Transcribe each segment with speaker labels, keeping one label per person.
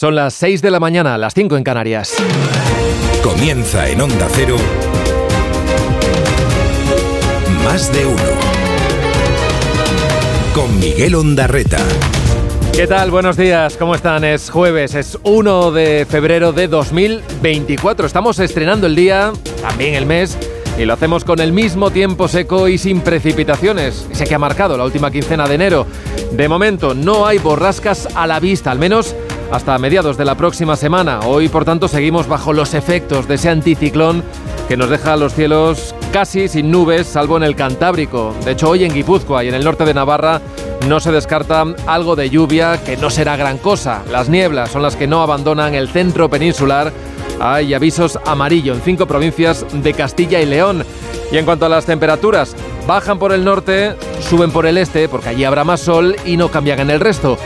Speaker 1: Son las 6 de la mañana, las 5 en Canarias.
Speaker 2: Comienza en Onda Cero. Más de uno. Con Miguel Ondarreta.
Speaker 1: ¿Qué tal? Buenos días, ¿cómo están? Es jueves, es 1 de febrero de 2024. Estamos estrenando el día, también el mes, y lo hacemos con el mismo tiempo seco y sin precipitaciones, ese que ha marcado la última quincena de enero. De momento no hay borrascas a la vista, al menos hasta mediados de la próxima semana. Hoy, por tanto, seguimos bajo los efectos de ese anticiclón que nos deja los cielos casi sin nubes, salvo en el Cantábrico. De hecho, hoy en Guipúzcoa y en el norte de Navarra no se descarta algo de lluvia, que no será gran cosa. Las nieblas son las que no abandonan el centro peninsular. Hay avisos amarillo en cinco provincias de Castilla y León. Y en cuanto a las temperaturas, bajan por el norte, suben por el este, porque allí habrá más sol y no cambian en el resto.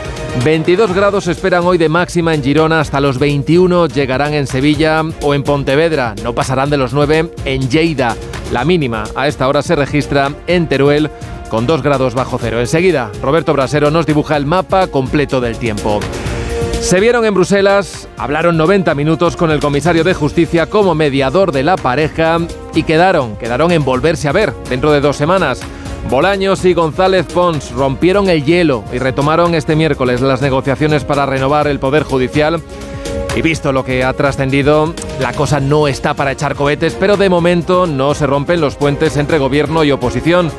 Speaker 1: 22 grados esperan hoy de máxima en Girona, hasta los 21 llegarán en Sevilla o en Pontevedra, no pasarán de los 9 en Lleida. La mínima a esta hora se registra en Teruel con 2 grados bajo cero. Enseguida, Roberto Brasero nos dibuja el mapa completo del tiempo. Se vieron en Bruselas, hablaron 90 minutos con el comisario de justicia como mediador de la pareja y quedaron, quedaron en volverse a ver dentro de dos semanas. Bolaños y González Pons rompieron el hielo y retomaron este miércoles las negociaciones para renovar el Poder Judicial. Y visto lo que ha trascendido, la cosa no está para echar cohetes, pero de momento no se rompen los puentes entre gobierno y oposición.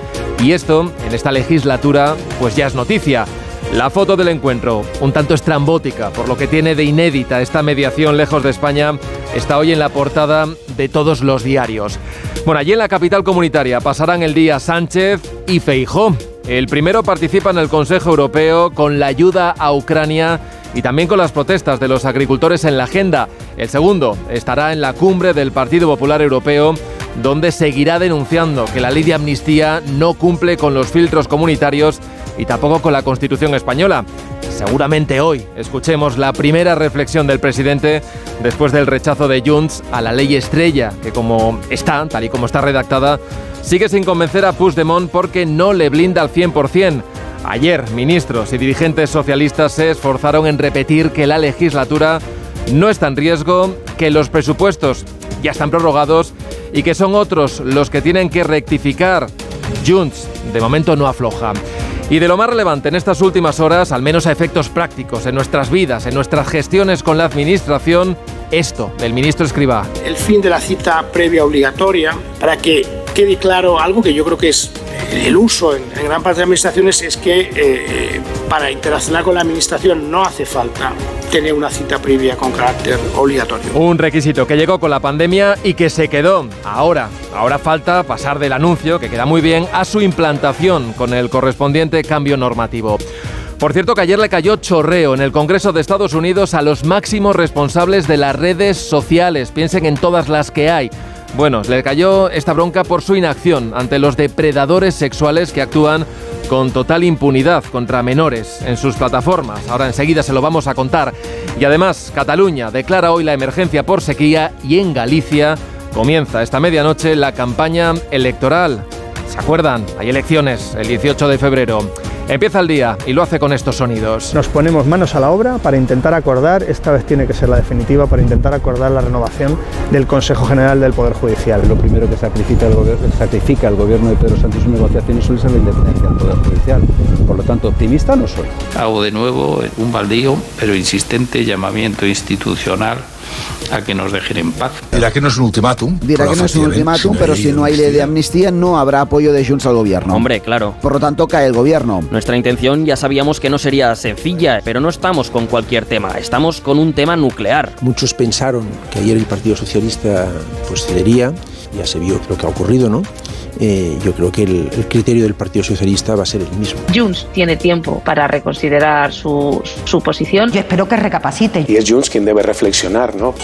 Speaker 1: Y esto, en esta legislatura, pues ya es noticia. La foto del encuentro, un tanto estrambótica, por lo que tiene de inédita esta mediación lejos de España, está hoy en la portada de todos los diarios. Bueno, allí en la capital comunitaria pasarán el día Sánchez y Feijó. El primero participa en el Consejo Europeo con la ayuda a Ucrania y también con las protestas de los agricultores en la agenda. El segundo estará en la cumbre del Partido Popular Europeo, donde seguirá denunciando que la ley de amnistía no cumple con los filtros comunitarios y tampoco con la Constitución española. Seguramente hoy escuchemos la primera reflexión del presidente después del rechazo de Junts a la ley estrella, que como está, tal y como está redactada, sigue sin convencer a Puigdemont porque no le blinda al 100%. Ayer, ministros y dirigentes socialistas se esforzaron en repetir que la legislatura no está en riesgo, que los presupuestos ya están prorrogados y que son otros los que tienen que rectificar. Junts, de momento, no afloja. Y de lo más relevante en estas últimas horas, al menos a efectos prácticos en nuestras vidas, en nuestras gestiones con la Administración, esto del ministro Escribá.
Speaker 3: El fin de la cita previa obligatoria para que quede claro algo que yo creo que es el uso en, gran parte de administraciones es que eh, para interaccionar con la administración no hace falta tener una cita previa con carácter obligatorio.
Speaker 1: Un requisito que llegó con la pandemia y que se quedó. Ahora, ahora falta pasar del anuncio, que queda muy bien, a su implantación con el correspondiente cambio normativo. Por cierto que ayer le cayó chorreo en el Congreso de Estados Unidos a los máximos responsables de las redes sociales. Piensen en todas las que hay. Bueno, le cayó esta bronca por su inacción ante los depredadores sexuales que actúan con total impunidad contra menores en sus plataformas. Ahora enseguida se lo vamos a contar. Y además, Cataluña declara hoy la emergencia por sequía y en Galicia comienza esta medianoche la campaña electoral. ¿Se acuerdan? Hay elecciones el 18 de febrero. Empieza el día y lo hace con estos sonidos.
Speaker 4: Nos ponemos manos a la obra para intentar acordar, esta vez tiene que ser la definitiva, para intentar acordar la renovación del Consejo General del Poder Judicial.
Speaker 5: Lo primero que sacrifica el, gobierno, sacrifica el gobierno de Pedro Sánchez en sus negociaciones suele ser la independencia del Poder Judicial. Por lo tanto, optimista no soy.
Speaker 6: Hago de nuevo un baldío, pero insistente llamamiento institucional a que nos dejen en paz.
Speaker 7: Dirá que no es un ultimátum.
Speaker 8: Dirá que no es un ultimátum, pero si no hay ley de amnistía no habrá apoyo de Junts al gobierno.
Speaker 9: Hombre, claro.
Speaker 8: Por lo tanto, cae el gobierno.
Speaker 9: Nuestra intención ya sabíamos que no sería sencilla, pero no estamos con cualquier tema, estamos con un tema nuclear.
Speaker 10: Muchos pensaron que ayer el Partido Socialista pues cedería, ya se vio lo que ha ocurrido, ¿no? Eh, yo creo que el, el, criterio del Partido Socialista va a ser el mismo.
Speaker 11: Junts tiene tiempo para reconsiderar su, su posición.
Speaker 12: Yo espero que recapacite.
Speaker 13: Y es Junts quien debe reflexionar, ¿no?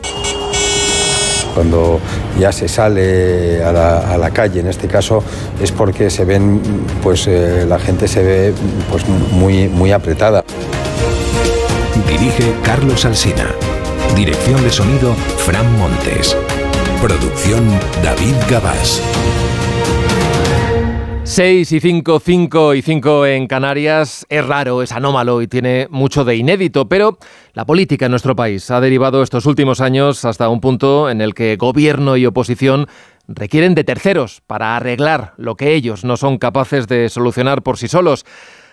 Speaker 14: Cuando ya se sale a la, a la, calle, en este caso, es porque se ven, pues eh, la gente se ve pues, muy, muy apretada.
Speaker 2: Dirige Carlos Alsina. Dirección de sonido, Fran Montes. Producción, David Gabás.
Speaker 1: 6 y 5, 5 y 5 en Canarias es raro, es anómalo y tiene mucho de inédito, pero la política en nuestro país ha derivado estos últimos años hasta un punto en el que gobierno y oposición requieren de terceros para arreglar lo que ellos no son capaces de solucionar por sí solos.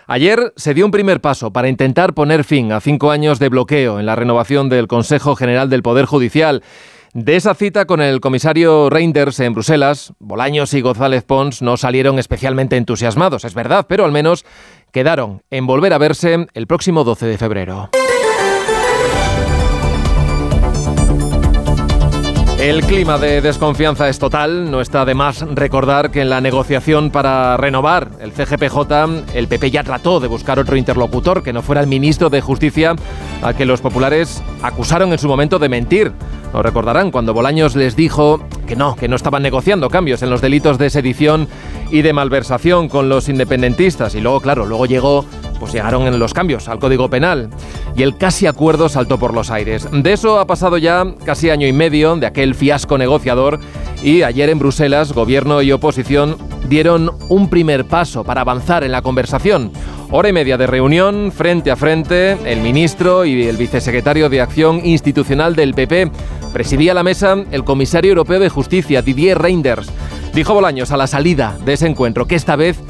Speaker 1: Ayer se dio un primer paso para intentar poner fin a cinco años de bloqueo en la renovación del Consejo General del Poder Judicial. De esa cita con el comisario Reinders en Bruselas, Bolaños y González Pons no salieron especialmente entusiasmados, es verdad, pero al menos quedaron en volver a verse el próximo 12 de febrero. El clima de desconfianza es total. No está de más recordar que en la negociación para renovar el CGPJ, el PP ya trató de buscar otro interlocutor que no fuera el ministro de Justicia, a que los populares acusaron en su momento de mentir. Lo recordarán cuando Bolaños les dijo que no, que no estaban negociando cambios en los delitos de sedición y de malversación con los independentistas. Y luego, claro, luego llegó pues llegaron en los cambios al Código Penal y el casi acuerdo saltó por los aires. De eso ha pasado ya casi año y medio de aquel fiasco negociador y ayer en Bruselas gobierno y oposición dieron un primer paso para avanzar en la conversación. Hora y media de reunión frente a frente, el ministro y el vicesecretario de Acción Institucional del PP. Presidía la mesa el comisario europeo de Justicia, Didier Reinders. Dijo Bolaños a la salida de ese encuentro que esta vez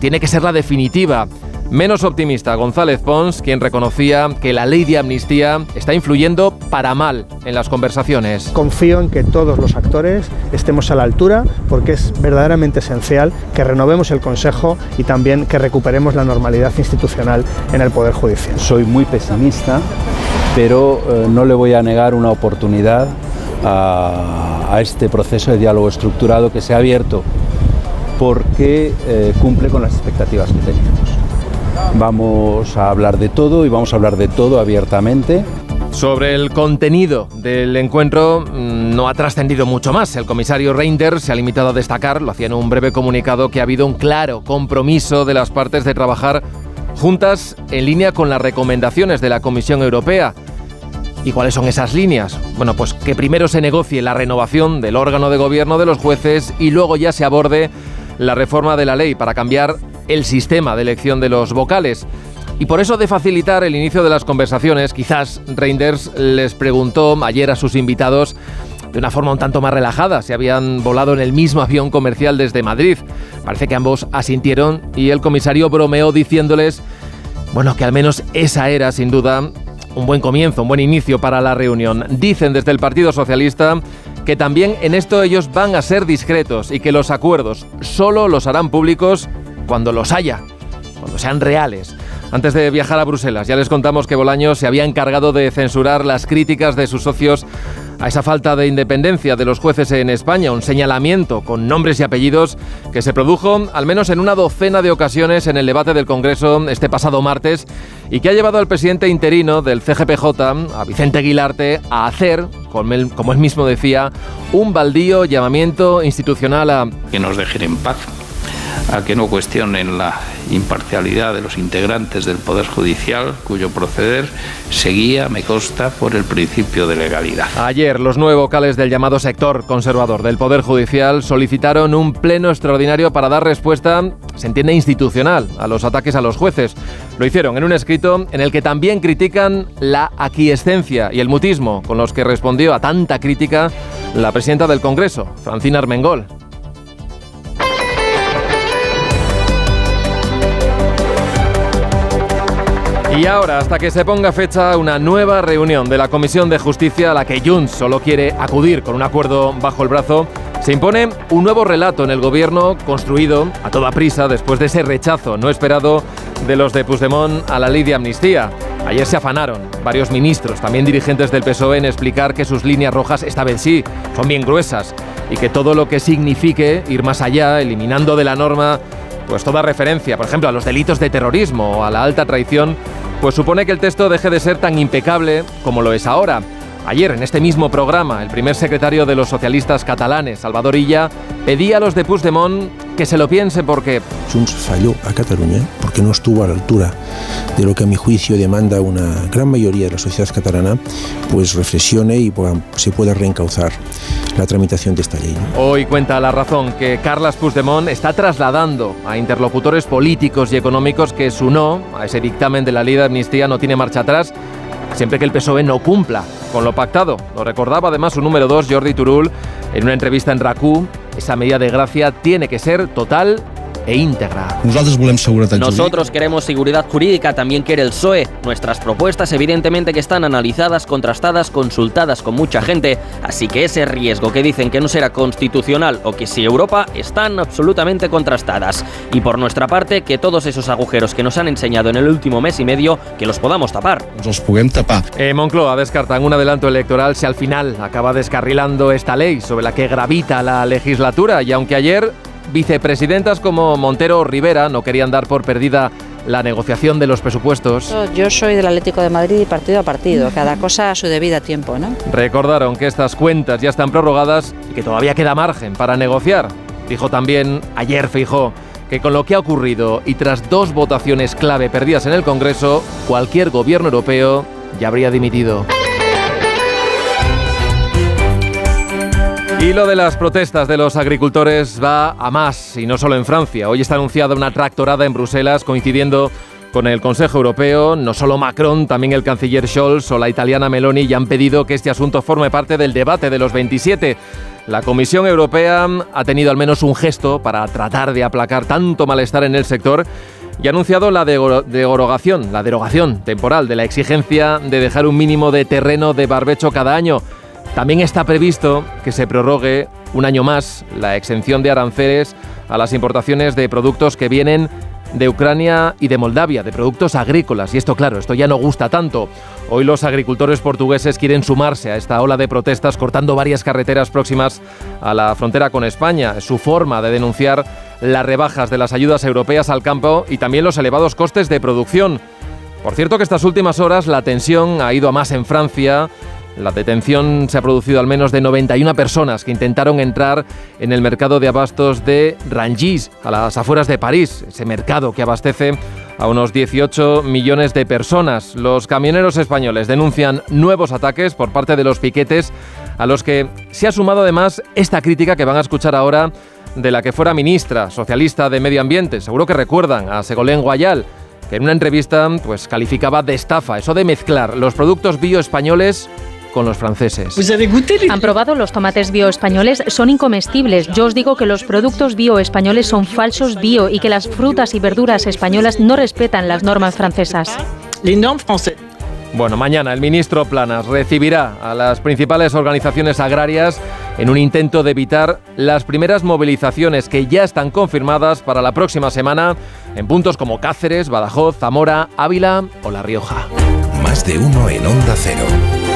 Speaker 1: tiene que ser la definitiva Menos optimista González Pons, quien reconocía que la ley de amnistía está influyendo para mal en las conversaciones.
Speaker 4: Confío en que todos los actores estemos a la altura porque es verdaderamente esencial que renovemos el Consejo y también que recuperemos la normalidad institucional en el Poder Judicial.
Speaker 5: Soy muy pesimista, pero eh, no le voy a negar una oportunidad a, a este proceso de diálogo estructurado que se ha abierto porque eh, cumple con las expectativas que teníamos. Vamos a hablar de todo y vamos a hablar de todo abiertamente.
Speaker 1: Sobre el contenido del encuentro mm, no ha trascendido mucho más. El comisario Reinders se ha limitado a destacar, lo hacía en un breve comunicado, que ha habido un claro compromiso de las partes de trabajar juntas en línea con las recomendaciones de la Comisión Europea. ¿Y cuáles son esas líneas? Bueno, pues que primero se negocie la renovación del órgano de gobierno de los jueces y luego ya se aborde la reforma de la ley para cambiar el sistema de elección de los vocales. Y por eso de facilitar el inicio de las conversaciones, quizás Reinders les preguntó ayer a sus invitados de una forma un tanto más relajada si habían volado en el mismo avión comercial desde Madrid. Parece que ambos asintieron y el comisario bromeó diciéndoles, bueno, que al menos esa era sin duda un buen comienzo, un buen inicio para la reunión. Dicen desde el Partido Socialista que también en esto ellos van a ser discretos y que los acuerdos solo los harán públicos cuando los haya, cuando sean reales. Antes de viajar a Bruselas, ya les contamos que Bolaño se había encargado de censurar las críticas de sus socios a esa falta de independencia de los jueces en España, un señalamiento con nombres y apellidos que se produjo al menos en una docena de ocasiones en el debate del Congreso este pasado martes y que ha llevado al presidente interino del CGPJ, a Vicente Aguilarte, a hacer, como él, como él mismo decía, un baldío llamamiento institucional a...
Speaker 6: Que nos dejen en paz a que no cuestionen la imparcialidad de los integrantes del Poder Judicial, cuyo proceder seguía, me consta, por el principio de legalidad.
Speaker 1: Ayer, los nueve vocales del llamado sector conservador del Poder Judicial solicitaron un pleno extraordinario para dar respuesta, se entiende institucional, a los ataques a los jueces. Lo hicieron en un escrito en el que también critican la aquiescencia y el mutismo con los que respondió a tanta crítica la presidenta del Congreso, Francina Armengol. Y ahora, hasta que se ponga fecha una nueva reunión de la Comisión de Justicia a la que Junts solo quiere acudir con un acuerdo bajo el brazo, se impone un nuevo relato en el gobierno construido a toda prisa después de ese rechazo no esperado de los de Puigdemont a la ley de amnistía. Ayer se afanaron varios ministros, también dirigentes del PSOE, en explicar que sus líneas rojas esta vez sí son bien gruesas y que todo lo que signifique ir más allá, eliminando de la norma pues toda referencia, por ejemplo, a los delitos de terrorismo o a la alta traición, pues supone que el texto deje de ser tan impecable como lo es ahora. Ayer, en este mismo programa, el primer secretario de los socialistas catalanes, Salvador Illa, pedía a los de Puigdemont que se lo piensen porque...
Speaker 10: Junts falló a Cataluña porque no estuvo a la altura de lo que a mi juicio demanda una gran mayoría de la sociedad catalana, pues reflexione y se pueda reencauzar la tramitación de esta ley.
Speaker 1: Hoy cuenta la razón que Carles Puigdemont está trasladando a interlocutores políticos y económicos que su no a ese dictamen de la ley de amnistía no tiene marcha atrás siempre que el PSOE no cumpla con lo pactado. Lo recordaba además su número 2, Jordi Turul, en una entrevista en RACU. Esa medida de gracia tiene que ser total e íntegra.
Speaker 9: Nosotros queremos seguridad jurídica, también quiere el PSOE. Nuestras propuestas evidentemente que están analizadas, contrastadas, consultadas con mucha gente, así que ese riesgo que dicen que no será constitucional o que si Europa están absolutamente contrastadas. Y por nuestra parte, que todos esos agujeros que nos han enseñado en el último mes y medio, que los podamos tapar.
Speaker 1: Los podemos tapar. Eh, Moncloa descartan un adelanto electoral si al final acaba descarrilando esta ley sobre la que gravita la legislatura y aunque ayer vicepresidentas como Montero o Rivera no querían dar por perdida la negociación de los presupuestos.
Speaker 7: Yo soy del Atlético de Madrid y partido a partido, cada cosa a su debida tiempo, ¿no?
Speaker 1: Recordaron que estas cuentas ya están prorrogadas y que todavía queda margen para negociar. Dijo también ayer Fijó que con lo que ha ocurrido y tras dos votaciones clave perdidas en el Congreso, cualquier gobierno europeo ya habría dimitido. Y lo de las protestas de los agricultores va a más, y no solo en Francia. Hoy está anunciada una tractorada en Bruselas coincidiendo con el Consejo Europeo. No solo Macron, también el canciller Scholz o la italiana Meloni ya han pedido que este asunto forme parte del debate de los 27. La Comisión Europea ha tenido al menos un gesto para tratar de aplacar tanto malestar en el sector y ha anunciado la derogación, la derogación temporal de la exigencia de dejar un mínimo de terreno de barbecho cada año. También está previsto que se prorrogue un año más la exención de aranceles a las importaciones de productos que vienen de Ucrania y de Moldavia, de productos agrícolas. Y esto, claro, esto ya no gusta tanto. Hoy los agricultores portugueses quieren sumarse a esta ola de protestas cortando varias carreteras próximas a la frontera con España. Es su forma de denunciar las rebajas de las ayudas europeas al campo y también los elevados costes de producción. Por cierto que estas últimas horas la tensión ha ido a más en Francia la detención se ha producido al menos de 91 personas que intentaron entrar en el mercado de abastos de Rangis, a las afueras de París, ese mercado que abastece a unos 18 millones de personas. Los camioneros españoles denuncian nuevos ataques por parte de los piquetes, a los que se ha sumado además esta crítica que van a escuchar ahora de la que fuera ministra socialista de Medio Ambiente. Seguro que recuerdan a Segolén Guayal, que en una entrevista pues, calificaba de estafa eso de mezclar los productos bio españoles con los franceses.
Speaker 12: ¿Han probado los tomates bio españoles? Son incomestibles. Yo os digo que los productos bio españoles son falsos bio y que las frutas y verduras españolas no respetan las normas francesas.
Speaker 1: Bueno, mañana el ministro Planas recibirá a las principales organizaciones agrarias en un intento de evitar las primeras movilizaciones que ya están confirmadas para la próxima semana en puntos como Cáceres, Badajoz, Zamora, Ávila o La Rioja.
Speaker 2: Más de uno en Onda Cero.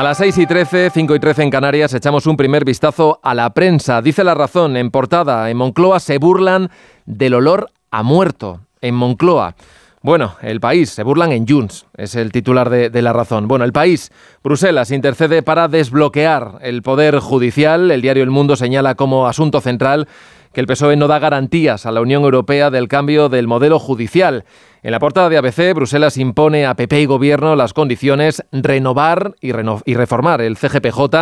Speaker 1: A las 6 y 13, 5 y 13 en Canarias, echamos un primer vistazo a la prensa. Dice la razón, en portada, en Moncloa se burlan del olor a muerto. En Moncloa. Bueno, el país, se burlan en Junts, es el titular de, de, la razón. Bueno, el país, Bruselas, intercede para desbloquear el poder judicial. El diario El Mundo señala como asunto central que el PSOE no da garantías a la Unión Europea del cambio del modelo judicial. En la portada de ABC, Bruselas impone a PP y Gobierno las condiciones renovar y, reformar el CGPJ.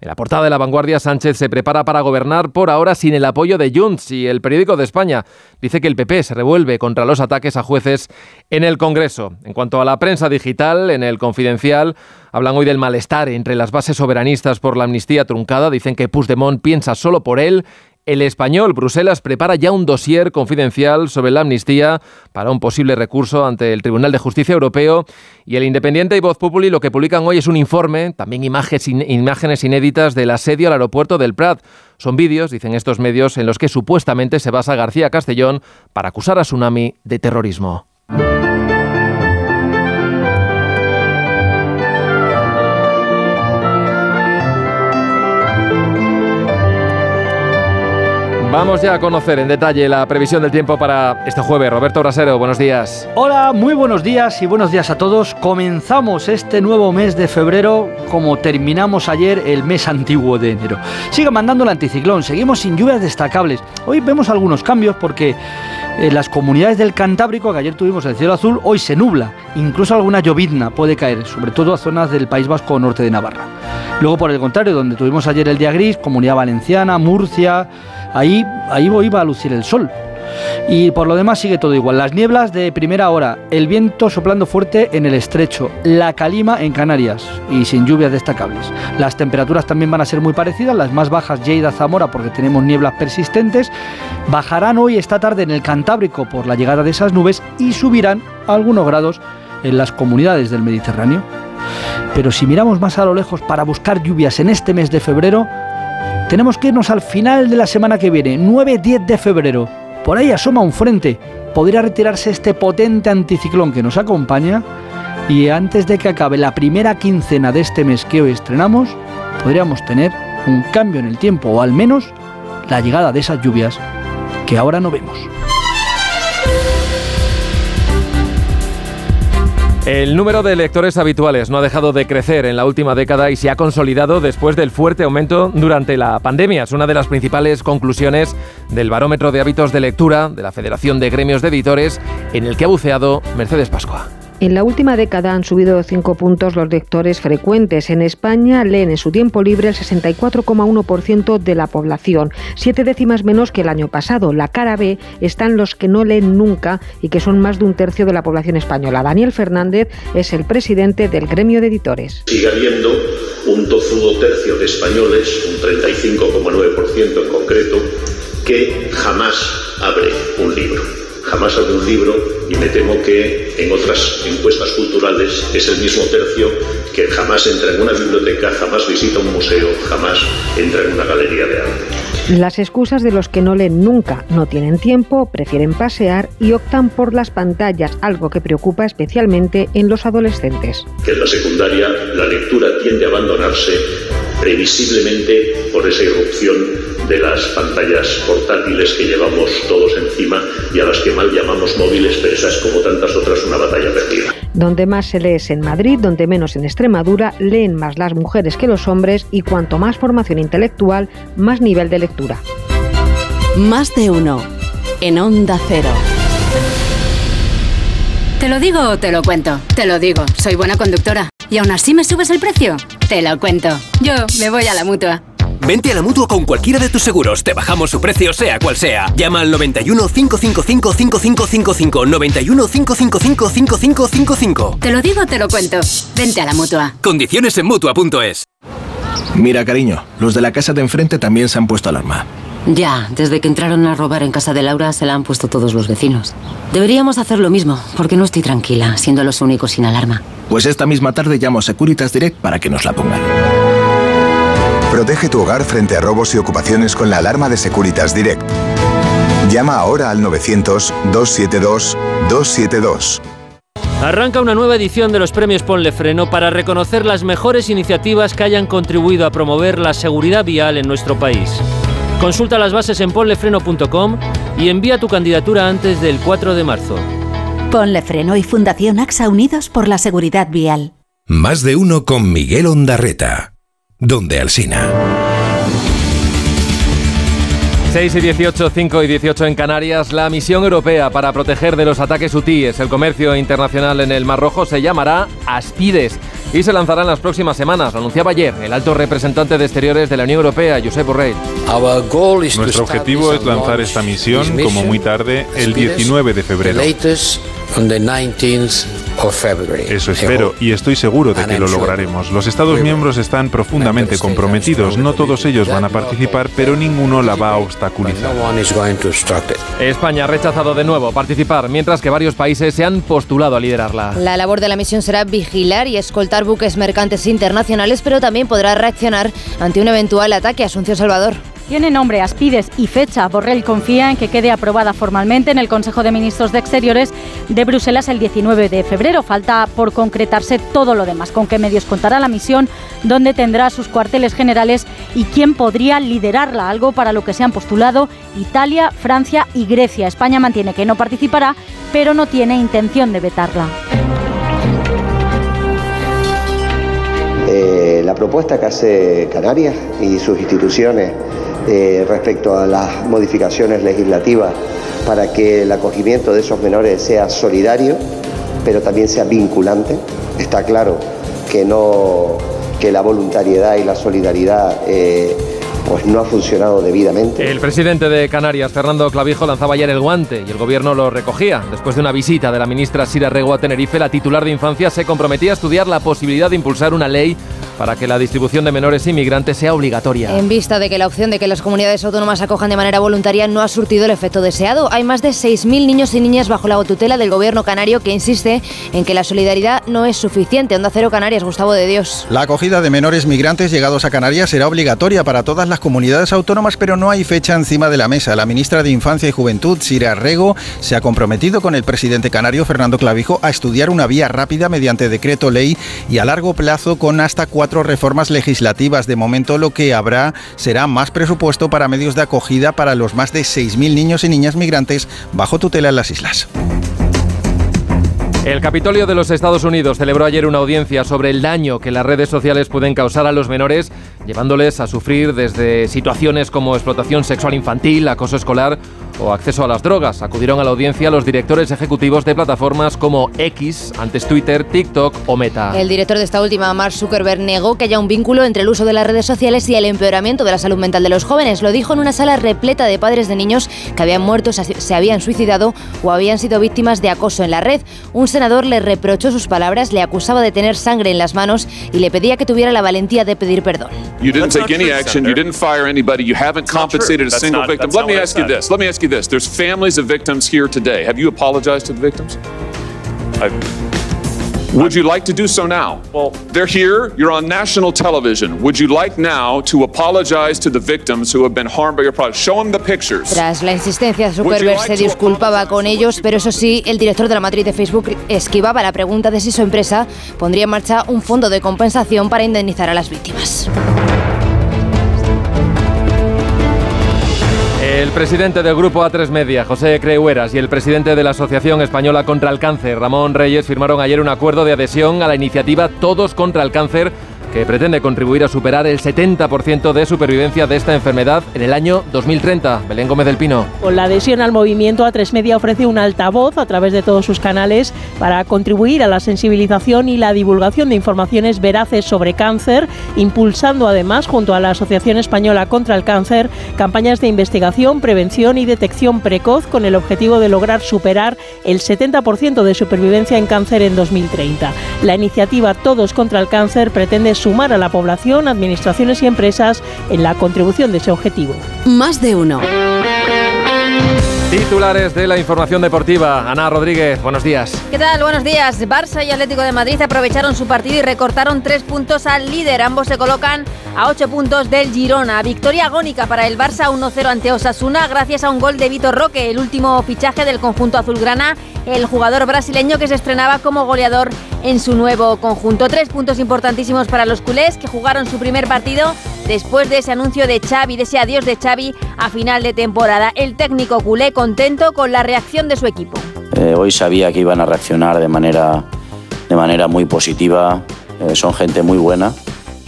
Speaker 1: En la portada de La Vanguardia, Sánchez se prepara para gobernar por ahora sin el apoyo de Junts y el periódico de España dice que el PP se revuelve contra los ataques a jueces en el Congreso. En cuanto a la prensa digital, en el Confidencial hablan hoy del malestar entre las bases soberanistas por la amnistía truncada. Dicen que Puigdemont piensa solo por él el español, Bruselas, prepara ya un dossier confidencial sobre la amnistía para un posible recurso ante el Tribunal de Justicia Europeo. Y el Independiente y Voz Populi lo que publican hoy es un informe, también imágenes, imágenes inéditas del asedio al aeropuerto del Prat. Son vídeos, dicen estos medios, en los que supuestamente se basa García Castellón para acusar a Tsunami de terrorismo. Vamos ya a conocer en detalle la previsión del tiempo para este jueves. Roberto Brasero, buenos días.
Speaker 15: Hola, muy buenos días y buenos días a todos. Comenzamos este nuevo mes de febrero como terminamos ayer el mes antiguo de enero. Sigue mandando el anticiclón, seguimos sin lluvias destacables. Hoy vemos algunos cambios porque
Speaker 16: En las comunidades del Cantábrico, que ayer tuvimos el cielo azul, hoy se nubla. Incluso alguna llovizna puede caer, sobre todo a zonas del País Vasco o norte de Navarra. Luego, por el contrario, donde tuvimos ayer el día gris, Comunidad Valenciana, Murcia, ahí, ahí iba a lucir el sol. Y por lo demás sigue todo igual. Las nieblas de primera hora, el viento soplando fuerte en el estrecho, la calima en Canarias y sin lluvias destacables. Las temperaturas también van a ser muy parecidas, las más bajas Lleida, Zamora porque tenemos nieblas persistentes, bajarán hoy esta tarde en el Cantábrico por la llegada de esas nubes y subirán algunos grados en las comunidades del Mediterráneo. Pero si miramos más a lo lejos para buscar lluvias en este mes de febrero, tenemos que irnos al final de la semana que viene, 9-10 de febrero. Por ahí asoma un frente. Podría retirarse este potente anticiclón que nos acompaña y antes de que acabe la primera quincena de este mes que hoy estrenamos, podríamos tener un cambio en el tiempo o al menos la llegada de esas lluvias que ahora no vemos.
Speaker 1: El número de lectores habituales no ha dejado de crecer en la última década y se ha consolidado después del fuerte aumento durante la pandemia. Es una de las principales conclusiones del barómetro de hábitos de lectura de la Federación de Gremios de Editores, en el que ha buceado Mercedes Pascua.
Speaker 17: En la última década han subido cinco puntos los lectores frecuentes. En España leen en su tiempo libre el 64,1% de la población, siete décimas menos que el año pasado. La cara B están los que no leen nunca y que son más de un tercio de la población española. Daniel Fernández es el presidente del gremio de editores.
Speaker 18: Sigue habiendo un tozudo tercio de españoles, un 35,9% en concreto, que jamás abre un libro. Jamás abre un libro y me temo que en otras encuestas culturales es el mismo tercio que jamás entra en una biblioteca, jamás visita un museo, jamás entra en una galería de arte.
Speaker 17: Las excusas de los que no leen nunca, no tienen tiempo, prefieren pasear y optan por las pantallas, algo que preocupa especialmente en los adolescentes.
Speaker 18: Que en la secundaria la lectura tiende a abandonarse previsiblemente por esa irrupción de las pantallas portátiles que llevamos todos encima y a las que mal llamamos móviles, pero esa es como tantas otras una batalla perdida.
Speaker 17: Donde más se lee es en Madrid, donde menos en Extremadura, leen más las mujeres que los hombres y cuanto más formación intelectual, más nivel de lectura.
Speaker 19: Más de uno, en Onda Cero.
Speaker 20: ¿Te lo digo o te lo cuento? Te lo digo, soy buena conductora. ¿Y aún así me subes el precio? Te lo cuento. Yo me voy a la mutua.
Speaker 21: Vente a la mutua con cualquiera de tus seguros. Te bajamos su precio, sea cual sea. Llama al 91 555 5555. 91 555 5555.
Speaker 20: Te lo digo, te lo cuento. Vente a la mutua.
Speaker 21: Condiciones en mutua.es.
Speaker 22: Mira, cariño, los de la casa de enfrente también se han puesto alarma.
Speaker 23: Ya, desde que entraron a robar en casa de Laura se la han puesto todos los vecinos. Deberíamos hacer lo mismo, porque no estoy tranquila, siendo los únicos sin alarma.
Speaker 22: Pues esta misma tarde llamo a Securitas Direct para que nos la pongan.
Speaker 24: Protege tu hogar frente a robos y ocupaciones con la alarma de Securitas Direct. Llama ahora al 900-272-272.
Speaker 25: Arranca una nueva edición de los premios Ponle Freno para reconocer las mejores iniciativas que hayan contribuido a promover la seguridad vial en nuestro país. Consulta las bases en ponlefreno.com y envía tu candidatura antes del 4 de marzo.
Speaker 26: Ponle Freno y Fundación AXA Unidos por la Seguridad Vial.
Speaker 27: Más de uno con Miguel Ondarreta. Donde Alsina.
Speaker 1: 6 y 18, 5 y 18 en Canarias, la misión europea para proteger de los ataques hutíes el comercio internacional en el Mar Rojo se llamará Aspides y se lanzará en las próximas semanas. Lo anunciaba ayer el alto representante de Exteriores de la Unión Europea, Josep Borrell.
Speaker 28: Nuestro objetivo es lanzar esta misión como muy tarde el 19 de febrero. Eso espero y estoy seguro de que lo lograremos. Los Estados miembros están profundamente comprometidos. No todos ellos van a participar, pero ninguno la va a obstaculizar.
Speaker 1: España ha rechazado de nuevo participar, mientras que varios países se han postulado a liderarla.
Speaker 29: La labor de la misión será vigilar y escoltar buques mercantes internacionales, pero también podrá reaccionar ante un eventual ataque a Asunción Salvador.
Speaker 30: Tiene nombre, Aspides y fecha. Borrell confía en que quede aprobada formalmente en el Consejo de Ministros de Exteriores de Bruselas el 19 de febrero. Falta por concretarse todo lo demás, con qué medios contará la misión, dónde tendrá sus cuarteles generales y quién podría liderarla, algo para lo que se han postulado Italia, Francia y Grecia. España mantiene que no participará, pero no tiene intención de vetarla.
Speaker 31: Eh, la propuesta que hace Canarias y sus instituciones eh, respecto a las modificaciones legislativas para que el acogimiento de esos menores sea solidario, pero también sea vinculante. Está claro que, no, que la voluntariedad y la solidaridad eh, pues no ha funcionado debidamente.
Speaker 1: El presidente de Canarias, Fernando Clavijo, lanzaba ayer el guante y el gobierno lo recogía. Después de una visita de la ministra Sira Rego a Tenerife, la titular de Infancia se comprometía a estudiar la posibilidad de impulsar una ley para que la distribución de menores inmigrantes sea obligatoria.
Speaker 32: En vista de que la opción de que las comunidades autónomas acojan de manera voluntaria no ha surtido el efecto deseado, hay más de 6.000 niños y niñas bajo la tutela del gobierno canario que insiste en que la solidaridad no es suficiente. Onda Cero Canarias, Gustavo de Dios.
Speaker 33: La acogida de menores migrantes llegados a Canarias será obligatoria para todas las comunidades autónomas, pero no hay fecha encima de la mesa. La ministra de Infancia y Juventud, Sira Rego, se ha comprometido con el presidente canario, Fernando Clavijo, a estudiar una vía rápida mediante decreto ley y a largo plazo con hasta cuatro cuatro reformas legislativas. De momento lo que habrá será más presupuesto para medios de acogida para los más de 6.000 niños y niñas migrantes bajo tutela en las islas.
Speaker 1: El Capitolio de los Estados Unidos celebró ayer una audiencia sobre el daño que las redes sociales pueden causar a los menores, llevándoles a sufrir desde situaciones como explotación sexual infantil, acoso escolar o acceso a las drogas. Acudieron a la audiencia los directores ejecutivos de plataformas como X, antes Twitter, TikTok o Meta.
Speaker 32: El director de esta última, Mark Zuckerberg, negó que haya un vínculo entre el uso de las redes sociales y el empeoramiento de la salud mental de los jóvenes. Lo dijo en una sala repleta de padres de niños que habían muerto, se habían suicidado o habían sido víctimas de acoso en la red. Un senador le reprochó sus palabras, le acusaba de tener sangre en las manos y le pedía que tuviera la valentía de pedir perdón.
Speaker 21: You didn't take any action, you didn't fire anybody, you haven't compensated a single victim. Let me ask you this. Let me ask you this. There's families of victims here today. Have you apologized to the victims? Would you like to do so now? Well, they're here. You're on national television. Would you like now to apologize to the victims who have been harmed by your product? Show them the pictures.
Speaker 32: Tras la insistencia, Zuckerberg se disculpaba con ellos, pero eso sí, el director de la matriz de Facebook esquivaba la pregunta de si su empresa pondría en marcha un fondo de compensación para indemnizar a las víctimas.
Speaker 1: El presidente del grupo A3 Media, José Creueras, y el presidente de la Asociación Española contra el Cáncer, Ramón Reyes, firmaron ayer un acuerdo de adhesión a la iniciativa Todos contra el Cáncer que pretende contribuir a superar el 70% de supervivencia de esta enfermedad en el año 2030. Belén Gómez del Pino.
Speaker 34: Con la adhesión al movimiento, A3 Media ofrece un altavoz a través de todos sus canales para contribuir a la sensibilización y la divulgación de informaciones veraces sobre cáncer, impulsando además, junto a la Asociación Española contra el Cáncer, campañas de investigación, prevención y detección precoz con el objetivo de lograr superar el 70% de supervivencia en cáncer en 2030. La iniciativa Todos contra el Cáncer pretende sumar a la población, administraciones y empresas en la contribución de ese objetivo.
Speaker 20: Más de uno.
Speaker 1: Titulares de la información deportiva. Ana Rodríguez, buenos días.
Speaker 32: ¿Qué tal? Buenos días. Barça y Atlético de Madrid aprovecharon su partido y recortaron tres puntos al líder. Ambos se colocan a ocho puntos del Girona. Victoria agónica para el Barça 1-0 ante Osasuna gracias a un gol de Vitor Roque, el último fichaje del conjunto azulgrana, el jugador brasileño que se estrenaba como goleador en su nuevo conjunto. Tres puntos importantísimos para los culés que jugaron su primer partido después de ese anuncio de Xavi, de ese adiós de Xavi a final de temporada. El técnico culé contento con la reacción de su equipo.
Speaker 19: Eh, hoy sabía que iban a reaccionar de manera, de manera muy positiva. Eh, son gente muy buena,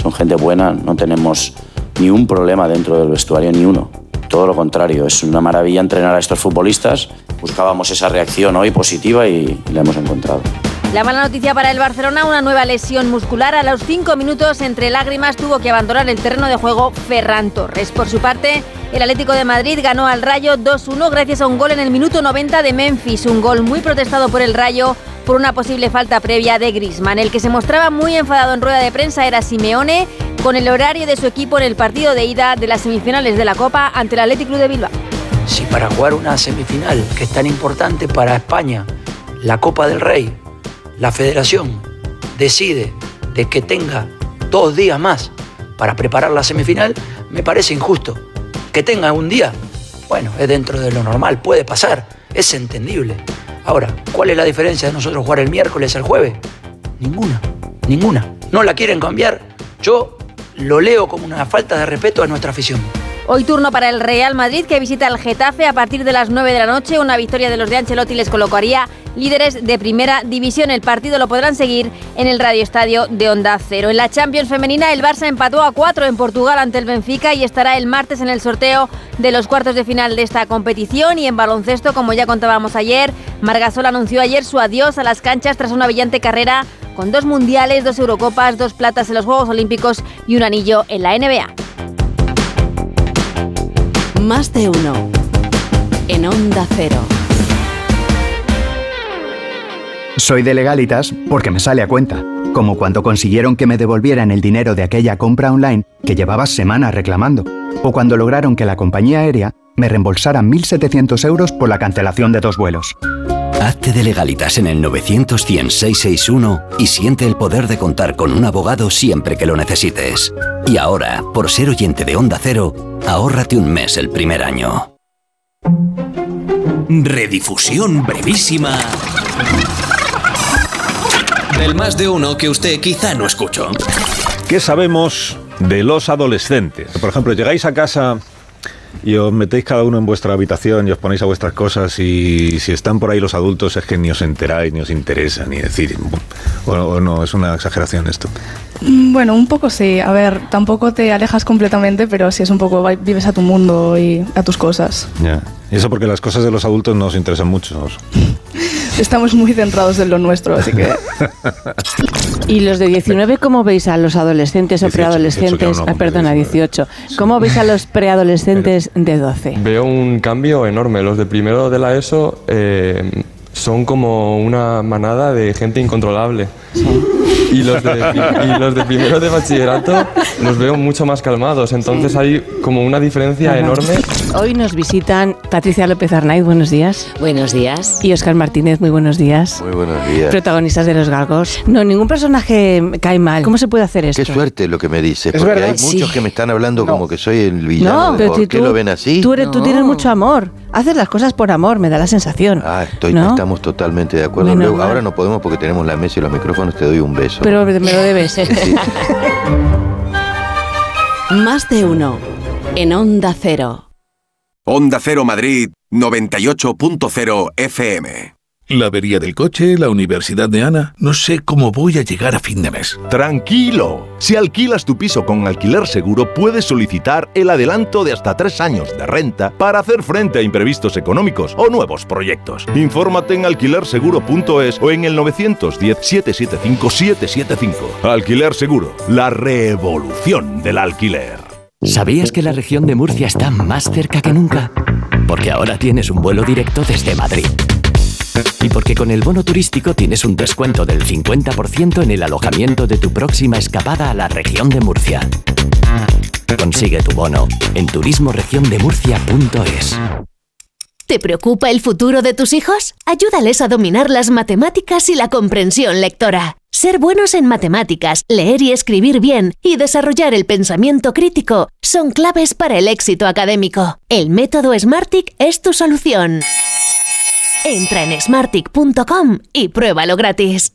Speaker 19: son gente buena, no tenemos ni un problema dentro del vestuario, ni uno. Todo lo contrario, es una maravilla entrenar a estos futbolistas. Buscábamos esa reacción hoy positiva y la hemos encontrado.
Speaker 32: La mala noticia para el Barcelona, una nueva lesión muscular. A los cinco minutos, entre lágrimas, tuvo que abandonar el terreno de juego Ferran Torres. Por su parte, el Atlético de Madrid ganó al Rayo 2-1 gracias a un gol en el minuto 90 de Memphis. Un gol muy protestado por el Rayo por una posible falta previa de Grisman. El que se mostraba muy enfadado en rueda de prensa era Simeone con el horario de su equipo en el partido de ida de las semifinales de la Copa ante el Atlético Club de Bilbao.
Speaker 30: Si para jugar una semifinal que es tan importante para España, la Copa del Rey, la federación decide de que tenga dos días más para preparar la semifinal, me parece injusto. Que tenga un día, bueno, es dentro de lo normal, puede pasar, es entendible. Ahora, ¿cuál es la diferencia de nosotros jugar el miércoles al jueves? Ninguna, ninguna. ¿No la quieren cambiar? Yo lo leo como una falta de respeto a nuestra afición.
Speaker 32: Hoy turno para el Real Madrid que visita el Getafe a partir de las 9 de la noche. Una victoria de los de Ancelotti les colocaría líderes de primera división. El partido lo podrán seguir en el Radio Estadio de Onda Cero. En la Champions femenina el Barça empató a 4 en Portugal ante el Benfica y estará el martes en el sorteo de los cuartos de final de esta competición. Y en baloncesto, como ya contábamos ayer, Margasol anunció ayer su adiós a las canchas tras una brillante carrera con dos mundiales, dos Eurocopas, dos platas en los Juegos Olímpicos y un anillo en la NBA.
Speaker 35: Más de uno. En Onda Cero.
Speaker 21: Soy de legalitas porque me sale a cuenta. Como cuando consiguieron que me devolvieran el dinero de aquella compra online que llevaba semanas reclamando. O cuando lograron que la compañía aérea me reembolsara 1.700 euros por la cancelación de dos vuelos.
Speaker 36: Hazte de legalitas en el 900 y siente el poder de contar con un abogado siempre que lo necesites. Y ahora, por ser oyente de Onda Cero, ahórrate un mes el primer año.
Speaker 37: Redifusión brevísima del más de uno que usted quizá no escuchó.
Speaker 38: ¿Qué sabemos de los adolescentes? Por ejemplo, llegáis a casa y os metéis cada uno en vuestra habitación y os ponéis a vuestras cosas y si están por ahí los adultos es que ni os enteráis, ni os interesa, ni decir, o, o no, es una exageración esto.
Speaker 39: Mm, Bueno, un poco sí. A ver, tampoco te alejas completamente, pero sí es un poco, vives a tu mundo y a tus cosas.
Speaker 38: Ya. Y eso porque las cosas de los adultos no os interesan mucho. os-
Speaker 39: Estamos muy centrados en lo nuestro, así que...
Speaker 40: ¿Y los de 19 cómo veis a los adolescentes o
Speaker 41: 18,
Speaker 40: preadolescentes?
Speaker 41: 18 que
Speaker 40: ah, perdona, 18. ¿Cómo veis a los preadolescentes de 12?
Speaker 41: Veo un cambio enorme. Los de primero de la ESO eh, son como una manada de gente incontrolable. Y, los de, y los de primero de bachillerato los veo mucho más calmados. Entonces hay como una diferencia enorme.
Speaker 40: Hoy nos visitan Patricia López Arnaiz, buenos días.
Speaker 42: Buenos días.
Speaker 40: Y Oscar Martínez, muy buenos días.
Speaker 43: Muy buenos días.
Speaker 40: Protagonistas de Los Galgos. No, ningún personaje cae mal. ¿Cómo se puede hacer esto?
Speaker 43: Qué suerte lo que me dices,
Speaker 40: Es
Speaker 43: porque
Speaker 40: verdad,
Speaker 43: hay
Speaker 40: sí.
Speaker 43: muchos que me están hablando como que soy el villano.
Speaker 40: No, pero
Speaker 43: ¿Por
Speaker 40: si
Speaker 43: qué
Speaker 40: tú,
Speaker 43: lo ven así?
Speaker 40: Tú, eres- tú tienes mucho amor. Haces las cosas por amor, me da la sensación.
Speaker 43: Ah, estoy,
Speaker 40: ¿No?
Speaker 43: estamos totalmente de acuerdo. Luego, ahora no podemos porque tenemos la mesa y los micrófonos, te doy un beso.
Speaker 40: Pero me lo debes.
Speaker 35: Más de uno. En Onda Cero.
Speaker 44: Onda Cero Madrid 98.0 FM.
Speaker 45: La avería del coche, la universidad de Ana. No sé cómo voy a llegar a fin de mes.
Speaker 46: Tranquilo. Si alquilas tu piso con alquiler seguro, puedes solicitar el adelanto de hasta tres años de renta para hacer frente a imprevistos económicos o nuevos proyectos. Infórmate en alquilerseguro.es o en el 910-775-775. Alquiler Seguro, la revolución del alquiler.
Speaker 47: ¿Sabías que la región de Murcia está más cerca que nunca? Porque ahora tienes un vuelo directo desde Madrid. Y porque con el bono turístico tienes un descuento del 50% en el alojamiento de tu próxima escapada a la región de Murcia. Consigue tu bono en turismoregiondemurcia.es.
Speaker 48: ¿Te preocupa el futuro de tus hijos? Ayúdales a dominar las matemáticas y la comprensión lectora. Ser buenos en matemáticas, leer y escribir bien y desarrollar el pensamiento crítico son claves para el éxito académico. El método Smartick es tu solución. Entra en smartick.com y pruébalo gratis.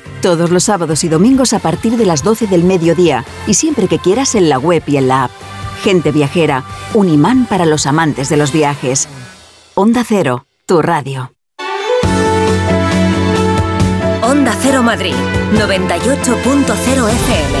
Speaker 49: Todos los sábados y domingos a partir de las 12 del mediodía y siempre que quieras en la web y en la app. Gente viajera, un imán para los amantes de los viajes. Onda Cero, tu radio.
Speaker 50: Onda Cero Madrid, 98.0 FM.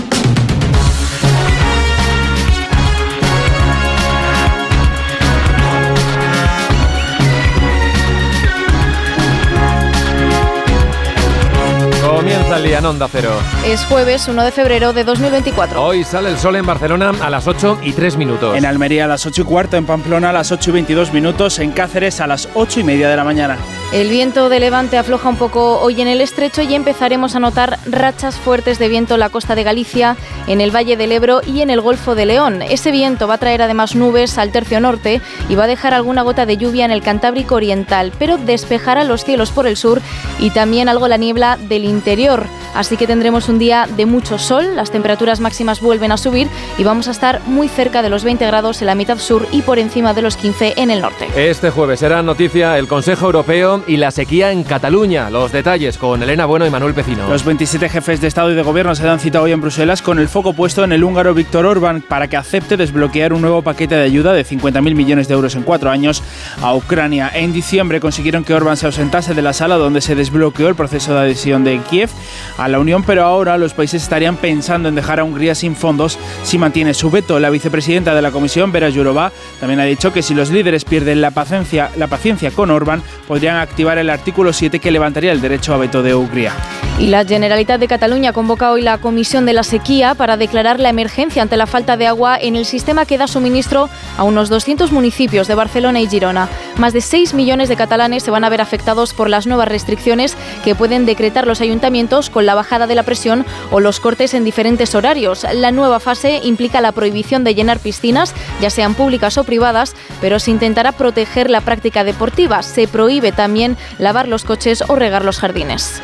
Speaker 29: En Onda Cero.
Speaker 51: Es jueves 1 de febrero de 2024.
Speaker 29: Hoy sale el sol en Barcelona a las 8 y 3 minutos.
Speaker 52: En Almería a las 8 y cuarto, en Pamplona a las 8 y 22 minutos, en Cáceres a las 8 y media de la mañana.
Speaker 51: El viento de levante afloja un poco hoy en el estrecho y empezaremos a notar rachas fuertes de viento en la costa de Galicia, en el Valle del Ebro y en el Golfo de León. Ese viento va a traer además nubes al tercio norte y va a dejar alguna gota de lluvia en el Cantábrico Oriental, pero despejará los cielos por el sur y también algo la niebla del interior. Así que tendremos un día de mucho sol, las temperaturas máximas vuelven a subir y vamos a estar muy cerca de los 20 grados en la mitad sur y por encima de los 15 en el norte.
Speaker 29: Este jueves será noticia el Consejo Europeo y la sequía en Cataluña. Los detalles con Elena Bueno y Manuel Pecino.
Speaker 52: Los 27 jefes de Estado y de Gobierno se han citado hoy en Bruselas con el foco puesto en el húngaro Víctor Orbán para que acepte desbloquear un nuevo paquete de ayuda de 50.000 millones de euros en cuatro años a Ucrania. En diciembre consiguieron que Orbán se ausentase de la sala donde se desbloqueó el proceso de adhesión de Kiev a la Unión, pero ahora los países estarían pensando en dejar a Hungría sin fondos si mantiene su veto. La vicepresidenta de la Comisión, Vera Jourova, también ha dicho que si los líderes pierden la paciencia, la paciencia con Orbán, podrían activar el artículo 7 que levantaría el derecho a veto de Hungría.
Speaker 51: Y la Generalitat de Cataluña convoca hoy la Comisión de la Sequía para declarar la emergencia ante la falta de agua en el sistema que da suministro a unos 200 municipios de Barcelona y Girona. Más de 6 millones de catalanes se van a ver afectados por las nuevas restricciones que pueden decretar los ayuntamientos con la bajada de la presión o los cortes en diferentes horarios. La nueva fase implica la prohibición de llenar piscinas, ya sean públicas o privadas, pero se intentará proteger la práctica deportiva. Se prohíbe también lavar los coches o regar los jardines.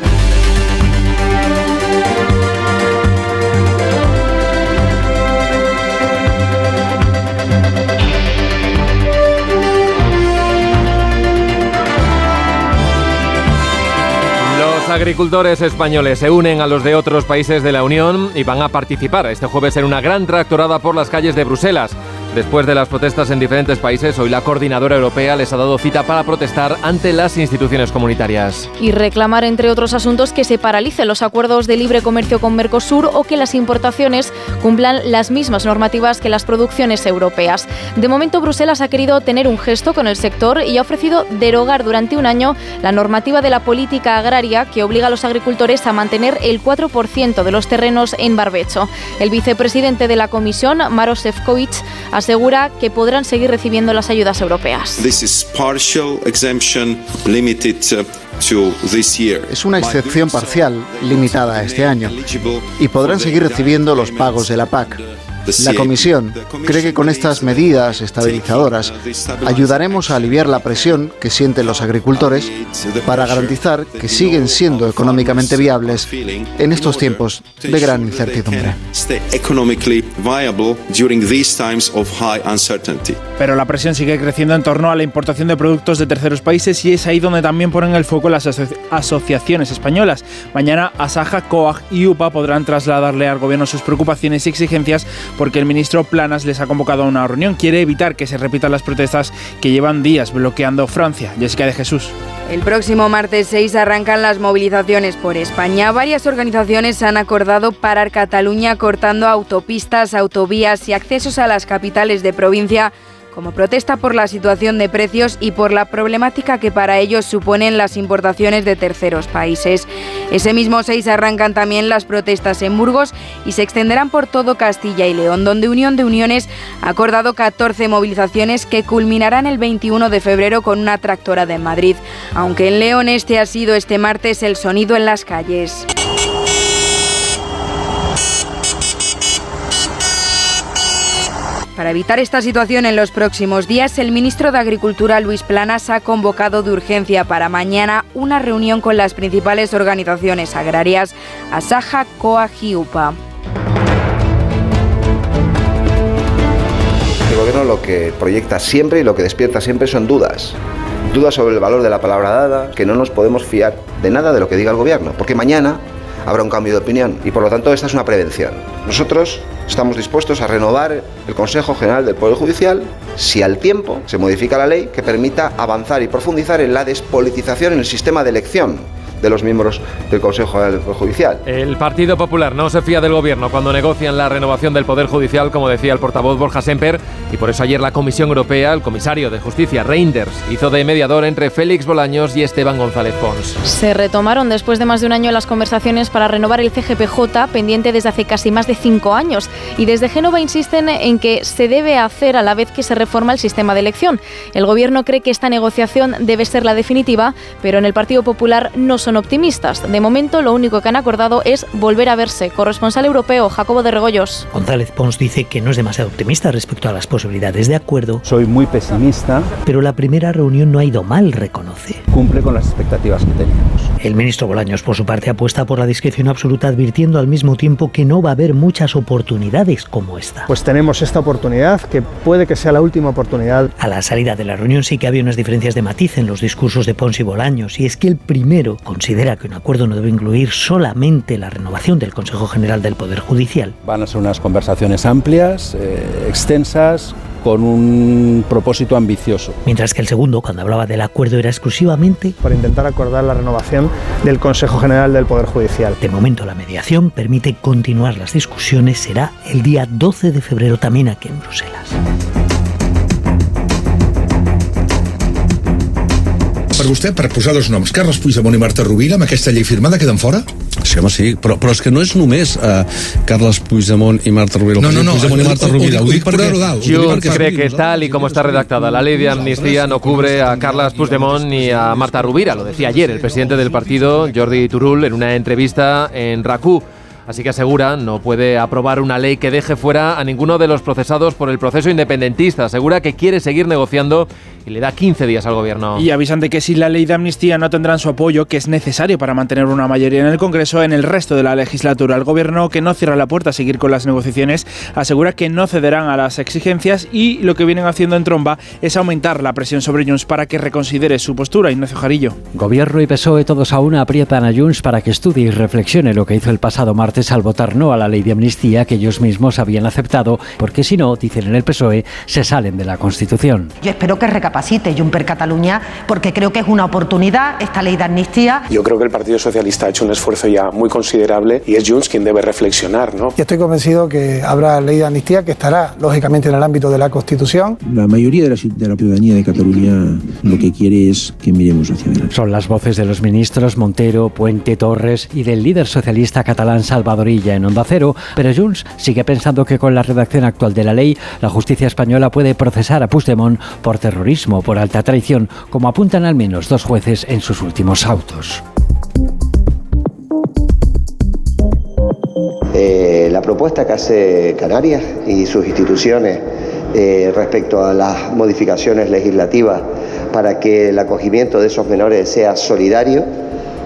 Speaker 29: Los agricultores españoles se unen a los de otros países de la Unión y van a participar este jueves en una gran tractorada por las calles de Bruselas. Después de las protestas en diferentes países, hoy la coordinadora europea les ha dado cita para protestar ante las instituciones comunitarias.
Speaker 51: Y reclamar, entre otros asuntos, que se paralicen los acuerdos de libre comercio con Mercosur o que las importaciones cumplan las mismas normativas que las producciones europeas. De momento, Bruselas ha querido tener un gesto con el sector y ha ofrecido derogar durante un año la normativa de la política agraria que obliga a los agricultores a mantener el 4% de los terrenos en barbecho. El vicepresidente de la Comisión, Maros Sefcovic, asegura que podrán seguir recibiendo las ayudas europeas.
Speaker 53: Es una excepción parcial, limitada a este año, y podrán seguir recibiendo los pagos de la PAC. La Comisión cree que con estas medidas estabilizadoras ayudaremos a aliviar la presión que sienten los agricultores para garantizar que siguen siendo económicamente viables en estos tiempos de gran incertidumbre.
Speaker 52: Pero la presión sigue creciendo en torno a la importación de productos de terceros países y es ahí donde también ponen el foco las aso asociaciones españolas. Mañana Asaja, COAG y UPA podrán trasladarle al gobierno sus preocupaciones y exigencias porque el ministro Planas les ha convocado a una reunión. Quiere evitar que se repitan las protestas que llevan días bloqueando Francia. Jessica de Jesús.
Speaker 30: El próximo martes 6 arrancan las movilizaciones por España. Varias organizaciones han acordado parar Cataluña cortando autopistas, autovías y accesos a las capitales de provincia como protesta por la situación de precios y por la problemática que para ellos suponen las importaciones de terceros países. Ese mismo 6 arrancan también las protestas en Burgos y se extenderán por todo Castilla y León, donde Unión de Uniones ha acordado 14 movilizaciones que culminarán el 21 de febrero con una tractorada en Madrid, aunque en León este ha sido este martes el sonido en las calles. Para evitar esta situación en los próximos días, el ministro de Agricultura, Luis Planas, ha convocado de urgencia para mañana una reunión con las principales organizaciones agrarias, Asaja, Coag y UPA.
Speaker 54: El gobierno lo que proyecta siempre y lo que despierta siempre son dudas. Dudas sobre el valor de la palabra dada, que no nos podemos fiar de nada de lo que diga el gobierno, porque mañana habrá un cambio de opinión y por lo tanto esta es una prevención. Nosotros estamos dispuestos a renovar el Consejo General del Poder Judicial si al tiempo se modifica la ley que permita avanzar y profundizar en la despolitización en el sistema de elección de los miembros del Consejo General del Poder Judicial.
Speaker 1: El Partido Popular no se fía del gobierno cuando negocian la renovación del Poder Judicial, como decía el portavoz Borja Semper, y por eso ayer la Comisión Europea, el comisario de Justicia Reinders, hizo de mediador entre Félix Bolaños y Esteban González Pons.
Speaker 51: Se retomaron después de más de un año las conversaciones para renovar el CGPJ, pendiente desde hace casi más de cinco años, y desde Génova insisten en que se debe hacer a la vez que se reforma el sistema de elección. El gobierno cree que esta negociación debe ser la definitiva, pero en el Partido Popular no son optimistas. De momento, lo único que han acordado es volver a verse. Corresponsal europeo, Jacobo de Regoyos.
Speaker 55: González Pons dice que no es demasiado optimista respecto a las posibilidades de acuerdo.
Speaker 4: Soy muy pesimista.
Speaker 55: Pero la primera reunión no ha ido mal, reconoce.
Speaker 4: Cumple con las expectativas que teníamos.
Speaker 55: El ministro Bolaños, por su parte, apuesta por la discreción absoluta, advirtiendo al mismo tiempo que no va a haber muchas oportunidades como esta.
Speaker 4: Pues tenemos esta oportunidad, que puede que sea la última oportunidad.
Speaker 55: A la salida de la reunión sí que había unas diferencias de matiz en los discursos de Pons y Bolaños, y es que el primero considera que un acuerdo no debe incluir solamente la renovación del Consejo General del Poder Judicial.
Speaker 4: Van a ser unas conversaciones amplias, eh, extensas, con un propósito ambicioso.
Speaker 55: Mientras que el segundo, cuando hablaba del acuerdo, era exclusivamente
Speaker 4: para intentar acordar la renovación del Consejo General del Poder Judicial.
Speaker 55: De momento, la mediación permite continuar las discusiones. Será el día 12 de febrero también aquí en Bruselas.
Speaker 53: Per vostè, per posar dos noms, Carles Puigdemont i Marta Rovira, amb aquesta llei firmada queden fora?
Speaker 56: Sí, home, sí, però, però és que no és només uh, Carles Puigdemont i Marta Rovira.
Speaker 53: No, no, no,
Speaker 56: Puigdemont i Marta
Speaker 53: ho,
Speaker 56: Rovira.
Speaker 53: ho, ho, dic per Rodal.
Speaker 1: Junts cree que tal y como está redactada la ley de amnistía no cubre a Carles Puigdemont ni a Marta Rovira. Lo decía ayer el presidente del partido, Jordi Turul, en una entrevista en RACU. Así que asegura no puede aprobar una ley que deje fuera a ninguno de los procesados por el proceso independentista. Asegura que quiere seguir negociando y le da 15 días al gobierno.
Speaker 52: Y avisan de que si la ley de amnistía no tendrán su apoyo, que es necesario para mantener una mayoría en el Congreso en el resto de la legislatura. El gobierno, que no cierra la puerta a seguir con las negociaciones, asegura que no cederán a las exigencias y lo que vienen haciendo en tromba es aumentar la presión sobre Junts para que reconsidere su postura. Ignacio Jarillo.
Speaker 57: Gobierno y PSOE todos a una aprietan a Junts para que estudie y reflexione lo que hizo el pasado martes al votar no a la ley de amnistía que ellos mismos habían aceptado, porque si no, dicen en el PSOE, se salen de la Constitución.
Speaker 58: Yo espero que recapacite Juncker Cataluña porque creo que es una oportunidad esta ley de amnistía.
Speaker 59: Yo creo que el Partido Socialista ha hecho un esfuerzo ya muy considerable y es Junts quien debe reflexionar, ¿no?
Speaker 60: Y estoy convencido que habrá ley de amnistía que estará lógicamente en el ámbito de la Constitución.
Speaker 10: La mayoría de la, de la ciudadanía de Cataluña lo que quiere es que miremos hacia adelante.
Speaker 57: Son las voces de los ministros Montero, Puente, Torres y del líder socialista catalán Salvadorilla en Onda Cero, pero Junts sigue pensando que con la redacción actual de la ley, la justicia española puede procesar a Puigdemont por terrorismo, por alta traición, como apuntan al menos dos jueces en sus últimos autos.
Speaker 31: Eh, la propuesta que hace Canarias y sus instituciones eh, respecto a las modificaciones legislativas para que el acogimiento de esos menores sea solidario,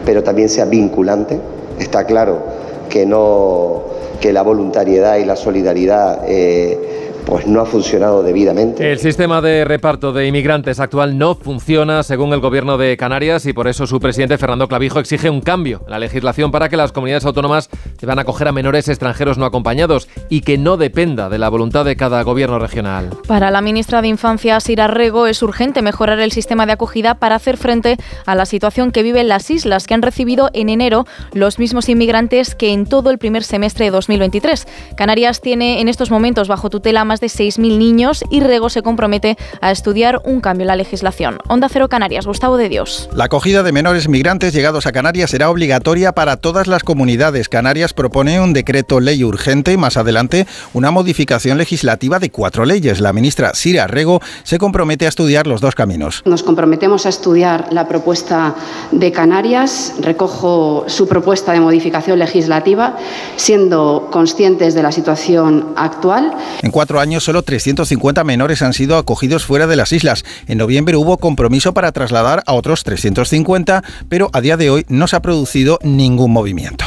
Speaker 31: pero también sea vinculante. Está claro que no que la voluntariedad y la solidaridad eh, pues no ha funcionado debidamente.
Speaker 1: El sistema de reparto de inmigrantes actual no funciona según el gobierno de Canarias y por eso su presidente Fernando Clavijo exige un cambio en la legislación para que las comunidades autónomas deban acoger a menores extranjeros no acompañados y que no dependa de la voluntad de cada gobierno regional.
Speaker 51: Para la ministra de Infancia, Sira Rego, es urgente mejorar el sistema de acogida para hacer frente a la situación que viven las islas que han recibido en enero los mismos inmigrantes que en todo el primer semestre de 2023. Canarias tiene en estos momentos bajo tutela más de 6.000 niños y Rego se compromete a estudiar un cambio en la legislación. Onda Cero Canarias, Gustavo de Dios.
Speaker 33: La acogida de menores migrantes llegados a Canarias será obligatoria para todas las comunidades. Canarias propone un decreto ley urgente y más adelante una modificación legislativa de cuatro leyes. La ministra Sira Rego se compromete a estudiar los dos caminos.
Speaker 61: Nos comprometemos a estudiar la propuesta de Canarias. Recojo su propuesta de modificación legislativa, siendo conscientes de la situación actual.
Speaker 33: En cuatro años, solo 350 menores han sido acogidos fuera de las islas. En noviembre hubo compromiso para trasladar a otros 350, pero a día de hoy no se ha producido ningún movimiento.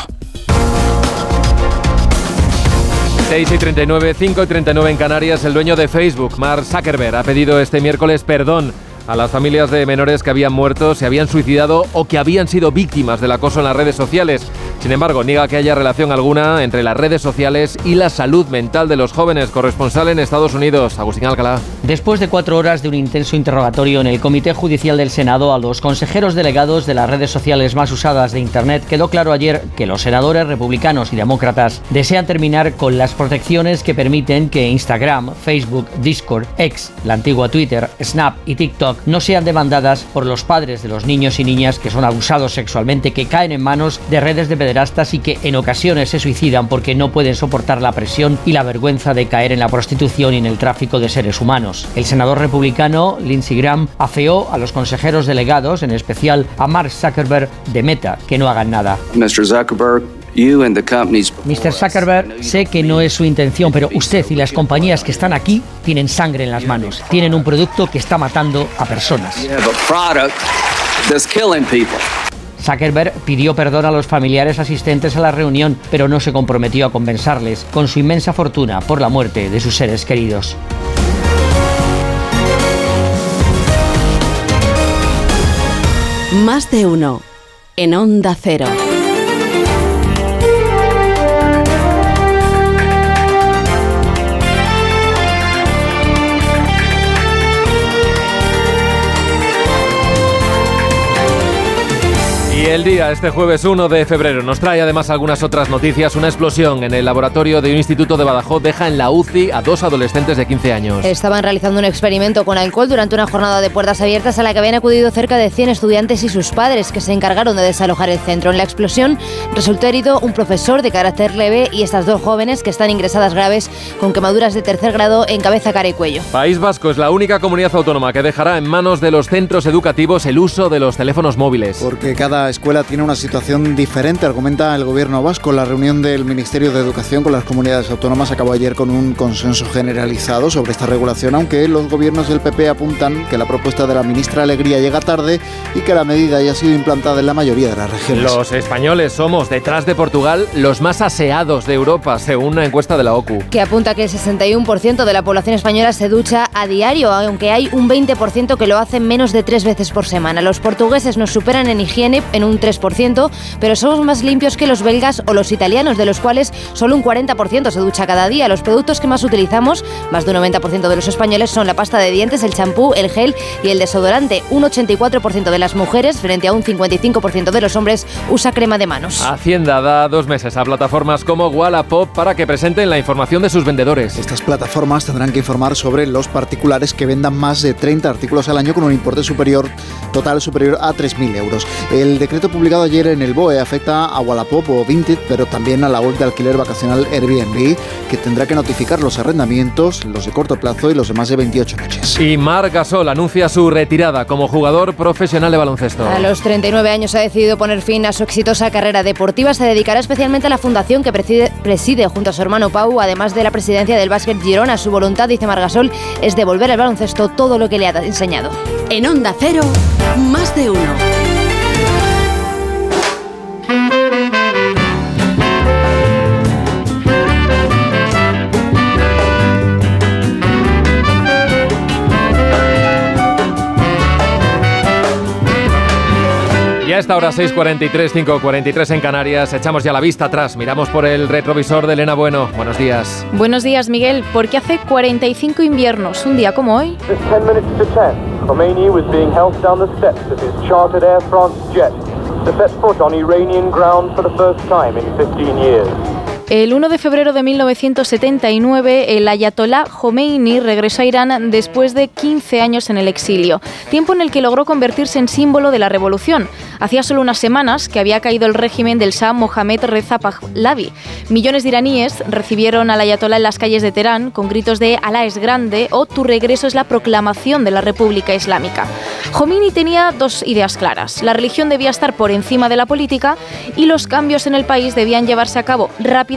Speaker 1: 6 y 39, 5 y 39 en Canarias, el dueño de Facebook, Mark Zuckerberg, ha pedido este miércoles perdón a las familias de menores que habían muerto, se habían suicidado o que habían sido víctimas del acoso en las redes sociales. Sin embargo, niega que haya relación alguna entre las redes sociales y la salud mental de los jóvenes. Corresponsal en Estados Unidos, Agustín Alcalá.
Speaker 62: Después de cuatro horas de un intenso interrogatorio en el Comité Judicial del Senado a los consejeros delegados de las redes sociales más usadas de Internet, quedó claro ayer que los senadores republicanos y demócratas desean terminar con las protecciones que permiten que Instagram, Facebook, Discord, X, la antigua Twitter, Snap y TikTok no sean demandadas por los padres de los niños y niñas que son abusados sexualmente, que caen en manos de redes de pederastas y que en ocasiones se suicidan porque no pueden soportar la presión y la vergüenza de caer en la prostitución y en el tráfico de seres humanos. El senador republicano Lindsey Graham afeó a los consejeros delegados, en especial a Mark Zuckerberg de Meta, que no hagan nada.
Speaker 63: Mr. Zuckerberg,
Speaker 62: sé que no es su intención, pero usted y las compañías que están aquí tienen sangre en las manos. Tienen un producto que está matando a personas. Zuckerberg pidió perdón a los familiares asistentes a la reunión, pero no se comprometió a compensarles con su inmensa fortuna por la muerte de sus seres queridos.
Speaker 64: Más de uno en Onda Cero.
Speaker 1: El día, este jueves 1 de febrero, nos trae además algunas otras noticias. Una explosión en el laboratorio de un instituto de Badajoz deja en la UCI a dos adolescentes de 15 años.
Speaker 29: Estaban realizando un experimento con alcohol durante una jornada de puertas abiertas a la que habían acudido cerca de 100 estudiantes y sus padres que se encargaron de desalojar el centro. En la explosión resultó herido un profesor de carácter leve y estas dos jóvenes que están ingresadas graves con quemaduras de tercer grado en cabeza, cara y cuello.
Speaker 1: País Vasco es la única comunidad autónoma que dejará en manos de los centros educativos el uso de los teléfonos móviles.
Speaker 65: Porque cada escuela tiene una situación diferente, argumenta el gobierno vasco. La reunión del Ministerio de Educación con las comunidades autónomas acabó ayer con un consenso generalizado sobre esta regulación, aunque los gobiernos del PP apuntan que la propuesta de la ministra Alegría llega tarde y que la medida ya ha sido implantada en la mayoría de las regiones.
Speaker 1: Los españoles somos, detrás de Portugal, los más aseados de Europa, según una encuesta de la OCU.
Speaker 29: Que apunta que el 61% de la población española se ducha a diario, aunque hay un 20% que lo hace menos de tres veces por semana. Los portugueses nos superan en higiene en un 3% pero somos más limpios que los belgas o los italianos, de los cuales solo un 40% se ducha cada día. Los productos que más utilizamos, más de un 90% de los españoles, son la pasta de dientes, el champú, el gel y el desodorante. Un 84% de las mujeres, frente a un 55% de los hombres, usa crema de manos.
Speaker 1: Hacienda da dos meses a plataformas como Wallapop para que presenten la información de sus vendedores.
Speaker 65: Estas plataformas tendrán que informar sobre los particulares que vendan más de 30 artículos al año con un importe superior total superior a 3.000 euros. El decreto publicado ayer en el BOE afecta a Wallapop o Vinted, pero también a la web de alquiler vacacional Airbnb, que tendrá que notificar los arrendamientos, los de corto plazo y los de más de 28 noches.
Speaker 1: Y Marc Gasol anuncia su retirada como jugador profesional de baloncesto.
Speaker 29: A los 39 años ha decidido poner fin a su exitosa carrera deportiva. Se dedicará especialmente a la fundación que preside, preside junto a su hermano Pau, además de la presidencia del básquet Girona. Su voluntad, dice Margasol, es devolver al baloncesto todo lo que le ha enseñado.
Speaker 64: En Onda Cero, más de uno.
Speaker 1: A esta hora 6.43, 5.43 en Canarias, echamos ya la vista atrás, miramos por el retrovisor de Elena Bueno. Buenos días.
Speaker 51: Buenos días, Miguel. Porque hace 45 inviernos, un día como hoy. Khomeini was being held down the steps of his chartered Air France jet to set foot on Iranian ground for the first time in 15 years. El 1 de febrero de 1979, el ayatolá Khomeini regresó a Irán después de 15 años en el exilio, tiempo en el que logró convertirse en símbolo de la revolución. Hacía solo unas semanas que había caído el régimen del Shah Mohammad Reza Pahlavi. Millones de iraníes recibieron al ayatolá en las calles de Teherán con gritos de Alá es grande o Tu regreso es la proclamación de la República Islámica. Khomeini tenía dos ideas claras. La religión debía estar por encima de la política y los cambios en el país debían llevarse a cabo rápidamente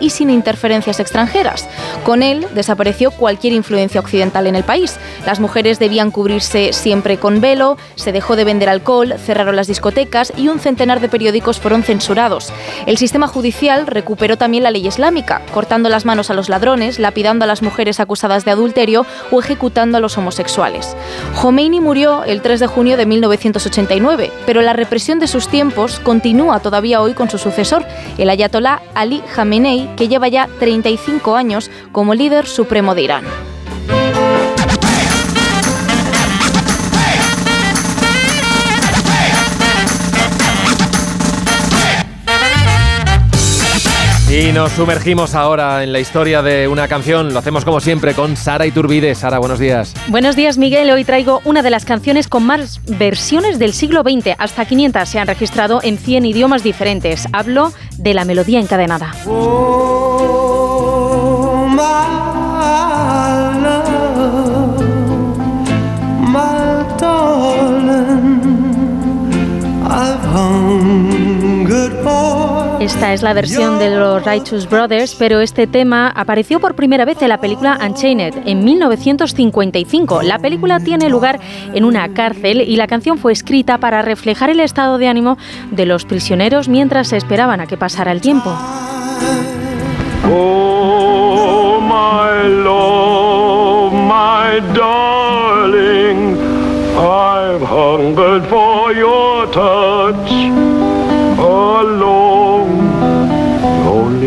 Speaker 51: y sin interferencias extranjeras. Con él desapareció cualquier influencia occidental en el país. Las mujeres debían cubrirse siempre con velo, se dejó de vender alcohol, cerraron las discotecas y un centenar de periódicos fueron censurados. El sistema judicial recuperó también la ley islámica, cortando las manos a los ladrones, lapidando a las mujeres acusadas de adulterio o ejecutando a los homosexuales. Khomeini murió el 3 de junio de 1989, pero la represión de sus tiempos continúa todavía hoy con su sucesor, el ayatolá Ali Khamenei, que lleva ya 35 años como líder supremo de Irán.
Speaker 29: Y nos sumergimos ahora en la historia de una canción. Lo hacemos como siempre con Sara Iturbide. Sara, buenos días.
Speaker 66: Buenos días, Miguel. Hoy traigo una de las canciones con más versiones del siglo XX. Hasta 500 se han registrado en 100 idiomas diferentes. Hablo de la melodía encadenada.
Speaker 67: Oh,
Speaker 66: Esta es la versión de los Righteous Brothers, pero este tema apareció por primera vez en la película Unchained en 1955. La película tiene lugar en una cárcel y la canción fue escrita para reflejar el estado de ánimo de los prisioneros mientras esperaban a que pasara el tiempo.
Speaker 67: Oh, my love, my darling, I've hungered for your touch a long, lonely time.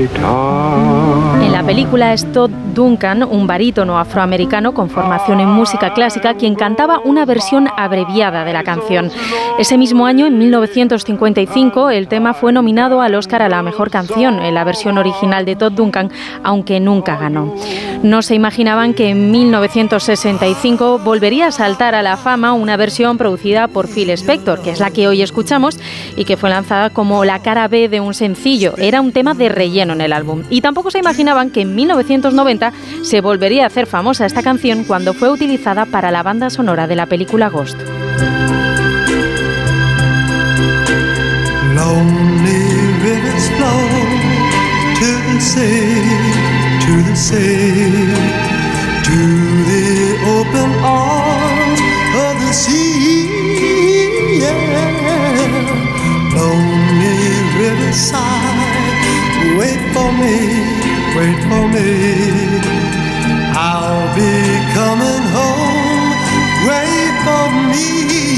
Speaker 66: En la película es Todd Duncan, un barítono afroamericano con formación en música clásica, quien cantaba una versión abreviada de la canción. Ese mismo año, en 1955, el tema fue nominado al Oscar a la mejor canción en la versión original de Todd Duncan, aunque nunca ganó. No se imaginaban que en 1965 volvería a saltar a la fama una versión producida por Phil Spector, que es la que hoy escuchamos y que fue lanzada como la cara B de un sencillo. Era un tema de relleno en el álbum. Y tampoco se imaginaban que en 1990 se volvería a hacer famosa esta canción cuando fue utilizada para la banda sonora de la película Ghost.
Speaker 67: Wait for me, wait for me. Be coming home, wait for me.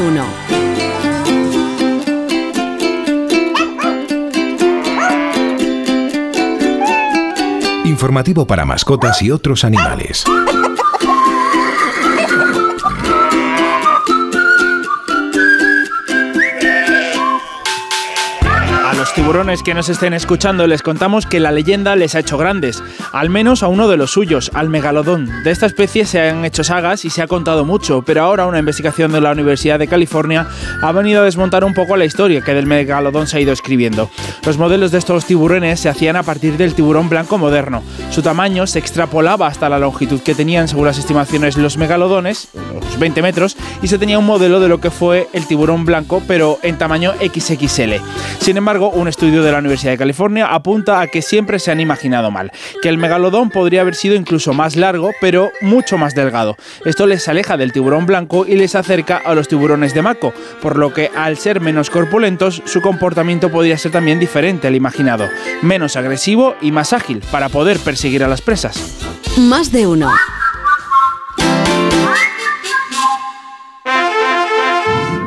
Speaker 68: Uno.
Speaker 27: Informativo para mascotas y otros animales.
Speaker 52: Tiburones que nos estén escuchando les contamos que la leyenda les ha hecho grandes, al menos a uno de los suyos, al megalodón. De esta especie se han hecho sagas y se ha contado mucho, pero ahora una investigación de la Universidad de California ha venido a desmontar un poco la historia que del megalodón se ha ido escribiendo. Los modelos de estos tiburones se hacían a partir del tiburón blanco moderno. Su tamaño se extrapolaba hasta la longitud que tenían, según las estimaciones, los megalodones, unos 20 metros, y se tenía un modelo de lo que fue el tiburón blanco, pero en tamaño XXL. Sin embargo, un estudio estudio de la Universidad de California apunta a que siempre se han imaginado mal, que el megalodón podría haber sido incluso más largo, pero mucho más delgado. Esto les aleja del tiburón blanco y les acerca a los tiburones de Mako, por lo que al ser menos corpulentos, su comportamiento podría ser también diferente al imaginado, menos agresivo y más ágil para poder perseguir a las presas.
Speaker 20: Más de uno.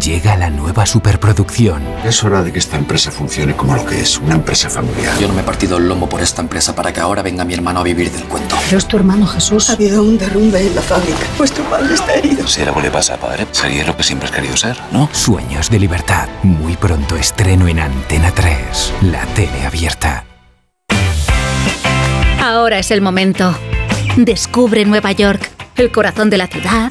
Speaker 69: Llega la nueva superproducción.
Speaker 70: Es hora de que esta empresa funcione como lo que es, una empresa familiar.
Speaker 71: Yo no me he partido el lomo por esta empresa para que ahora venga mi hermano a vivir del cuento.
Speaker 17: Pero es tu hermano Jesús. Ha habido un derrumbe en la fábrica. Vuestro padre está herido.
Speaker 70: Si algo le pasa a padre, sería lo que siempre has querido ser, ¿no?
Speaker 69: Sueños de libertad. Muy pronto estreno en Antena 3, la tele abierta.
Speaker 20: Ahora es el momento. Descubre Nueva York, el corazón de la ciudad,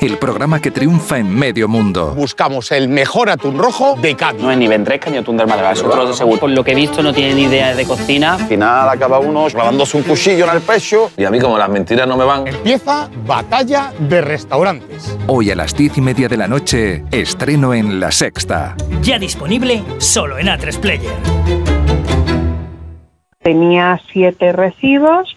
Speaker 69: el programa que triunfa en medio mundo.
Speaker 72: Buscamos el mejor atún rojo de Cádiz.
Speaker 73: No es ni ventresca ni atún del Málaga, es otro de seguro.
Speaker 74: Por lo que he visto no tiene ni idea de cocina.
Speaker 72: Al final acaba uno clavándose un cuchillo en el pecho.
Speaker 70: Y a mí como las mentiras no me van.
Speaker 72: Empieza Batalla de Restaurantes.
Speaker 69: Hoy a las diez y media de la noche, estreno en La Sexta.
Speaker 75: Ya disponible solo en A3 Player.
Speaker 67: Tenía siete recibos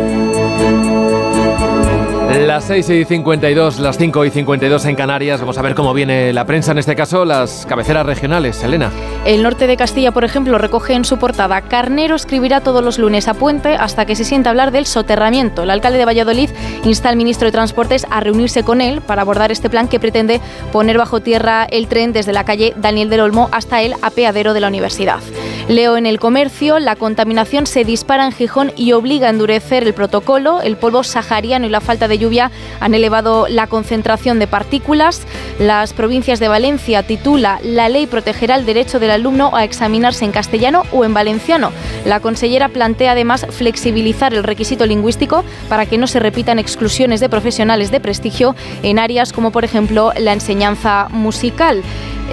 Speaker 1: Las 6 y 52, las 5 y 52 en Canarias. Vamos a ver cómo viene la prensa, en este caso las cabeceras regionales. Elena.
Speaker 51: El norte de Castilla, por ejemplo, recoge en su portada Carnero escribirá todos los lunes a Puente hasta que se sienta hablar del soterramiento. El alcalde de Valladolid insta al ministro de Transportes a reunirse con él para abordar este plan que pretende poner bajo tierra el tren desde la calle Daniel del Olmo hasta el apeadero de la universidad. Leo en el comercio, la contaminación se dispara en Gijón y obliga a endurecer el protocolo. El polvo sahariano y la falta de lluvia han elevado la concentración de partículas. Las provincias de Valencia titula La ley protegerá el derecho del alumno a examinarse en castellano o en valenciano. La consellera plantea además flexibilizar el requisito lingüístico para que no se repitan exclusiones de profesionales de prestigio en áreas como por ejemplo la enseñanza musical.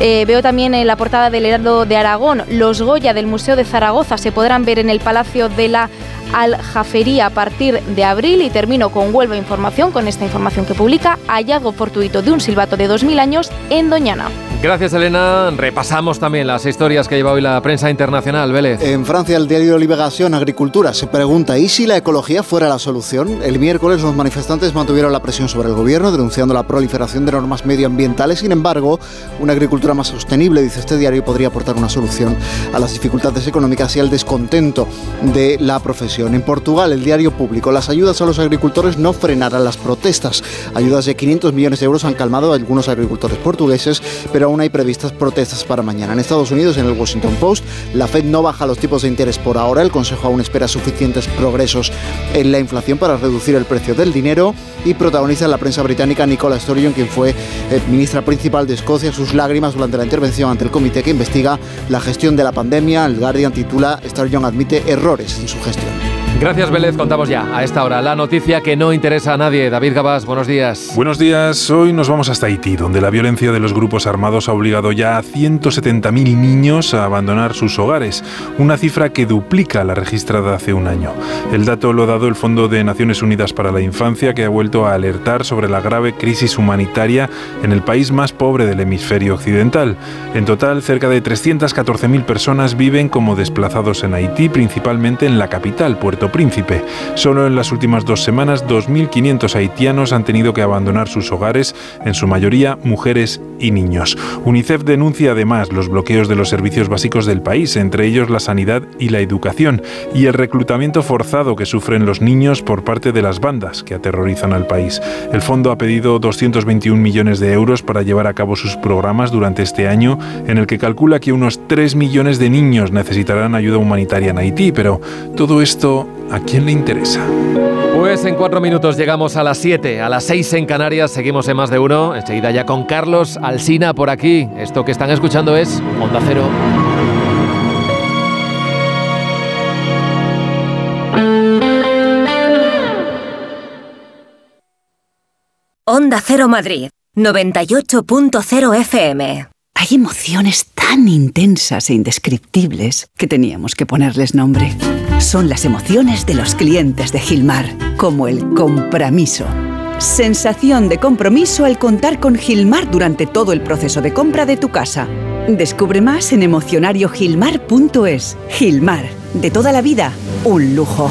Speaker 51: Eh, veo también en la portada del Heraldo de Aragón, los Goya del Museo de Zaragoza se podrán ver en el Palacio de la Aljafería a partir de abril y termino con Huelva Información, con esta información que publica hallazgo fortuito de un silbato de 2.000 años en Doñana.
Speaker 1: Gracias, Elena. Repasamos también las historias que lleva hoy la prensa internacional, Vélez.
Speaker 65: En Francia, el diario Liberación Agricultura se pregunta: ¿y si la ecología fuera la solución? El miércoles, los manifestantes mantuvieron la presión sobre el gobierno, denunciando la proliferación de normas medioambientales. Sin embargo, una agricultura más sostenible, dice este diario, podría aportar una solución a las dificultades económicas y al descontento de la profesión. En Portugal, el diario público: las ayudas a los agricultores no frenarán las protestas. Ayudas de 500 millones de euros han calmado a algunos agricultores portugueses, pero aún hay previstas protestas para mañana. En Estados Unidos, en el Washington Post, la Fed no baja los tipos de interés por ahora. El Consejo aún espera suficientes progresos en la inflación para reducir el precio del dinero y protagoniza la prensa británica Nicola Sturgeon, quien fue eh, ministra principal de Escocia, sus lágrimas durante la intervención ante el comité que investiga la gestión de la pandemia. El Guardian titula Sturgeon admite errores en su gestión.
Speaker 1: Gracias, Vélez. Contamos ya a esta hora la noticia que no interesa a nadie. David Gabás, buenos días.
Speaker 28: Buenos días. Hoy nos vamos hasta Haití, donde la violencia de los grupos armados ha obligado ya a 170.000 niños a abandonar sus hogares, una cifra que duplica la registrada hace un año. El dato lo ha dado el Fondo de Naciones Unidas para la Infancia, que ha vuelto a alertar sobre la grave crisis humanitaria en el país más pobre del hemisferio occidental. En total, cerca de 314.000 personas viven como desplazados en Haití, principalmente en la capital, Puerto Príncipe. Solo en las últimas dos semanas, 2.500 haitianos han tenido que abandonar sus hogares, en su mayoría mujeres y niños. UNICEF denuncia además los bloqueos de los servicios básicos del país, entre ellos la sanidad y la educación, y el reclutamiento forzado que sufren los niños por parte de las bandas que aterrorizan al país. El fondo ha pedido 221 millones de euros para llevar a cabo sus programas durante este año, en el que calcula que unos 3 millones de niños necesitarán ayuda humanitaria en Haití, pero todo esto ¿A quién le interesa?
Speaker 1: Pues en cuatro minutos llegamos a las 7, a las 6 en Canarias, seguimos en más de uno. Enseguida ya con Carlos Alsina por aquí. Esto que están escuchando es Onda Cero.
Speaker 20: Onda Cero Madrid, 98.0 FM.
Speaker 76: Hay emociones tan intensas e indescriptibles que teníamos que ponerles nombre. Son las emociones de los clientes de Gilmar, como el compromiso. Sensación de compromiso al contar con Gilmar durante todo el proceso de compra de tu casa. Descubre más en emocionariogilmar.es. Gilmar, de toda la vida, un lujo.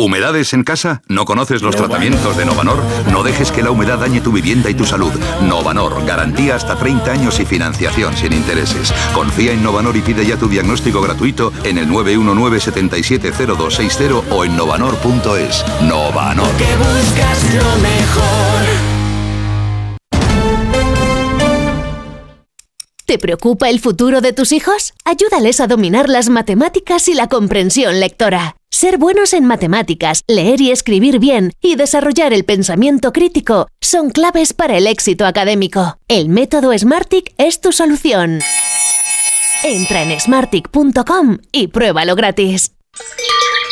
Speaker 24: ¿Humedades en casa? ¿No conoces los tratamientos de Novanor? No dejes que la humedad dañe tu vivienda y tu salud. Novanor, garantía hasta 30 años y financiación sin intereses. Confía en Novanor y pide ya tu diagnóstico gratuito en el 919-770260 o en novanor.es. Novanor.
Speaker 77: Que buscas lo mejor.
Speaker 48: ¿Te preocupa el futuro de tus hijos? Ayúdales a dominar las matemáticas y la comprensión lectora. Ser buenos en matemáticas, leer y escribir bien y desarrollar el pensamiento crítico son claves para el éxito académico. El método Smartick es tu solución. Entra en smartick.com y pruébalo gratis.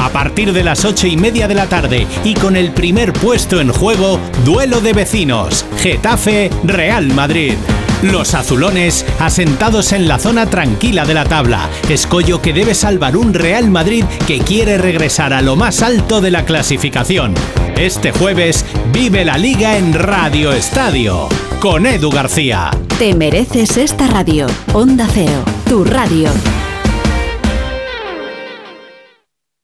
Speaker 78: A partir de las ocho y media de la tarde y con el primer puesto en juego, duelo de vecinos, Getafe Real Madrid. Los azulones asentados en la zona tranquila de la tabla, escollo que debe salvar un Real Madrid que quiere regresar a lo más alto de la clasificación. Este jueves vive la liga en Radio Estadio con Edu García.
Speaker 79: Te mereces esta radio. Onda Cero, tu radio.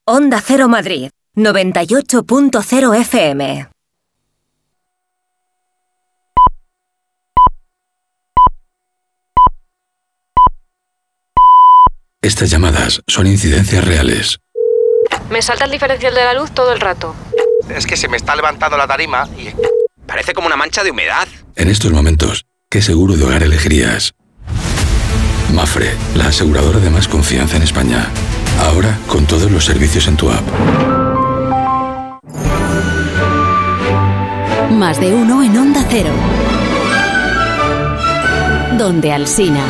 Speaker 20: Onda Cero Madrid, 98.0 FM.
Speaker 80: Estas llamadas son incidencias reales.
Speaker 81: Me salta el diferencial de la luz todo el rato.
Speaker 82: Es que se me está levantando la tarima y parece como una mancha de humedad.
Speaker 80: En estos momentos, ¿qué seguro de hogar elegirías? Mafre, la aseguradora de más confianza en España. Ahora con todos los servicios en tu app.
Speaker 79: Más de uno en Onda Cero. Donde Alsina.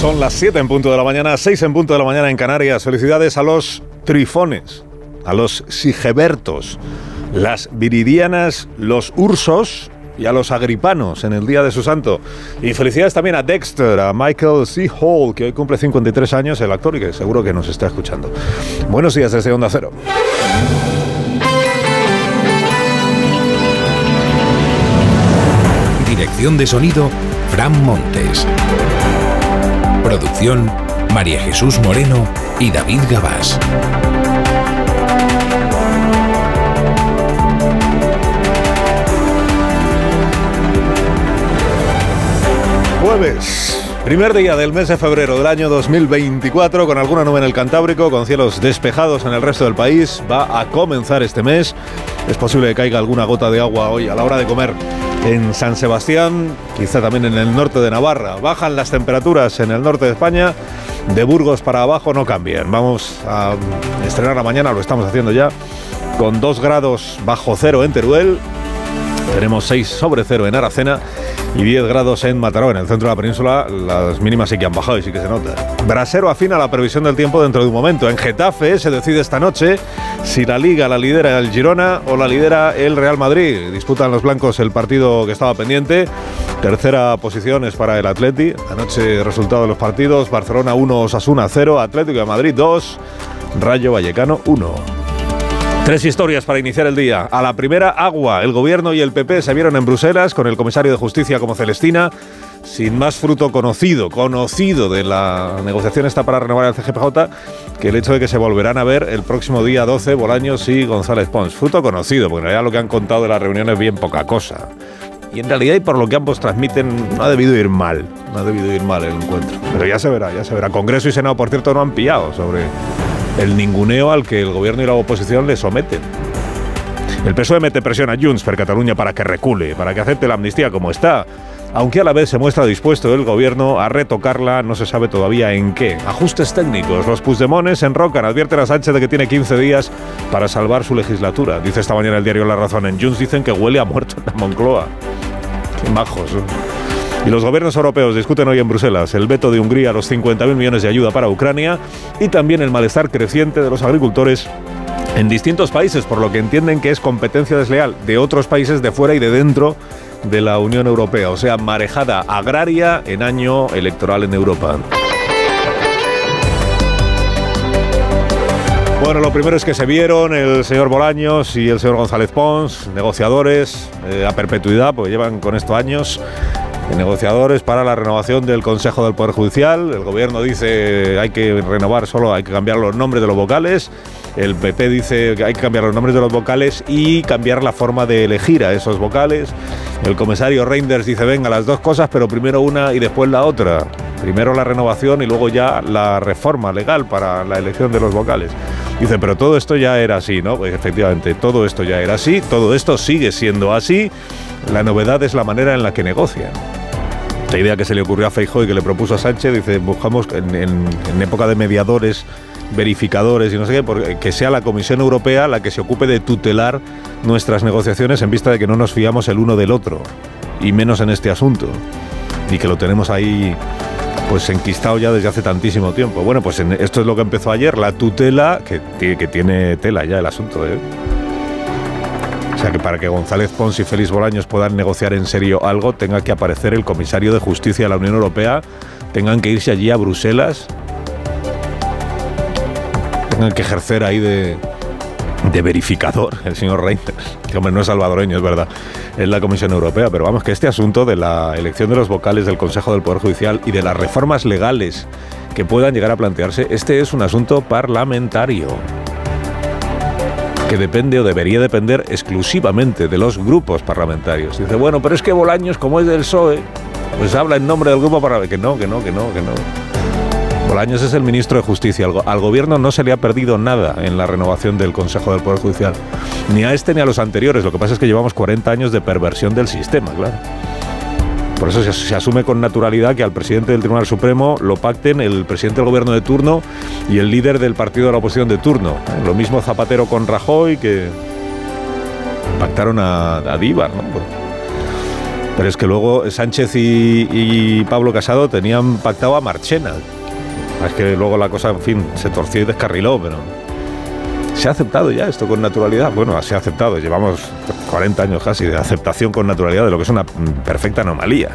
Speaker 38: Son las 7 en punto de la mañana, 6 en punto de la mañana en Canarias. Felicidades a los trifones, a los sigebertos, las viridianas, los ursos y a los agripanos en el día de su santo. Y felicidades también a Dexter, a Michael C. Hall, que hoy cumple 53 años, el actor y que seguro que nos está escuchando. Buenos días desde Onda Cero.
Speaker 27: Dirección de sonido, Fran Montes. Producción, María Jesús Moreno y David Gabás.
Speaker 38: Jueves. Primer día del mes de febrero del año 2024, con alguna nube en el Cantábrico, con cielos despejados en el resto del país. Va a comenzar este mes. Es posible que caiga alguna gota de agua hoy a la hora de comer en San Sebastián, quizá también en el norte de Navarra. Bajan las temperaturas en el norte de España. De Burgos para abajo no cambian. Vamos a estrenar la mañana, lo estamos haciendo ya, con 2 grados bajo cero en Teruel. Tenemos 6 sobre cero en Aracena y 10 grados en Mataró, en el centro de la península. Las mínimas sí que han bajado y sí que se nota. Brasero afina la previsión del tiempo dentro de un momento. En Getafe se decide esta noche si la Liga la lidera el Girona o la lidera el Real Madrid. Disputan los blancos el partido que estaba pendiente. Tercera posición es para el Atleti. Anoche resultado de los partidos. Barcelona 1, Osasuna 0, Atlético de Madrid 2, Rayo Vallecano 1. Tres historias para iniciar el día. A la primera, agua. El gobierno y el PP se vieron en Bruselas con el comisario de Justicia como Celestina, sin más fruto conocido, conocido de la negociación esta para renovar el CGPJ, que el hecho de que se volverán a ver el próximo día 12 Bolaños y González Pons. Fruto conocido, porque en realidad lo que han contado de las reuniones es bien poca cosa. Y en realidad, y por lo que ambos transmiten, no ha debido ir mal. No ha debido ir mal el encuentro. Pero ya se verá, ya se verá. Congreso y Senado, por cierto, no han pillado sobre el ninguneo al que el gobierno y la oposición le someten. El PSOE mete presión a Junts per Cataluña para que recule, para que acepte la amnistía como está, aunque a la vez se muestra dispuesto el gobierno a retocarla, no se sabe todavía en qué. Ajustes técnicos. Los Puigdemones enrocan, advierten a Sánchez de que tiene 15 días para salvar su legislatura. Dice esta mañana el diario La Razón. En Junts dicen que huele a muerto en la Moncloa. Majos. ¿eh? Y los gobiernos europeos discuten hoy en Bruselas el veto de Hungría a los 50.000 millones de ayuda para Ucrania y también el malestar creciente de los agricultores en distintos países, por lo que entienden que es competencia desleal de otros países de fuera y de dentro de la Unión Europea, o sea, marejada agraria en año electoral en Europa. Bueno, lo primero es que se vieron el señor Bolaños y el señor González Pons, negociadores eh, a perpetuidad, porque llevan con esto años, negociadores para la renovación del Consejo del Poder Judicial. El gobierno dice hay que renovar solo, hay que cambiar los nombres de los vocales. El PP dice que hay que cambiar los nombres de los vocales y cambiar la forma de elegir a esos vocales. El comisario Reinders dice, venga, las dos cosas, pero primero una y después la otra. Primero la renovación y luego ya la reforma legal para la elección de los vocales. Dice, pero todo esto ya era así, ¿no? Pues efectivamente, todo esto ya era así, todo esto sigue siendo así. La novedad es la manera en la que negocian. Esta idea que se le ocurrió a Feijóo y que le propuso a Sánchez, dice, buscamos en, en- época de mediadores, verificadores y no sé qué, porque- que sea la Comisión Europea la que se ocupe de tutelar nuestras negociaciones en vista de que no nos fiamos el uno del otro, y menos en este asunto, y que lo tenemos ahí pues enquistado ya desde hace tantísimo tiempo. Bueno, pues esto es lo que empezó ayer, la tutela, que, que tiene tela ya el asunto, ¿eh? O sea que para que González Pons y Félix Bolaños puedan negociar en serio algo, tenga que aparecer el comisario de Justicia de la Unión Europea, tengan que irse allí a Bruselas, tengan que ejercer ahí de, verificador el señor Reinders, que hombre no es salvadoreño, es verdad, es la Comisión Europea, pero vamos, que este asunto de la elección de los vocales del Consejo del Poder Judicial y de las reformas legales que puedan llegar a plantearse, este es un asunto parlamentario que depende o debería depender exclusivamente de los grupos parlamentarios. Dice, bueno, pero es que Bolaños, como es del PSOE, pues habla en nombre del grupo parlamentario. Que no, que no, que no, que no. Bolaños es el ministro de Justicia. Al gobierno no se le ha perdido nada en la renovación del Consejo del Poder Judicial. Ni a este ni a los anteriores. Lo que pasa es que llevamos 40 años de perversión del sistema, claro. Por eso se, asume con naturalidad que al presidente del Tribunal Supremo lo pacten el presidente del gobierno de turno y el líder del partido de la oposición de turno. Lo mismo Zapatero con Rajoy que pactaron a, a Díbar, ¿no? Pero es que luego Sánchez y, y Pablo Casado tenían pactado a Marchena. Es que luego la cosa, en fin, se torció y descarriló, pero se ha aceptado ya esto con naturalidad. Bueno, se ha aceptado. Llevamos 40 años casi de aceptación con naturalidad de lo que es una perfecta anomalía.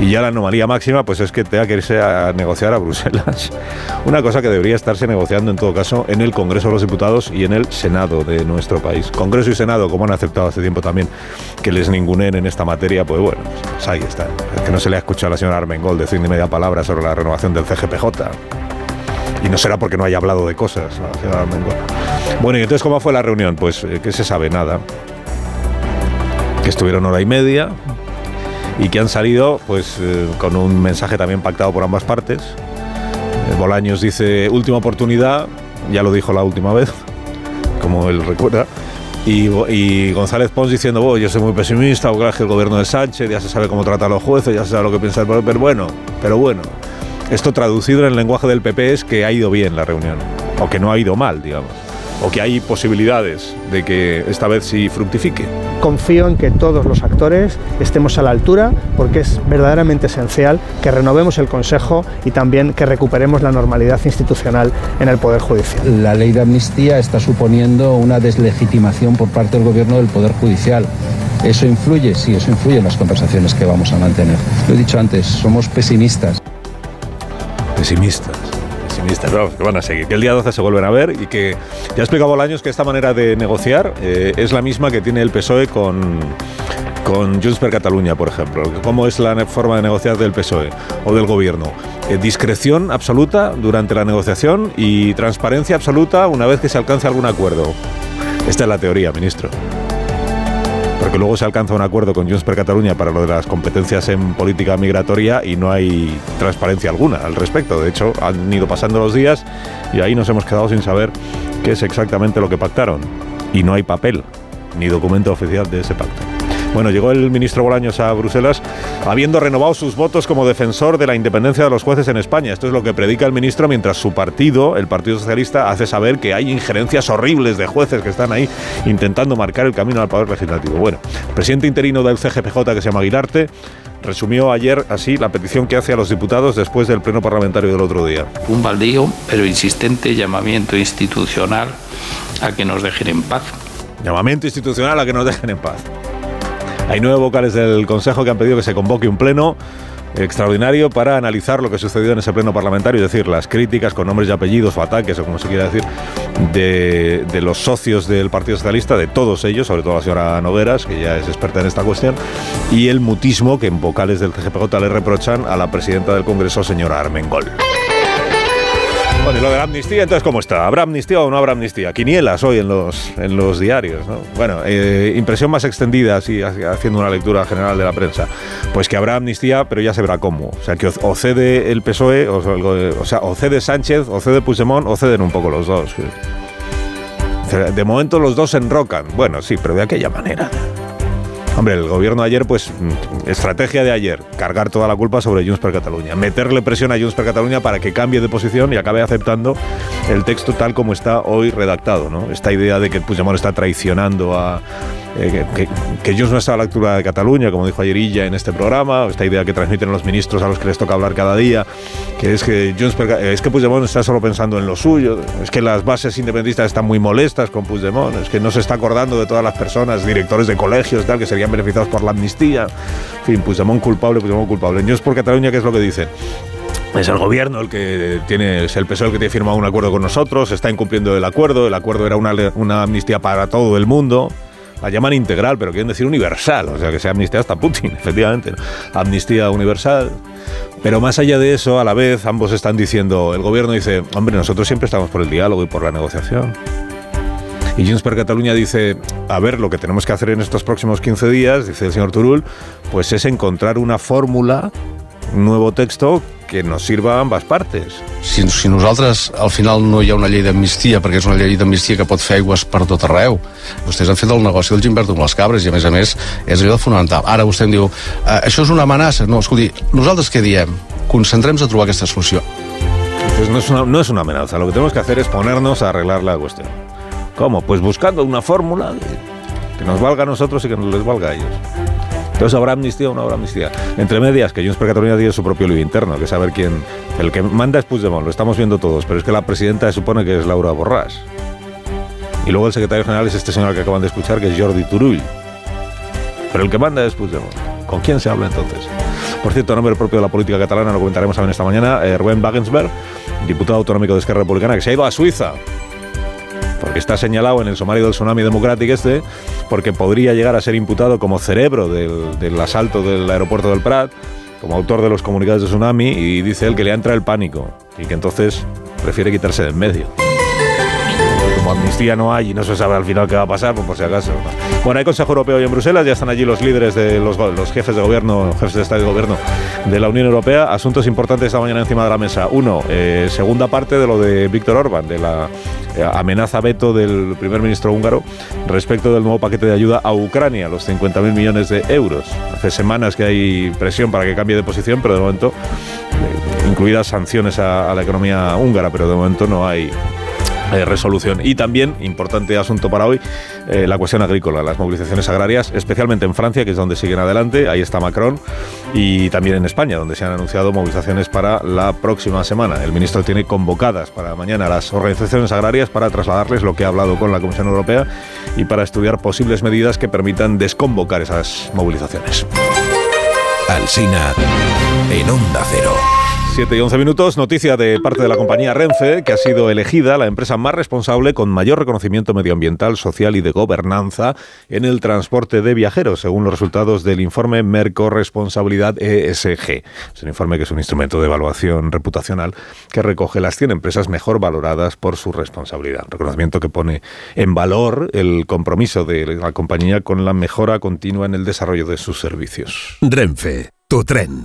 Speaker 38: Y ya la anomalía máxima, pues es que tenga que irse a negociar a Bruselas. Una cosa que debería estarse negociando en todo caso en el Congreso de los Diputados y en el Senado de nuestro país. Congreso y Senado, como han aceptado hace tiempo también que les ningunen en esta materia, pues bueno, pues ahí está. Es que no se le ha escuchado a la señora Armengol decir ni media palabra sobre la renovación del CGPJ. Y no será porque no haya hablado de cosas. Bueno, y entonces, ¿cómo fue la reunión? Pues, eh, ¿qué se sabe? Nada. Que estuvieron hora y media y que han salido, pues, eh, con un mensaje también pactado por ambas partes. Eh, Bolaños dice, última oportunidad, ya lo dijo la última vez, como él recuerda. Y, Go- y González Pons diciendo, "Oh, yo soy muy pesimista, es que el gobierno de Sánchez ya se sabe cómo trata a los jueces, ya se sabe lo que piensa el pero bueno, pero bueno. Esto traducido en el lenguaje del PP es que ha ido bien la reunión, o que no ha ido mal, digamos, o que hay posibilidades de que esta vez sí fructifique.
Speaker 83: Confío en que todos los actores estemos a la altura porque es verdaderamente esencial que renovemos el Consejo y también que recuperemos la normalidad institucional en el Poder Judicial.
Speaker 84: La ley de amnistía está suponiendo una deslegitimación por parte del gobierno del Poder Judicial. ¿Eso influye? Sí, eso influye en las conversaciones que vamos a mantener. Lo he dicho antes, somos pesimistas.
Speaker 38: Pesimistas. Pesimistas, vamos, que van a seguir. Que el día 12 se vuelven a ver y que ya ha explicado Bolaños que esta manera de negociar eh, es la misma que tiene el PSOE con, con Junts per Catalunya, por ejemplo. ¿Cómo es la forma de negociar del PSOE o del gobierno? Eh, discreción absoluta durante la negociación y transparencia absoluta una vez que se alcance algún acuerdo. Esta es la teoría, ministro. Porque luego se alcanza un acuerdo con Junts per Catalunya para lo de las competencias en política migratoria y no hay transparencia alguna al respecto. De hecho, han ido pasando los días y ahí nos hemos quedado sin saber qué es exactamente lo que pactaron. Y no hay papel ni documento oficial de ese pacto. Bueno, llegó el ministro Bolaños a Bruselas habiendo renovado sus votos como defensor de la independencia de los jueces en España. Esto es lo que predica el ministro mientras su partido, el Partido Socialista, hace saber que hay injerencias horribles de jueces que están ahí intentando marcar el camino al poder legislativo. Bueno, el presidente interino del CGPJ, que se llama Aguilarte, resumió ayer así la petición que hace a los diputados después del pleno parlamentario del otro día.
Speaker 85: Un baldío, pero insistente llamamiento institucional a que nos dejen en paz.
Speaker 38: Llamamiento institucional a que nos dejen en paz. Hay nueve vocales del Consejo que han pedido que se convoque un pleno extraordinario para analizar lo que sucedió en ese pleno parlamentario, es decir, las críticas con nombres y apellidos o ataques, o como se quiera decir, de, los socios del Partido Socialista, de todos ellos, sobre todo la señora Nogueras, que ya es experta en esta cuestión, y el mutismo que en vocales del CGPJ le reprochan a la presidenta del Congreso, señora Armengol. Bueno, y lo de la amnistía, entonces, ¿cómo está? ¿Habrá amnistía o no habrá amnistía? Quinielas hoy en los, en los diarios, ¿no? Bueno, eh, impresión más extendida, así, haciendo una lectura general de la prensa. Pues que habrá amnistía, pero ya se verá cómo. O sea, que o, cede el PSOE, o, sea, o cede Sánchez, o cede Puigdemont, o ceden un poco los dos. De momento los dos se enrocan. Bueno, sí, pero de aquella manera. Hombre, el gobierno ayer, pues, mm, estrategia de ayer, cargar toda la culpa sobre Junts per Catalunya, meterle presión a Junts per Catalunya para que cambie de posición y acabe aceptando el texto tal como está hoy redactado, ¿no? Esta idea de que Puigdemont está traicionando a... eh, que, que, no está a la altura de Cataluña, como dijo ayer en este programa, esta idea que transmiten los ministros a los que les toca hablar cada día, que es que Junts per, es que Puigdemont está solo pensando en lo suyo, es que las bases independentistas están muy molestas con Puigdemont, es que no se está acordando de todas las personas, directores de colegios, tal, que serían beneficiados por la amnistía. En fin, Puigdemont culpable, Puigdemont culpable. En Junts por Cataluña, ¿qué es lo que dicen? Es el gobierno el que tiene, es el PSOE el que tiene firmado un acuerdo con nosotros, está incumpliendo el acuerdo, el acuerdo era una amnistía para todo el mundo, la llaman integral, pero quieren decir universal, o sea que sea amnistía hasta Putin, efectivamente. ¿no? Amnistía universal. Pero más allá de eso, a la vez, ambos están diciendo, el gobierno dice, hombre, nosotros siempre estamos por el diálogo y por la negociación. Y Junts per Catalunya dice, a ver, lo que tenemos que hacer en estos próximos 15 días, dice el señor Turul, pues es encontrar una fórmula, un nuevo texto que nos sirva a ambas partes.
Speaker 86: Si, si nosaltres al final no hi ha una llei d'amnistia, perquè és una llei d'amnistia que pot fer aigües per tot arreu, vostès han fet el negoci del Gimberto amb les cabres i a més a més és allò fonamental. Ara vostè em diu, eh, això és una amenaça. No, escolti, nosaltres què diem? Concentrem-nos a trobar aquesta solució.
Speaker 38: Entonces no es, una, no es una amenaza, lo que tenemos que hacer es ponernos a arreglar la cuestión. ¿Cómo? Pues buscando una fórmula que, que nos valga a nosotros y que nos les valga a ellos. Entonces, ¿habrá amnistía o no habrá amnistía? Entre medias, que Junts per Catalunya tiene su propio lío interno, que saber quién... El que manda es Puigdemont, lo estamos viendo todos, pero es que la presidenta se supone que es Laura Borràs. Y luego el secretario general es este señor que acaban de escuchar, que es Jordi Turull. Pero el que manda es Puigdemont. ¿Con quién se habla entonces? Por cierto, nombre propio de la política catalana, lo comentaremos también esta mañana, eh, Rubén Wagensberg, diputado autonómico de Esquerra Republicana, que se ha ido a Suiza porque está señalado en el sumario del Tsunami Democratic este, porque podría llegar a ser imputado como cerebro del, del asalto del aeropuerto del Prat, como autor de los comunicados de Tsunami, y dice él que le entra el pánico y que entonces prefiere quitarse de en medio. Amnistía no hay y no se sabe al final qué va a pasar, pues por si acaso. Bueno, hay Consejo Europeo hoy en Bruselas, ya están allí los líderes de los, jefes de gobierno, jefes de Estado y de gobierno de la Unión Europea. Asuntos importantes esta mañana encima de la mesa. Uno, eh, segunda parte de lo de Víctor Orban, de la eh, amenaza veto del primer ministro húngaro respecto del nuevo paquete de ayuda a Ucrania, los 50.000 millones de euros. Hace semanas que hay presión para que cambie de posición, pero de momento, eh, incluidas sanciones a la economía húngara, pero de momento no hay eh, resolución. Y también, importante asunto para hoy, eh, la cuestión agrícola, las movilizaciones agrarias, especialmente en Francia, que es donde siguen adelante, ahí está Macron, y también en España, donde se han anunciado movilizaciones para la próxima semana. El ministro tiene convocadas para mañana las organizaciones agrarias para trasladarles lo que ha hablado con la Comisión Europea y para estudiar posibles medidas que permitan desconvocar esas movilizaciones.
Speaker 87: Alsina en Onda Cero.
Speaker 38: 7 y 11 minutos, noticia de parte de la compañía Renfe, que ha sido elegida la empresa más responsable con mayor reconocimiento medioambiental, social y de gobernanza en el transporte de viajeros, según los resultados del informe Merco Responsabilidad ESG. Es un informe que es un instrumento de evaluación reputacional que recoge las 100 empresas mejor valoradas por su responsabilidad. Reconocimiento que pone en valor el compromiso de la compañía con la mejora continua en el desarrollo de sus servicios.
Speaker 87: Renfe, tu tren.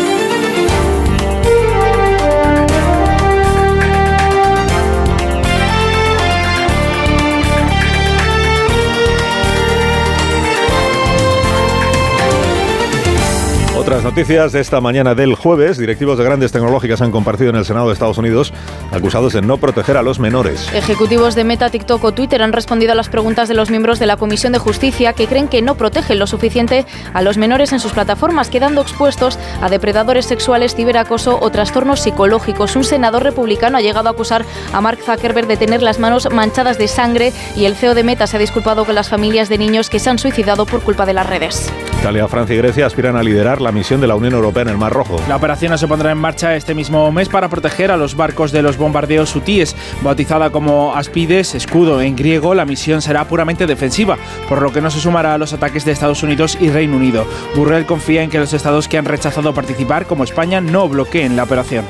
Speaker 38: Otras noticias de esta mañana del jueves, directivos de grandes tecnológicas han compartido en el Senado de Estados Unidos acusados de no proteger a los menores.
Speaker 51: Ejecutivos de Meta, TikTok o Twitter han respondido a las preguntas de los miembros de la Comisión de Justicia que creen que no protegen lo suficiente a los menores en sus plataformas, quedando expuestos a depredadores sexuales, ciberacoso o trastornos psicológicos. Un senador republicano ha llegado a acusar a Mark Zuckerberg de tener las manos manchadas de sangre y el CEO de Meta se ha disculpado con las familias de niños que se han suicidado por culpa de las redes.
Speaker 38: Italia, Francia y Grecia aspiran a liderar la misión de la Unión Europea en el Mar Rojo.
Speaker 52: La operación se pondrá en marcha este mismo mes para proteger a los barcos de los bombardeos hutíes. Bautizada como Aspides, escudo en griego, la misión será puramente defensiva, por lo que no se sumará a los ataques de Estados Unidos y Reino Unido. Burrell confía en que los estados que han rechazado participar, como España, no bloqueen la operación.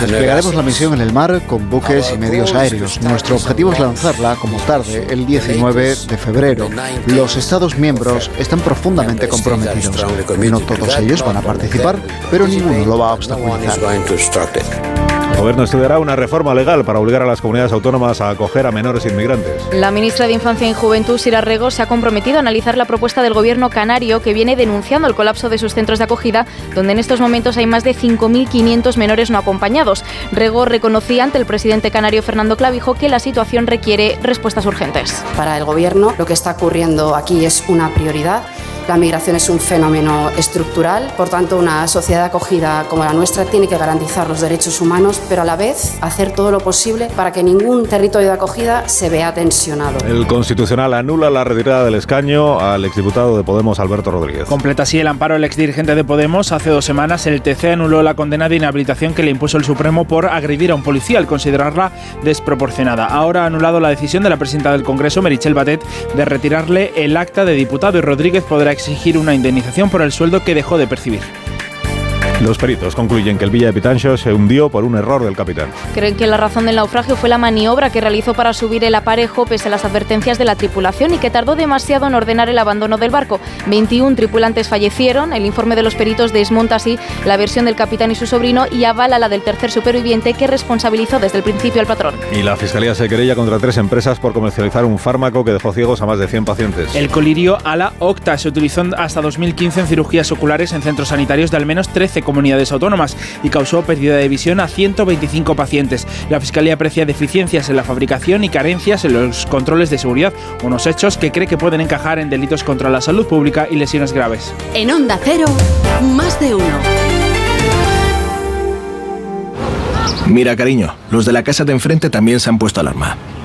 Speaker 65: Desplegaremos la misión en el mar con buques y medios aéreos. Nuestro objetivo es lanzarla como tarde, el 19 de febrero. Los Estados miembros están profundamente comprometidos. No todos ellos van a participar, pero ninguno lo va a obstaculizar.
Speaker 38: El gobierno estudiará una reforma legal para obligar a las comunidades autónomas a acoger a menores inmigrantes.
Speaker 51: La ministra de Infancia y Juventud, Sira Rego, se ha comprometido a analizar la propuesta del gobierno canario que viene denunciando el colapso de sus centros de acogida, donde en estos momentos hay más de 5.500 menores no acompañados. Rego reconocía ante el presidente canario Fernando Clavijo que la situación requiere respuestas urgentes.
Speaker 61: Para el gobierno, lo que está ocurriendo aquí es una prioridad. La migración es un fenómeno estructural, por tanto una sociedad acogida como la nuestra tiene que garantizar los derechos humanos, pero a la vez hacer todo lo posible para que ningún territorio de acogida se vea tensionado.
Speaker 38: El Constitucional anula la retirada del escaño al exdiputado de Podemos, Alberto Rodríguez.
Speaker 52: Completa así el amparo el exdirigente de Podemos. Hace dos semanas el TC anuló la condena de inhabilitación que le impuso el Supremo por agredir a un policía al considerarla desproporcionada. Ahora ha anulado la decisión de la presidenta del Congreso, Merichel Batet, de retirarle el acta de diputado y Rodríguez podrá exigir una indemnización por el sueldo que dejó de percibir.
Speaker 38: Los peritos concluyen que el Villa de Pitancho se hundió por un error del capitán.
Speaker 51: Creen que la razón del naufragio fue la maniobra que realizó para subir el aparejo pese a las advertencias de la tripulación y que tardó demasiado en ordenar el abandono del barco. 21 tripulantes fallecieron. El informe de los peritos desmonta así la versión del capitán y su sobrino y avala la del tercer superviviente que responsabilizó desde el principio al patrón.
Speaker 38: Y la Fiscalía se querella contra tres empresas por comercializar un fármaco que dejó ciegos a más de 100 pacientes.
Speaker 52: El colirio ala octa se utilizó hasta 2015 en cirugías oculares en centros sanitarios de al menos 13 comunidades autónomas y causó pérdida de visión a 125 pacientes. La Fiscalía aprecia deficiencias en la fabricación y carencias en los controles de seguridad, unos hechos que cree que pueden encajar en delitos contra la salud pública y lesiones graves.
Speaker 88: En Onda Cero, más de uno.
Speaker 27: Mira, cariño, los de la casa de enfrente también se han puesto alarma.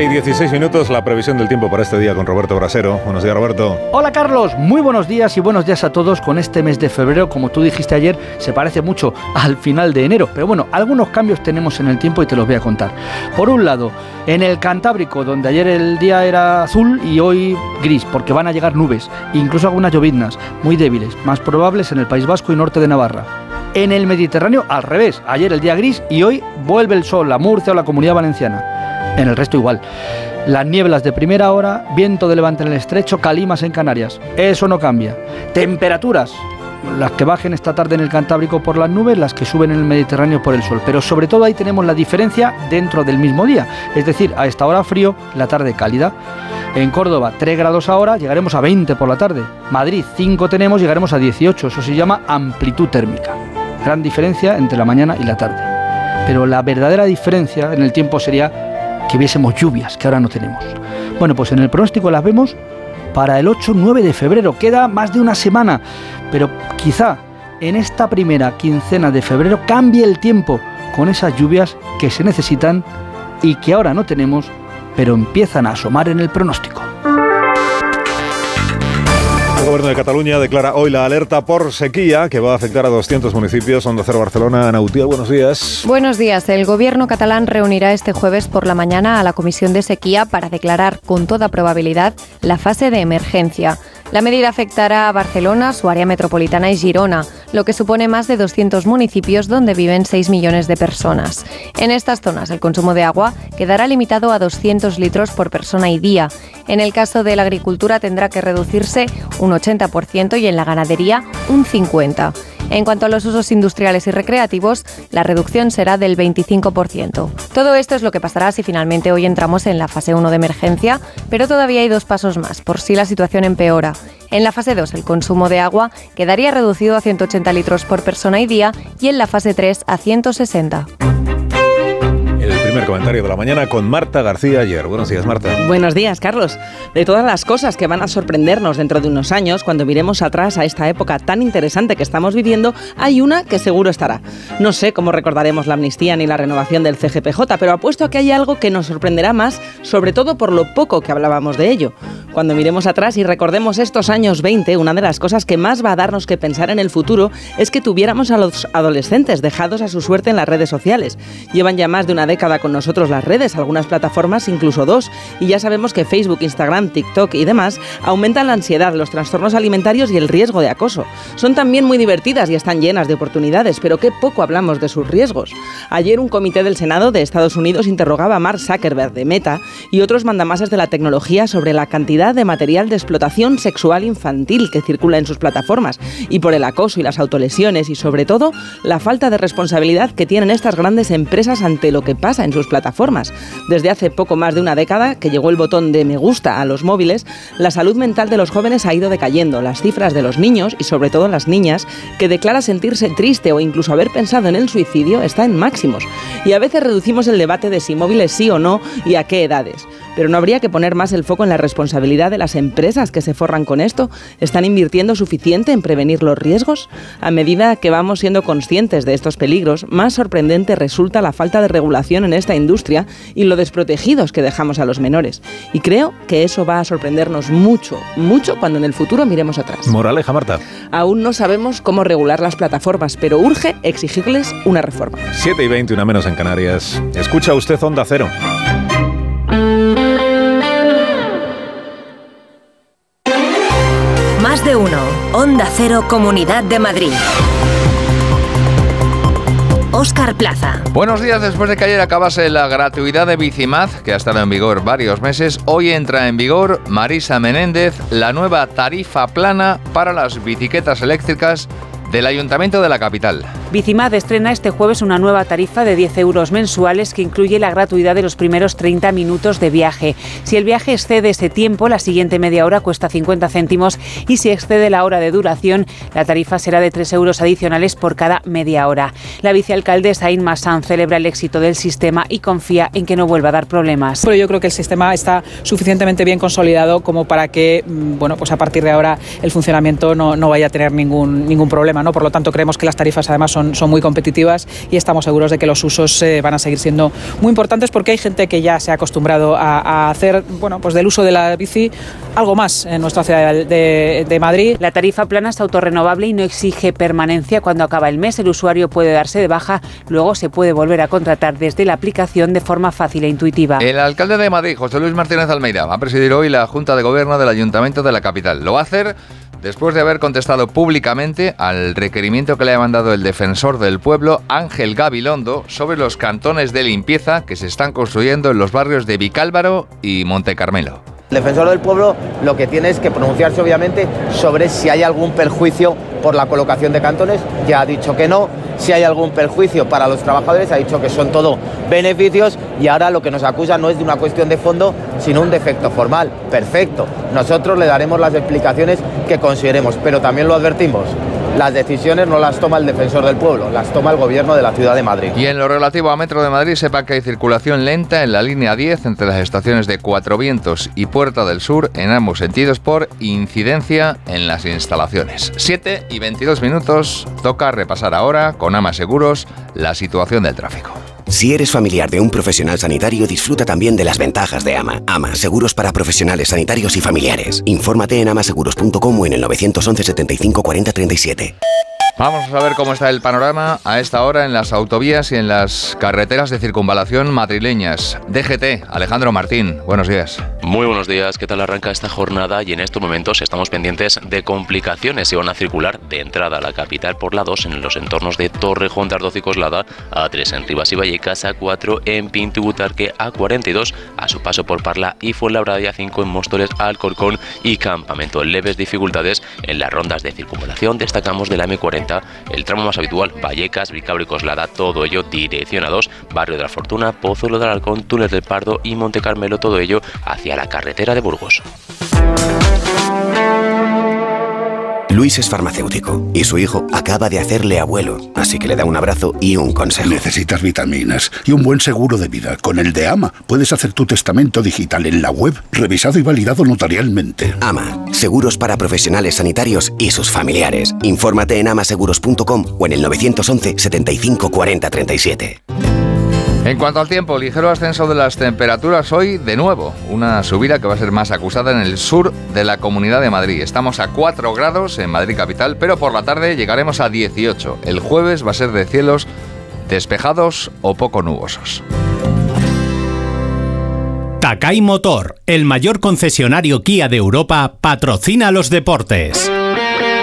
Speaker 38: Y 16 minutos la previsión del tiempo para este día con Roberto Brasero. Buenos días, Roberto.
Speaker 16: Hola, Carlos. Muy buenos días y buenos días a todos con este mes de febrero. Como tú dijiste ayer, se parece mucho al final de enero. Pero bueno, algunos cambios tenemos en el tiempo y te los voy a contar. Por un lado, en el Cantábrico, donde ayer el día era azul y hoy gris, porque van a llegar nubes, incluso algunas lloviznas muy débiles, más probables en el País Vasco y norte de Navarra. En el Mediterráneo, al revés. Ayer el día gris y hoy vuelve el sol, la Murcia o la Comunidad Valenciana. En el resto igual. Las nieblas de primera hora, viento de levante en el estrecho, calimas en Canarias. Eso no cambia. Temperaturas. Las que bajen esta tarde en el Cantábrico por las nubes, las que suben en el Mediterráneo por el sol. Pero sobre todo ahí tenemos la diferencia dentro del mismo día. Es decir, a esta hora frío, la tarde cálida. En Córdoba 3 grados ahora, llegaremos a 20 por la tarde. Madrid 5 tenemos, llegaremos a 18. Eso se llama amplitud térmica. Gran diferencia entre la mañana y la tarde. Pero la verdadera diferencia en el tiempo sería que viésemos lluvias, que ahora no tenemos. Bueno, pues en el pronóstico las vemos para el 8-9 de febrero. Queda más de una semana, pero quizá en esta primera quincena de febrero cambie el tiempo con esas lluvias que se necesitan y que ahora no tenemos, pero empiezan a asomar en el pronóstico.
Speaker 38: El gobierno de Cataluña declara hoy la alerta por sequía que va a afectar a 200 municipios. Onda Cero Barcelona, Nautia, buenos días.
Speaker 89: Buenos días. El gobierno catalán reunirá este jueves por la mañana a la Comisión de Sequía para declarar con toda probabilidad la fase de emergencia. La medida afectará a Barcelona, su área metropolitana y Girona, lo que supone más de 200 municipios donde viven 6 millones de personas. En estas zonas el consumo de agua quedará limitado a 200 litros por persona y día. En el caso de la agricultura tendrá que reducirse un 80% y en la ganadería un 50%. En cuanto a los usos industriales y recreativos, la reducción será del 25%. Todo esto es lo que pasará si finalmente hoy entramos en la fase 1 de emergencia, pero todavía hay dos pasos más, por si la situación empeora. En la fase 2 el consumo de agua quedaría reducido a 180 litros por persona y día y en la fase 3 a 160.
Speaker 38: Primer comentario de la mañana con Marta García ayer. Buenos días, Marta.
Speaker 64: Buenos días, Carlos. De todas las cosas que van a sorprendernos dentro de unos años, cuando miremos atrás a esta época tan interesante que estamos viviendo, hay una que seguro estará. No sé cómo recordaremos la amnistía ni la renovación del CGPJ, pero apuesto a que hay algo que nos sorprenderá más, sobre todo por lo poco que hablábamos de ello. Cuando miremos atrás y recordemos estos años 20, una de las cosas que más va a darnos que pensar en el futuro es que tuviéramos a los adolescentes dejados a su suerte en las redes sociales. Llevan ya más de una década con nosotros las redes, algunas plataformas incluso dos, y ya sabemos que Facebook, Instagram, TikTok y demás aumentan la ansiedad, los trastornos alimentarios y el riesgo de acoso. Son también muy divertidas y están llenas de oportunidades, pero qué poco hablamos de sus riesgos. Ayer un comité del Senado de Estados Unidos interrogaba a Mark Zuckerberg de Meta y otros mandamases de la tecnología sobre la cantidad de material de explotación sexual infantil que circula en sus plataformas y por el acoso y las autolesiones y sobre todo la falta de responsabilidad que tienen estas grandes empresas ante lo que pasa en sus plataformas. Desde hace poco más de una década que llegó el botón de me gusta a los móviles, la salud mental de los jóvenes ha ido decayendo. Las cifras de los niños y sobre todo las niñas que declara sentirse triste o incluso haber pensado en el suicidio está en máximos. Y a veces reducimos el debate de si móviles sí o no y a qué edades. Pero no habría que poner más el foco en la responsabilidad de las empresas que se forran con esto. ¿Están invirtiendo suficiente en prevenir los riesgos? A medida que vamos siendo conscientes de estos peligros, más sorprendente resulta la falta de regulación en esta industria y lo desprotegidos que dejamos a los menores. Y creo que eso va a sorprendernos mucho, mucho cuando en el futuro miremos atrás.
Speaker 38: Moraleja, Marta.
Speaker 64: Aún no sabemos cómo regular las plataformas, pero urge exigirles una reforma.
Speaker 38: 7 y 20, una menos en Canarias. Escucha usted Onda Cero.
Speaker 20: Más de uno. Onda Cero, Comunidad de Madrid. Óscar Plaza.
Speaker 90: Buenos días. Después de que ayer acabase la gratuidad de Bicimaz, que ha estado en vigor varios meses, hoy entra en vigor, Marisa Menéndez, la nueva tarifa plana para las bicicletas eléctricas del Ayuntamiento de la capital.
Speaker 91: Bicimad estrena este jueves una nueva tarifa de 10 euros mensuales que incluye la gratuidad de los primeros 30 minutos de viaje. Si el viaje excede ese tiempo, la siguiente media hora cuesta 50 céntimos y si excede la hora de duración, la tarifa será de 3 euros adicionales por cada media hora. La vicealcaldesa Inma San celebra el éxito del sistema y confía en que no vuelva a dar problemas.
Speaker 92: Pero yo creo que el sistema está suficientemente bien consolidado como para que, mm, bueno, pues a partir de ahora el funcionamiento no, no vaya a tener ningún, ningún problema. ¿No? Por lo tanto, creemos que las tarifas además son son, muy competitivas y estamos seguros de que los usos eh, van a seguir siendo muy importantes porque hay gente que ya se ha acostumbrado a, a, hacer bueno, pues del uso de la bici algo más en nuestra ciudad de, de Madrid.
Speaker 91: La tarifa plana es autorrenovable y no exige permanencia cuando acaba el mes. El usuario puede darse de baja, luego se puede volver a contratar desde la aplicación de forma fácil e intuitiva.
Speaker 90: El alcalde de Madrid, José Luis Martínez Almeida, va a presidir hoy la Junta de Gobierno del Ayuntamiento de la capital. Lo va a hacer después de haber contestado públicamente al requerimiento que le ha mandado el defensor del pueblo, Ángel Gabilondo, sobre los cantones de limpieza que se están construyendo en los barrios de Vicálvaro y Monte Carmelo.
Speaker 93: El defensor del pueblo lo que tiene es que pronunciarse obviamente sobre si hay algún perjuicio por la colocación de cantones, ya ha dicho que no, si hay algún perjuicio para los trabajadores, ha dicho que son todo beneficios y ahora lo que nos acusa no es de una cuestión de fondo, sino un defecto formal. Perfecto, nosotros le daremos las explicaciones que consideremos, pero también lo advertimos. Las decisiones no las toma el defensor del pueblo, las toma el gobierno de la ciudad de Madrid.
Speaker 90: Y en lo relativo a Metro de Madrid, sepa que hay circulación lenta en la línea 10 entre las estaciones de Cuatro Vientos y Puerta del Sur en ambos sentidos por incidencia en las instalaciones. 7 y 22 minutos, toca repasar ahora con Ama Seguros la situación del tráfico.
Speaker 93: Si eres familiar de un profesional sanitario, disfruta también de las ventajas de AMA. AMA, seguros para profesionales sanitarios y familiares. Infórmate en amaseguros.com o en el 911 75 40 37.
Speaker 90: Vamos a saber cómo está el panorama a esta hora en las autovías y en las carreteras de circunvalación madrileñas. DGT, Alejandro Martín, buenos días.
Speaker 91: Muy buenos días, ¿qué tal arranca esta jornada? Y en estos momentos estamos pendientes de complicaciones. Se van a circular de entrada a la capital por la 2 en los entornos de Torrejón, Tardoz y Coslada, A3 en Rivas y Vallecas, A4 en Butarque, A42 a su paso por Parla y Fuenlabrada y A5 en Móstoles, Alcorcón y Campamento. Leves dificultades en las rondas de circunvalación. Destacamos de la M40 el tramo más habitual, Vallecas, Vicabro y Coslada, todo ello dirección a 2, Barrio de la Fortuna, Pozuelo del Halcón, Túnez del Pardo y Monte Carmelo, todo ello hacia la carretera de Burgos.
Speaker 93: Luis es farmacéutico y su hijo acaba de hacerle abuelo, así que le da un abrazo y un consejo.
Speaker 94: Necesitas vitaminas y un buen seguro de vida. Con el de AMA puedes hacer tu testamento digital en la web, revisado y validado notarialmente.
Speaker 93: AMA, seguros para profesionales sanitarios y sus familiares. Infórmate en amaseguros.com o en el 911 75 40 37.
Speaker 90: En cuanto al tiempo, ligero ascenso de las temperaturas hoy, de nuevo, una subida que va a ser más acusada en el sur de la Comunidad de Madrid. Estamos a 4 grados en Madrid capital, pero por la tarde llegaremos a 18. El jueves va a ser de cielos despejados o poco nubosos.
Speaker 78: Takai Motor, el mayor concesionario Kia de Europa, patrocina los deportes.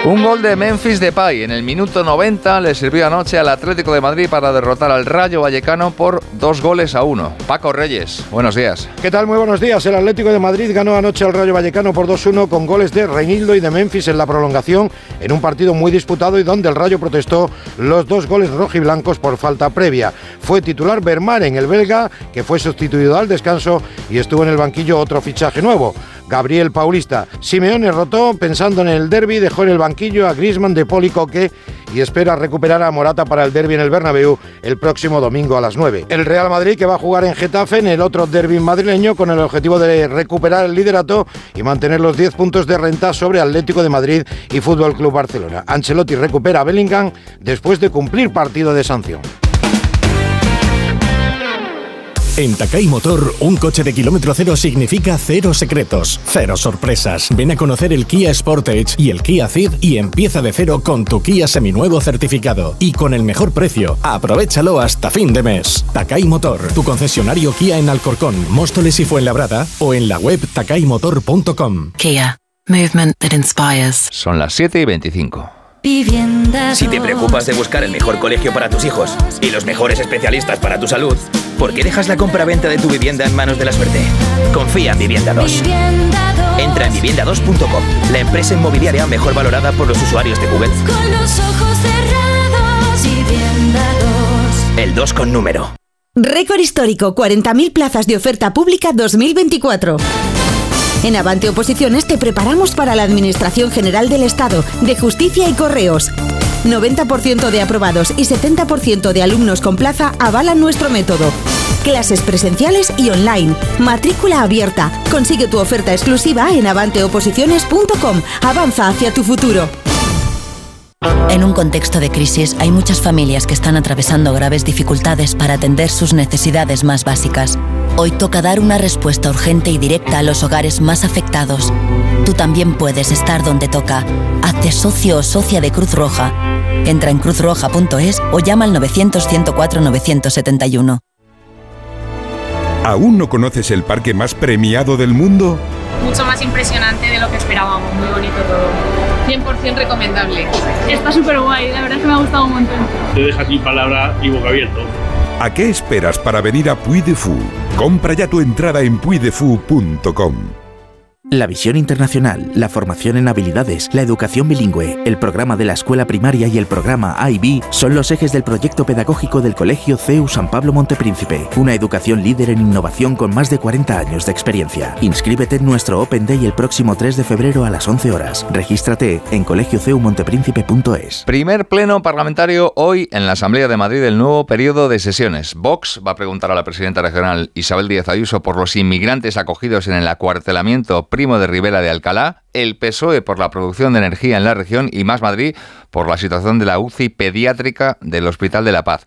Speaker 90: Un gol de Memphis Depay en el minuto 90 le sirvió anoche al Atlético de Madrid para derrotar al Rayo Vallecano por dos goles a uno. Paco Reyes, buenos días.
Speaker 95: ¿Qué tal? Muy buenos días. El Atlético de Madrid ganó anoche al Rayo Vallecano por 2-1 con goles de Reinildo y de Memphis en la prolongación en un partido muy disputado y donde el Rayo protestó los dos goles rojiblancos por falta previa. Fue titular en el belga, que fue sustituido al descanso y estuvo en el banquillo otro fichaje nuevo. Gabriel Paulista. Simeone rotó pensando en el derby, dejó en el banquillo a Grisman de Policoque y espera recuperar a Morata para el derby en el Bernabéu el próximo domingo a las 9. El Real Madrid que va a jugar en Getafe en el otro derby madrileño con el objetivo de recuperar el liderato y mantener los 10 puntos de renta sobre Atlético de Madrid y Fútbol Club Barcelona. Ancelotti recupera a Bellingham después de cumplir partido de sanción.
Speaker 78: En Takai Motor, un coche de kilómetro cero significa cero secretos, cero sorpresas. Ven a conocer el Kia Sportage y el Kia Ceed y empieza de cero con tu Kia seminuevo certificado. Y con el mejor precio, aprovechalo hasta fin de mes. Takai Motor, tu concesionario Kia en Alcorcón, Móstoles y Fuenlabrada o en la web takaimotor.com.
Speaker 79: Kia, movement that inspires.
Speaker 90: Son las 7 y 25.
Speaker 27: Si te preocupas de buscar el mejor colegio para tus hijos y los mejores especialistas para tu salud, ¿por qué dejas la compra-venta de tu vivienda en manos de la suerte? Confía en Vivienda 2. Entra en vivienda2.com, la empresa inmobiliaria mejor valorada por los usuarios de Google.
Speaker 96: Con los ojos cerrados, Vivienda
Speaker 27: 2. El 2 con número.
Speaker 97: Récord histórico, 40.000 plazas de oferta pública 2024. En Avante Oposiciones te preparamos para la Administración General del Estado, de Justicia y Correos. 90% de aprobados y 70% de alumnos con plaza avalan nuestro método. Clases presenciales y online. Matrícula abierta. Consigue tu oferta exclusiva en avanteoposiciones.com. Avanza hacia tu futuro.
Speaker 20: En un contexto de crisis hay muchas familias que están atravesando graves dificultades para atender sus necesidades más básicas. Hoy toca dar una respuesta urgente y directa a los hogares más afectados. Tú también puedes estar donde toca. Hazte socio o socia de Cruz Roja. Entra en cruzroja.es o llama al 900-104-971.
Speaker 98: ¿Aún no conoces el parque más premiado del mundo?
Speaker 99: Mucho más impresionante de lo que esperábamos, muy bonito todo. 100% recomendable. Está súper guay, la verdad es que me ha gustado un montón.
Speaker 100: Te deja sin palabra y boca abierto.
Speaker 98: ¿A qué esperas para venir a Puy de Fou? Compra ya tu entrada en puydefou.com.
Speaker 101: La visión internacional, la formación en habilidades, la educación bilingüe, el programa de la escuela primaria y el programa IB son los ejes del proyecto pedagógico del Colegio CEU San Pablo Montepríncipe, una educación líder en innovación con más de 40 años de experiencia. Inscríbete en nuestro Open Day el próximo 3 de febrero a las 11 horas. Regístrate en colegioceumontepríncipe.es.
Speaker 90: Primer pleno parlamentario hoy en la Asamblea de Madrid del nuevo periodo de sesiones. Vox va a preguntar a la presidenta regional Isabel Díaz Ayuso por los inmigrantes acogidos en el acuartelamiento Primo de Rivera de Alcalá, el PSOE por la producción de energía en la región y Más Madrid por la situación de la UCI pediátrica del Hospital de la Paz.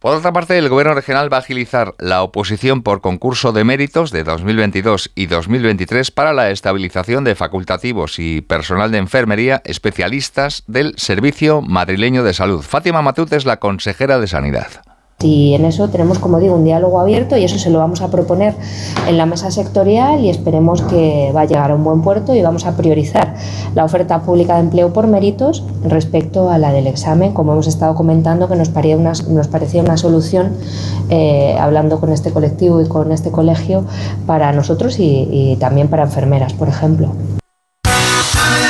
Speaker 90: Por otra parte, el Gobierno regional va a agilizar la oposición por concurso de méritos de 2022 y 2023 para la estabilización de facultativos y personal de enfermería especialistas del Servicio Madrileño de Salud. Fátima Matute es la consejera de Sanidad.
Speaker 102: Y en eso tenemos, como digo, un diálogo abierto y eso se lo vamos a proponer en la mesa sectorial y esperemos que va a llegar a un buen puerto y vamos a priorizar la oferta pública de empleo por méritos respecto a la del examen, como hemos estado comentando, que nos parecía una, nos parecía una solución, eh, hablando con este colectivo y con este colegio, para nosotros y, y también para enfermeras, por ejemplo.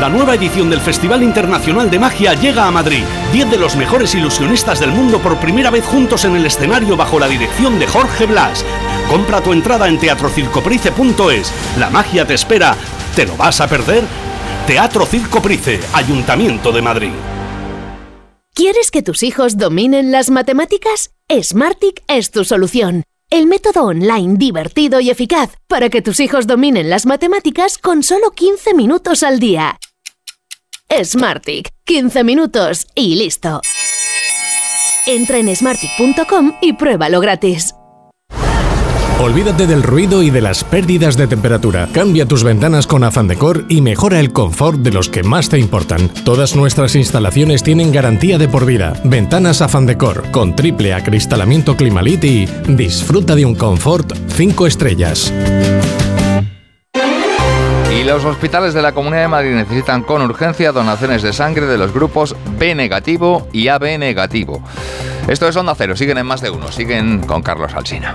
Speaker 103: La nueva edición del Festival Internacional de Magia llega a Madrid. Diez de los mejores ilusionistas del mundo por primera vez juntos en el escenario bajo la dirección de Jorge Blas. Compra tu entrada en teatrocircoprice.es. La magia te espera. ¿Te lo vas a perder? Teatro Circoprice, Ayuntamiento de Madrid.
Speaker 48: ¿Quieres que tus hijos dominen las matemáticas? Smartic es tu solución. El método online divertido y eficaz para que tus hijos dominen las matemáticas con solo 15 minutos al día. Smartick, 15 minutos y listo. Entra en smartick.com y pruébalo gratis.
Speaker 78: Olvídate del ruido y de las pérdidas de temperatura. Cambia tus ventanas con Afan Decor y mejora el confort de los que más te importan. Todas nuestras instalaciones tienen garantía de por vida. Ventanas Afan Decor con triple acristalamiento Climalit y disfruta de un confort 5 estrellas.
Speaker 90: Los hospitales de la Comunidad de Madrid necesitan con urgencia donaciones de sangre de los grupos B negativo y AB negativo. Esto es Onda Cero, siguen en más de uno, siguen con Carlos Alsina.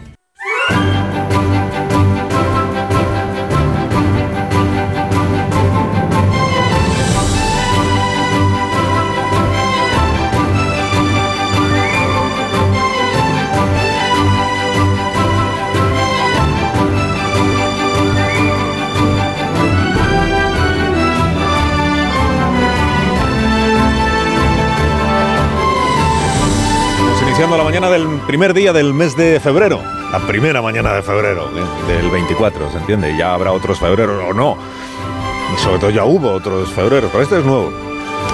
Speaker 38: La mañana del primer día del mes de febrero. La primera mañana de febrero, ¿eh? del 24, ¿se entiende? Ya habrá otros febreros o no. Y sobre todo ya hubo otros febreros, pero este es nuevo.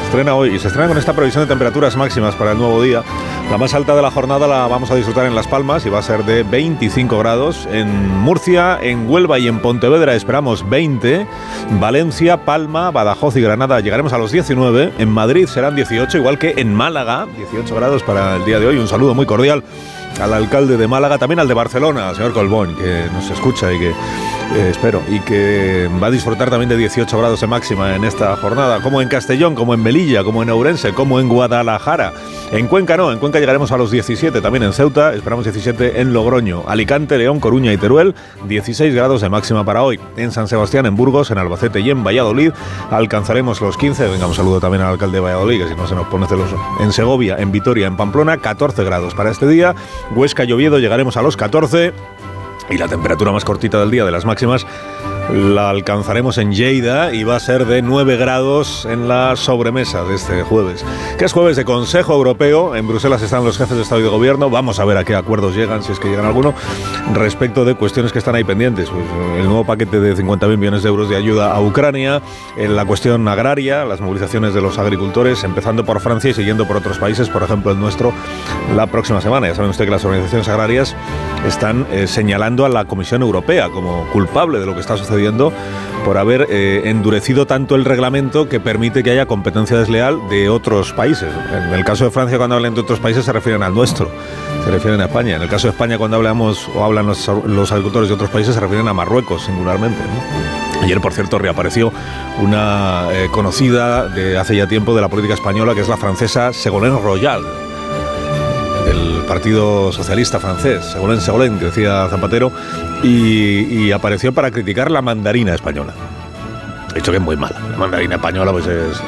Speaker 38: Estrena hoy y se estrena con esta previsión de temperaturas máximas para el nuevo día. La más alta de la jornada la vamos a disfrutar en Las Palmas y va a ser de 25 grados. En Murcia, en Huelva y en Pontevedra esperamos 20. Valencia, Palma, Badajoz y Granada llegaremos a los 19. En Madrid serán 18, igual que en Málaga, 18 grados para el día de hoy. Un saludo muy cordial al alcalde de Málaga, también al de Barcelona, al señor Colbón, que nos escucha y que eh, espero, y que va a disfrutar también de 18 grados de máxima en esta jornada, como en Castellón, como en Melilla, como en Ourense, como en Guadalajara. En Cuenca no, en Cuenca llegaremos a los 17, también en Ceuta, esperamos 17 en Logroño, Alicante, León, Coruña y Teruel, 16 grados de máxima para hoy. En San Sebastián, en Burgos, en Albacete y en Valladolid alcanzaremos los 15. Venga, un saludo también al alcalde de Valladolid, que si no se nos pone celoso. En Segovia, en Vitoria, en Pamplona, 14 grados para este día. Huesca y Oviedo llegaremos a los 14 y la temperatura más cortita del día de las máximas la alcanzaremos en Lleida y va a ser de 9 grados en la sobremesa de este jueves, que es jueves de Consejo Europeo. En Bruselas están los jefes de Estado y de Gobierno. Vamos a ver a qué acuerdos llegan, si es que llegan alguno, respecto de cuestiones que están ahí pendientes. Pues, el nuevo paquete de 50.000 millones de euros de ayuda a Ucrania, en la cuestión agraria, las movilizaciones de los agricultores, empezando por Francia y siguiendo por otros países, por ejemplo el nuestro, la próxima semana. Ya saben usted que las organizaciones agrarias están eh, señalando a la Comisión Europea como culpable de lo que está sucediendo por haber eh, endurecido tanto el reglamento que permite que haya competencia desleal de otros países. En el caso de Francia, cuando hablan de otros países, se refieren al nuestro, se refieren a España. En el caso de España, cuando hablamos o hablan los, agricultores de otros países, se refieren a Marruecos singularmente. Ayer, por cierto, reapareció una eh, conocida de hace ya tiempo de la política española, que es la francesa Ségolène Royal del Partido Socialista francés, Ségolène Ségolène, que decía Zapatero, y, apareció para criticar la mandarina española. De hecho que es muy mala. La mandarina española pues es,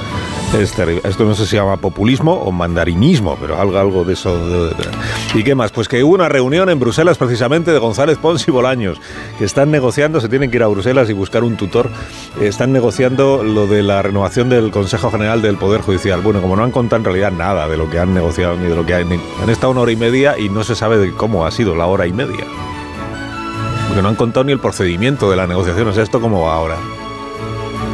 Speaker 38: es terrible. Esto no sé si se llama populismo o mandarinismo, pero algo, algo de eso. de- de- ¿Y qué más? Pues que hubo una reunión en Bruselas precisamente de González Pons y Bolaños, que están negociando, se tienen que ir a Bruselas y buscar un tutor, eh, están negociando lo de la renovación del Consejo General del Poder Judicial. Bueno, como no han contado en realidad nada de lo que han negociado ni de lo que han... Han estado una hora y media y no se sabe de cómo ha sido la hora y media. Porque no han contado ni el procedimiento de la negociación, o sea, esto cómo va ahora.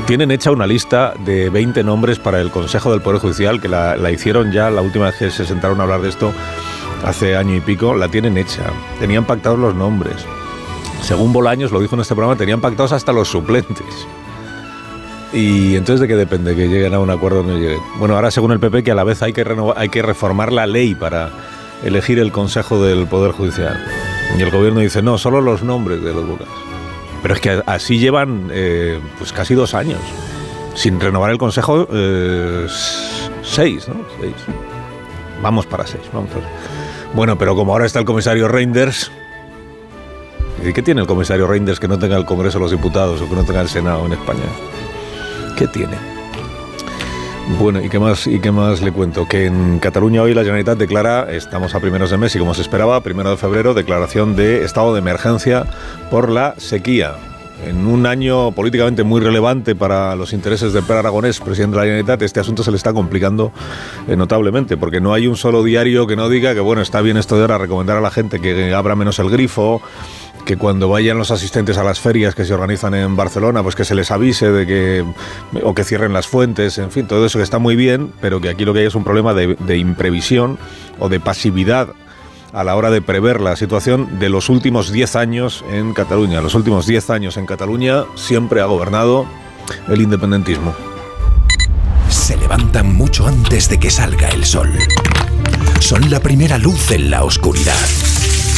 Speaker 38: Tienen hecha una lista de 20 nombres para el Consejo del Poder Judicial, que la, la hicieron ya la última vez que se sentaron a hablar de esto, hace año y pico, la tienen hecha. Tenían pactados los nombres. Según Bolaños, lo dijo en este programa, tenían pactados hasta los suplentes. Y entonces, ¿de qué depende? Que lleguen a un acuerdo o no lleguen. Bueno, ahora según el PP, que a la vez hay que, renovar, hay que reformar la ley para elegir el Consejo del Poder Judicial. Y el gobierno dice, no, solo los nombres de los vocales. Pero es que así llevan eh, pues casi dos años. Sin renovar el Consejo, eh, seis, ¿no? Seis. Vamos para seis, vamos para Bueno, pero como ahora está el comisario Reinders, ¿y qué tiene el comisario Reinders que no tenga el Congreso de los Diputados o que no tenga el Senado en España? ¿Qué tiene? Bueno, ¿y qué más, y qué más le cuento? Que en Cataluña hoy la Generalitat declara, estamos a primeros de mes y como se esperaba, primero de febrero, declaración de estado de emergencia por la sequía. En un año políticamente muy relevante para los intereses de Per Aragonés, presidente de la Generalitat, este asunto se le está complicando eh, notablemente, porque no hay un solo diario que no diga que, bueno, está bien esto de ahora recomendar a la gente que abra menos el grifo, que cuando vayan los asistentes a las ferias que se organizan en Barcelona, pues que se les avise de que o que cierren las fuentes, en fin, todo eso que está muy bien, pero que aquí lo que hay es un problema de, de imprevisión o de pasividad a la hora de prever la situación de los últimos 10 años en Cataluña. Los últimos 10 años en Cataluña siempre ha gobernado el independentismo.
Speaker 104: Se levantan mucho antes de que salga el sol. Son la primera luz en la oscuridad.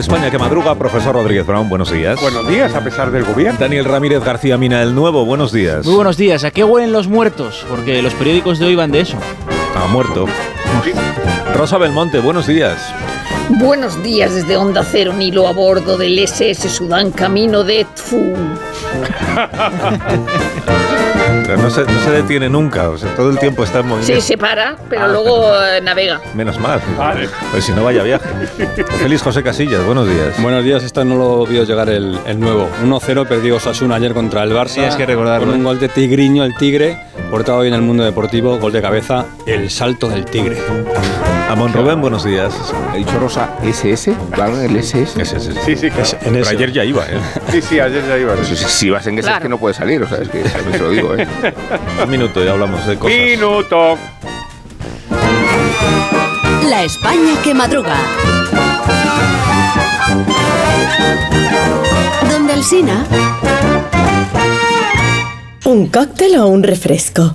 Speaker 38: España que madruga, profesor Rodríguez Brown, buenos días.
Speaker 105: Buenos días, a pesar del gobierno.
Speaker 38: Daniel Ramírez García Mina, el nuevo, buenos días.
Speaker 106: Muy buenos días. ¿A qué huelen los muertos? Porque los periódicos de hoy van de eso.
Speaker 38: Ha muerto. Rosa Belmonte, buenos días.
Speaker 107: Buenos días desde Onda Cero, Nilo a bordo del SS Sudán camino de Tfu.
Speaker 38: No se, no se detiene nunca, o sea, todo el tiempo está en movimiento.
Speaker 107: Sí, se para, pero
Speaker 38: Ah,
Speaker 107: luego eh, navega.
Speaker 38: Menos mal. Pues si no vaya viaje. Feliz José Casillas, buenos días.
Speaker 108: Buenos días, esta no lo vio llegar el, el nuevo. 1-0 perdió Osasuna ayer contra el Barça.
Speaker 38: Tienes que recordarlo,
Speaker 108: Con un
Speaker 38: ¿eh?
Speaker 108: gol de Tigriño, el Tigre, portado hoy en el mundo deportivo, gol de cabeza, el salto del Tigre.
Speaker 38: Amón Rubén, buenos días.
Speaker 92: ¿Ha dicho Rosa SS? ¿Van el SS?
Speaker 38: SS.
Speaker 105: Sí, sí, claro.
Speaker 38: Pero ayer ya iba, ¿eh?
Speaker 105: Sí, sí, ayer ya iba.
Speaker 92: Pues si, vas en ese es que no puede salir, o sea, es que también se lo digo, ¿eh?
Speaker 38: Un minuto y hablamos de cosas.
Speaker 105: Minuto.
Speaker 48: La España que madruga. Donde el Sina.
Speaker 109: ¿Un cóctel o un refresco?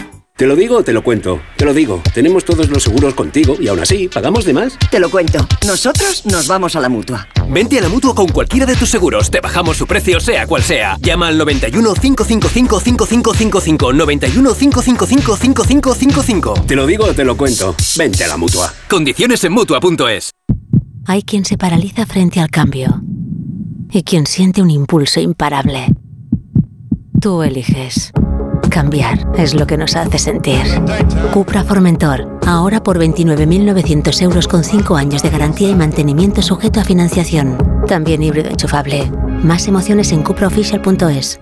Speaker 110: ¿Te lo digo o te lo cuento? Te lo digo. Tenemos todos los seguros contigo y aún así, ¿pagamos de más?
Speaker 111: Te lo cuento. Nosotros nos vamos a la mutua.
Speaker 112: Vente a la mutua con cualquiera de tus seguros. Te bajamos su precio, sea cual sea. Llama al 91 555 5555. 91 555 5555.
Speaker 110: Te lo digo o te lo cuento. Vente a la mutua.
Speaker 112: Condiciones en mutua.es.
Speaker 113: Hay quien se paraliza frente al cambio y quien siente un impulso imparable. Tú eliges. Cambiar es lo que nos hace sentir. Cupra Formentor, ahora por 29.900 euros con 5 años de garantía y mantenimiento sujeto a financiación. También híbrido enchufable. Más emociones en cupraofficial.es.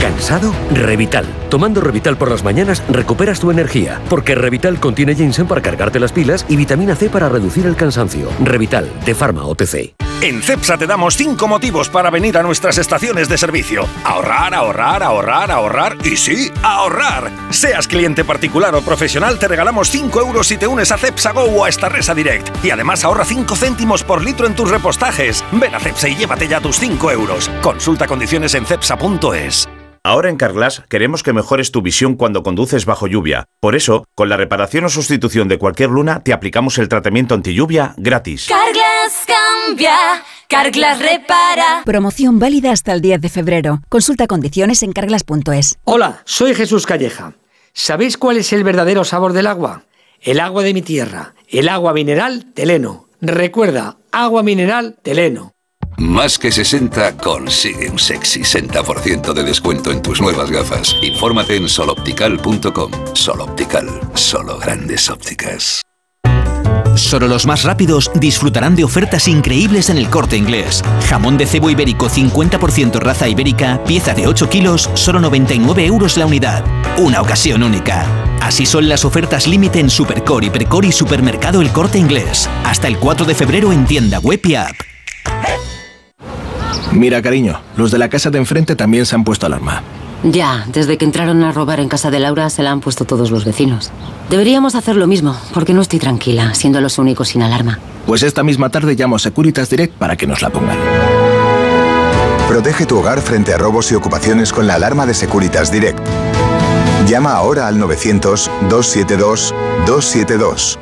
Speaker 114: ¿Cansado? Revital. Tomando Revital por las mañanas recuperas tu energía, porque Revital contiene ginseng para cargarte las pilas y vitamina C para reducir el cansancio. Revital, de Pharma OTC.
Speaker 115: En CEPSA te damos 5 motivos para venir a nuestras estaciones de servicio. Ahorrar, ahorrar, ahorrar, ahorrar y sí, ahorrar. Seas cliente particular o profesional, te regalamos 5 euros si te unes a CEPSA Go o a Estarresa Direct. Y además ahorra 5 céntimos por litro en tus repostajes. Ven a CEPSA y llévate ya tus 5 euros. Consulta condiciones en cepsa.es.
Speaker 116: Ahora en Carglass queremos que mejores tu visión cuando conduces bajo lluvia. Por eso, con la reparación o sustitución de cualquier luna, te aplicamos el tratamiento anti lluvia gratis.
Speaker 117: Carglass cambia, Carglass repara.
Speaker 118: Promoción válida hasta el 10 de febrero. Consulta condiciones en carglass.es.
Speaker 119: Hola, soy Jesús Calleja. ¿Sabéis cuál es el verdadero sabor del agua? El agua de mi tierra, el agua mineral Teleno. Recuerda, agua mineral Teleno.
Speaker 120: Más que 60 consigue un sexy 60% de descuento en tus nuevas gafas. Infórmate en soloptical.com. Soloptical, solo grandes ópticas.
Speaker 121: Solo los más rápidos disfrutarán de ofertas increíbles en el corte inglés. Jamón de cebo ibérico 50% raza ibérica, pieza de 8 kilos, solo 99 euros la unidad. Una ocasión única. Así son las ofertas límite en Supercore, Hipercore y Supermercado El Corte Inglés. Hasta el 4 de febrero en tienda web y app.
Speaker 122: Mira, cariño, los de la casa de enfrente también se han puesto alarma.
Speaker 23: Ya, desde que entraron a robar en casa de Laura se la han puesto todos los vecinos. Deberíamos hacer lo mismo, porque no estoy tranquila, siendo los únicos sin alarma.
Speaker 122: Pues esta misma tarde llamo a Securitas Direct para que nos la pongan.
Speaker 123: Protege tu hogar frente a robos y ocupaciones con la alarma de Securitas Direct. Llama ahora al 900-272-272.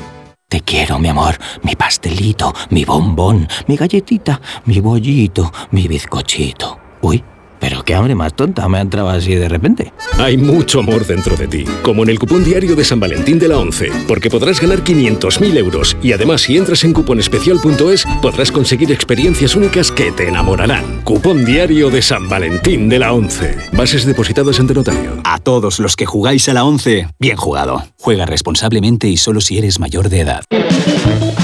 Speaker 121: Te quiero, mi amor, mi pastelito, mi bombón, mi galletita, mi bollito, mi bizcochito. Uy, pero qué hambre más tonta me ha entrado así de repente.
Speaker 124: Hay mucho amor dentro de ti, como en el cupón diario de San Valentín de la 11, porque podrás ganar 500.000 euros y además si entras en cuponespecial.es podrás conseguir experiencias únicas que te enamorarán. Cupón diario de San Valentín de la 11. Bases depositadas ante notario.
Speaker 125: A todos los que jugáis a la 11, bien jugado. Juega responsablemente y solo si eres mayor de edad.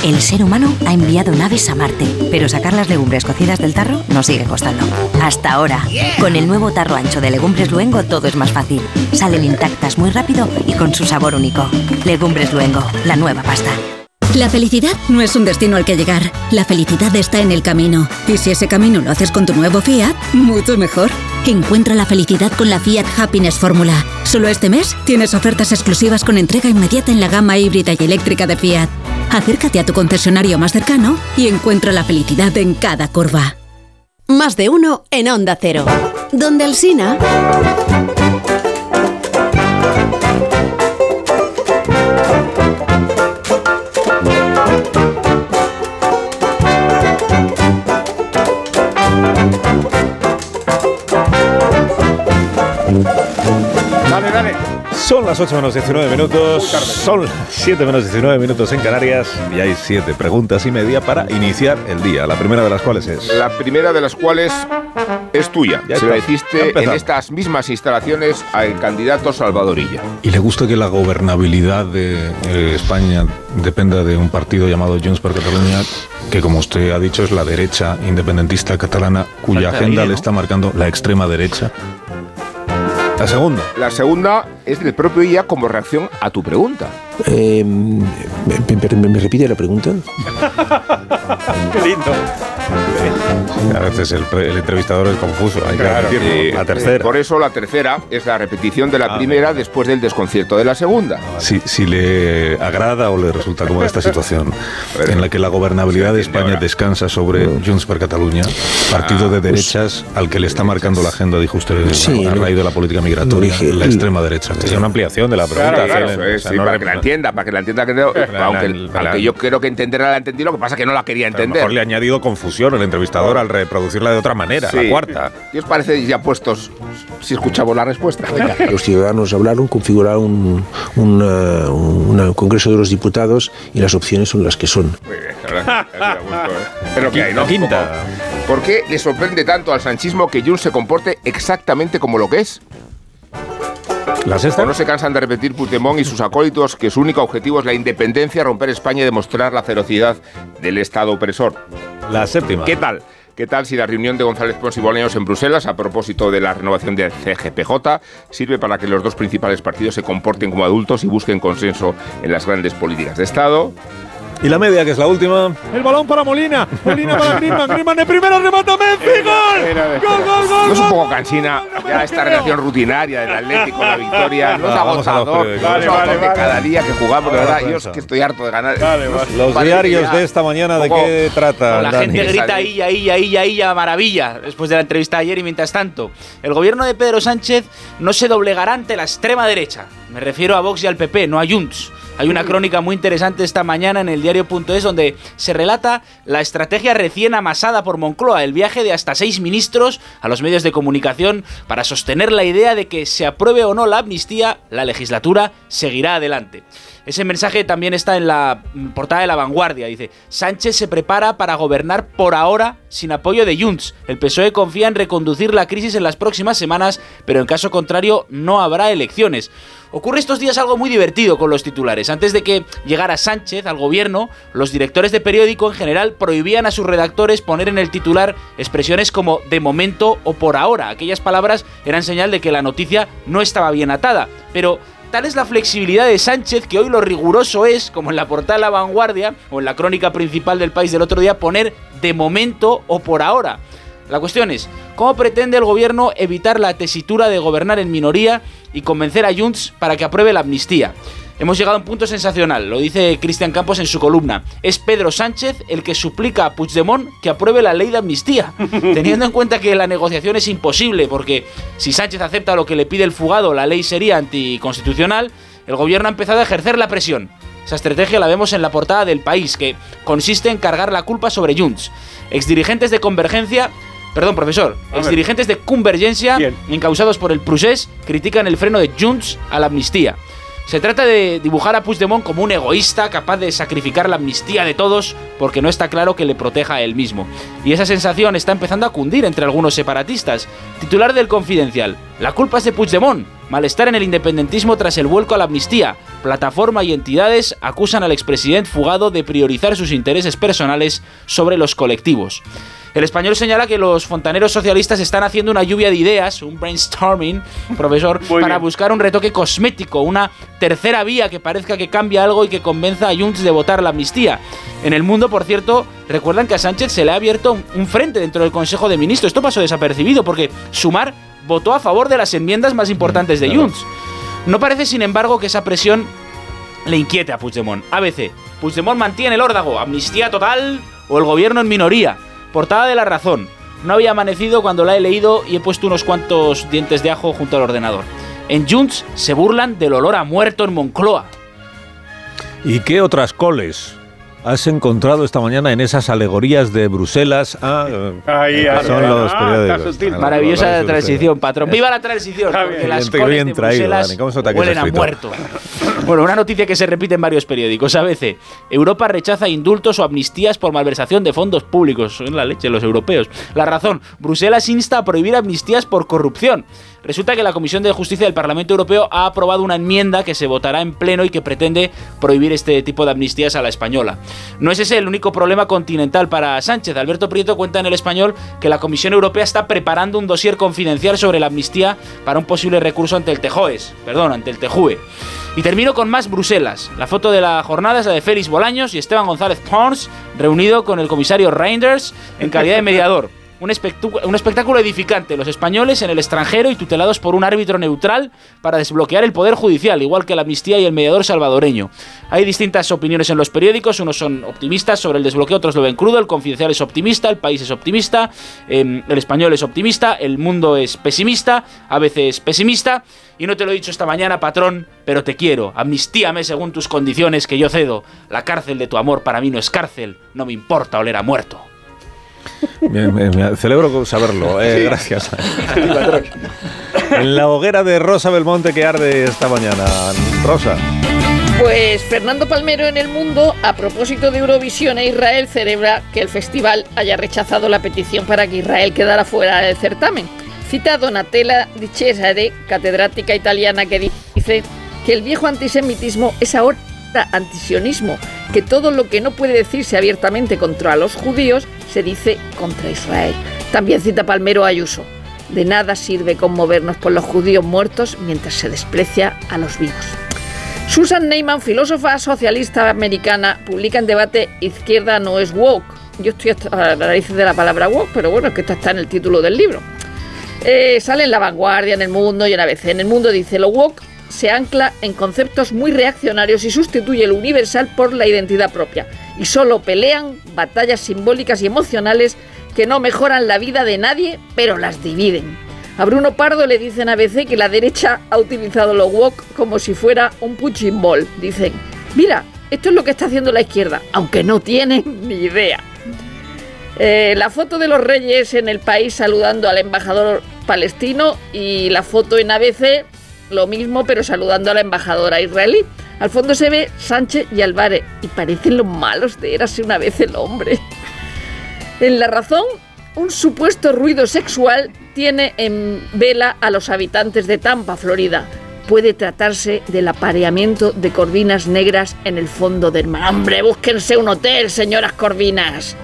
Speaker 113: El ser humano ha enviado naves a Marte, pero sacar las legumbres cocidas del tarro nos sigue costando. Hasta ahora. Con el nuevo tarro ancho de Legumbres Luengo todo es más fácil. Salen intactas muy rápido y con su sabor único. Legumbres Luengo, la nueva pasta.
Speaker 20: La felicidad no es un destino al que llegar. La felicidad está en el camino. Y si ese camino lo haces con tu nuevo Fiat, mucho mejor. Encuentra la felicidad con la Fiat Happiness Fórmula. Solo este mes tienes ofertas exclusivas con entrega inmediata en la gama híbrida y eléctrica de Fiat. Acércate a tu concesionario más cercano y encuentra la felicidad en cada curva.
Speaker 48: Más de uno en Onda Cero. Donde el Sina.
Speaker 38: Dale, dale. Son las 8 menos 19 minutos. Son 7 menos 19 minutos en Canarias. Y hay 7 preguntas y media para iniciar el día. La primera de las cuales es.
Speaker 92: La primera de las cuales es tuya.
Speaker 38: Ya
Speaker 92: Se la hiciste en estas mismas instalaciones al candidato Salvadorilla.
Speaker 38: ¿Y le gusta que la gobernabilidad de eh, España dependa de un partido llamado Junts per Catalunya, que como usted ha dicho es la derecha independentista catalana, cuya
Speaker 92: Falta
Speaker 38: agenda
Speaker 92: ahí,
Speaker 38: le está marcando la extrema derecha? La segunda.
Speaker 92: La segunda es del propio IA como reacción a tu pregunta.
Speaker 126: Eh, me, me- me repite la pregunta?
Speaker 38: Qué lindo. A veces el, el entrevistador es confuso, hay que
Speaker 92: Claro,
Speaker 38: repetirlo.
Speaker 92: eh,
Speaker 38: La tercera.
Speaker 92: Por eso la tercera es la repetición de la
Speaker 38: Ah.
Speaker 92: primera después del desconcierto de la segunda.
Speaker 38: Si, si le agrada o le resulta cómoda esta situación en la que la gobernabilidad de España descansa sobre Junts per Catalunya, partido de derechas al que le está marcando la agenda, dijo usted,
Speaker 127: Sí,
Speaker 38: a raíz de la política migratoria, la extrema derecha. Es una ampliación de la pregunta.
Speaker 92: Claro, claro,
Speaker 38: Helen.
Speaker 92: eso es,
Speaker 38: O sea,
Speaker 92: sí,
Speaker 38: no
Speaker 92: para que la entienda, para que la entienda, que aunque,
Speaker 38: la-
Speaker 92: aunque yo creo que entenderla la entendí, lo que pasa es que no la quería
Speaker 38: A lo
Speaker 92: entender.
Speaker 38: mejor le ha añadido confusión el entrevistador al reproducirla de otra manera,
Speaker 92: Sí.
Speaker 38: la cuarta.
Speaker 92: ¿Qué os parece ya puestos si escuchamos la respuesta? Venga.
Speaker 127: Los ciudadanos hablaron, configuraron un, un, eh, un Congreso de los Diputados y las opciones son las que son.
Speaker 92: Muy bien, gusto, ¿eh? Lo que hay, ¿no?
Speaker 38: Quinta.
Speaker 92: ¿Por qué le sorprende tanto al sanchismo que Junts se comporte exactamente como lo que es?
Speaker 38: ¿La sexta?
Speaker 92: ¿O no se cansan de repetir Puigdemont y sus acólitos que su único objetivo es la independencia, romper España y demostrar la ferocidad del Estado opresor?
Speaker 38: La séptima.
Speaker 92: ¿Qué tal? ¿Qué tal si la reunión de González Pons y Bolaños en Bruselas a propósito de la renovación del CGPJ sirve para que los dos principales partidos se comporten como adultos y busquen consenso en las grandes políticas de Estado?
Speaker 38: Y la media, que es la última. El balón para Molina. Molina para Griezmann. Griezmann de primera, remata Messi. ¡Gol! ¡Gol, gol, gol!
Speaker 92: ¿No es un poco cansina ya esta relación rutinaria del Atlético, la victoria? ¿No es
Speaker 38: Va, vamos a los
Speaker 92: agotador?
Speaker 38: periódicos.
Speaker 92: ¿No es
Speaker 38: Vale, vale, vale.
Speaker 92: cada día que jugamos, de verdad? Yo es que estoy harto de ganar.
Speaker 38: Los diarios de esta mañana, ¿de qué tratan?
Speaker 128: La
Speaker 38: Dani?
Speaker 128: gente grita ahí, ahí, ahí, ahí, a maravilla después de la entrevista de ayer y mientras tanto, el gobierno de Pedro Sánchez no se doblegará ante la extrema derecha. Me refiero a Vox y al PP, no a Junts. Hay una crónica muy interesante esta mañana en el diario.es donde se relata la estrategia recién amasada por Moncloa, el viaje de hasta seis ministros a los medios de comunicación para sostener la idea de que se apruebe o no la amnistía, la legislatura seguirá adelante. Ese mensaje también está en la mm, portada de La Vanguardia. Dice, Sánchez se prepara para gobernar por ahora sin apoyo de Junts. El PSOE confía en reconducir la crisis en las próximas semanas, pero en caso contrario no habrá elecciones. Ocurre estos días algo muy divertido con los titulares. Antes de que llegara Sánchez al gobierno, los directores de periódico en general prohibían a sus redactores poner en el titular expresiones como de momento o por ahora. Aquellas palabras eran señal de que la noticia no estaba bien atada. Pero Tal es la flexibilidad de Sánchez que hoy lo riguroso es, como en la portada La Vanguardia o en la crónica principal del país del otro día, poner de momento o por ahora. La cuestión es, ¿cómo pretende el gobierno evitar la tesitura de gobernar en minoría y convencer a Junts para que apruebe la amnistía? Hemos llegado a un punto sensacional, lo dice Cristian Campos en su columna. Es Pedro Sánchez el que suplica a Puigdemont que apruebe la ley de amnistía, teniendo en cuenta que la negociación es imposible, porque si Sánchez acepta lo que le pide el fugado, la ley sería anticonstitucional, el gobierno ha empezado a ejercer la presión. Esa estrategia la vemos en la portada del país, que consiste en cargar la culpa sobre Junts. Exdirigentes de Convergencia Perdón, profesor.
Speaker 129: A ver.
Speaker 128: Exdirigentes de Convergencia, encausados por el Prusés, critican el freno de Junts a la amnistía. Se trata de dibujar a Puigdemont como un egoísta capaz de sacrificar la amnistía de todos porque no está claro que le proteja a él mismo. Y esa sensación está empezando a cundir entre algunos separatistas. Titular del Confidencial. La culpa es de Puigdemont. Malestar en el independentismo tras el vuelco a la amnistía. Plataforma y entidades acusan al expresidente fugado de priorizar sus intereses personales sobre los colectivos. El español señala que los fontaneros socialistas están haciendo una lluvia de ideas, un brainstorming, profesor, para buscar un retoque cosmético, una tercera vía que parezca que cambia algo y que convenza a Junts de votar la amnistía. En el mundo, por cierto, recuerdan que a Sánchez se le ha abierto un- un frente dentro del Consejo de Ministros. Esto pasó desapercibido porque Sumar votó a favor de las enmiendas más importantes de Junts. No parece, sin embargo, que esa presión le inquiete a Puigdemont. ABC. Puigdemont mantiene el órdago, amnistía total o el gobierno en minoría. Portada de la razón. No había amanecido cuando la he leído y he puesto unos cuantos dientes de ajo junto al ordenador. En Junts se burlan del olor a muerto en Moncloa.
Speaker 38: ¿Y qué otras coles has encontrado esta mañana en esas alegorías de Bruselas? Ah,
Speaker 129: Ahí,
Speaker 38: son
Speaker 129: ahí.
Speaker 38: los
Speaker 129: Ah,
Speaker 38: periódicos.
Speaker 129: está
Speaker 128: Maravillosa
Speaker 38: las-
Speaker 128: transición, patrón. ¡Viva la transición! Porque
Speaker 129: bien.
Speaker 128: las
Speaker 38: Bien, bien
Speaker 128: de
Speaker 38: traído,
Speaker 128: Bruselas
Speaker 38: Dani. ¿Cómo se nota que es
Speaker 128: huelen a muerto. Bueno, una noticia que se repite en varios periódicos. ABC. Europa rechaza indultos o amnistías por malversación de fondos públicos. Son la leche los europeos. La razón. Bruselas insta a prohibir amnistías por corrupción. Resulta que la Comisión de Justicia del Parlamento Europeo ha aprobado una enmienda que se votará en pleno y que pretende prohibir este tipo de amnistías a la española. No es ese el único problema continental para Sánchez. Alberto Prieto cuenta en el español que la Comisión Europea está preparando un dossier confidencial sobre la amnistía para un posible recurso ante el TEJOES, perdón, ante el TEJUE. Y termino con más Bruselas. La foto de la jornada es la de Félix Bolaños y Esteban González Pons, reunido con el comisario Reinders en calidad de mediador. un, un espectáculo edificante. Los españoles en el extranjero y tutelados por un árbitro neutral para desbloquear el poder judicial, igual que la amnistía y el mediador salvadoreño. Hay distintas opiniones en los periódicos, unos son optimistas sobre el desbloqueo, otros lo ven crudo, el confidencial es optimista, el país es optimista, em, el español es optimista, el mundo es pesimista, a veces pesimista. Y no te lo he dicho esta mañana, patrón, pero te quiero. Amnistíame según tus condiciones que yo cedo. La cárcel de tu amor para mí no es cárcel, no me importa oler a muerto.
Speaker 38: Bien, bien, me celebro saberlo. eh,
Speaker 128: Sí.
Speaker 38: Gracias. en la hoguera de Rosa Belmonte que arde esta mañana. Rosa.
Speaker 129: Pues Fernando Palmero en el mundo, a propósito de Eurovisión e Israel, celebra que el festival haya rechazado la petición para que Israel quedara fuera del certamen. Cita a Donatella Di Cesare, catedrática italiana, que dice que el viejo antisemitismo es ahora antisionismo, que todo lo que no puede decirse abiertamente contra los judíos se dice contra Israel. También cita Palmero Ayuso. De nada sirve conmovernos por los judíos muertos mientras se desprecia a los vivos. Susan Neyman, filósofa socialista americana, publica en debate Izquierda no es woke. Yo estoy a la raíz de la palabra woke, pero bueno, es que esto está en el título del libro. Eh, sale en La Vanguardia, en El Mundo y en ABC. En El Mundo dice, lo woke se ancla en conceptos muy reaccionarios y sustituye lo universal por la identidad propia. Y solo pelean batallas simbólicas y emocionales que no mejoran la vida de nadie, pero las dividen. A Bruno Pardo le dicen a ABC que la derecha ha utilizado lo woke como si fuera un punching ball. Dicen, mira, esto es lo que está haciendo la izquierda, aunque no tienen ni idea. Eh, la foto de los reyes en el país saludando al embajador palestino y la foto en ABC, lo mismo, pero saludando a la embajadora israelí. Al fondo se ve Sánchez y Álvarez y parecen los malos de Érase una vez el hombre. En La Razón, un supuesto ruido sexual tiene en vela a los habitantes de Tampa, Florida. Puede tratarse del apareamiento de corvinas negras en el fondo del mar. ¡Hombre, búsquense un hotel, señoras corvinas!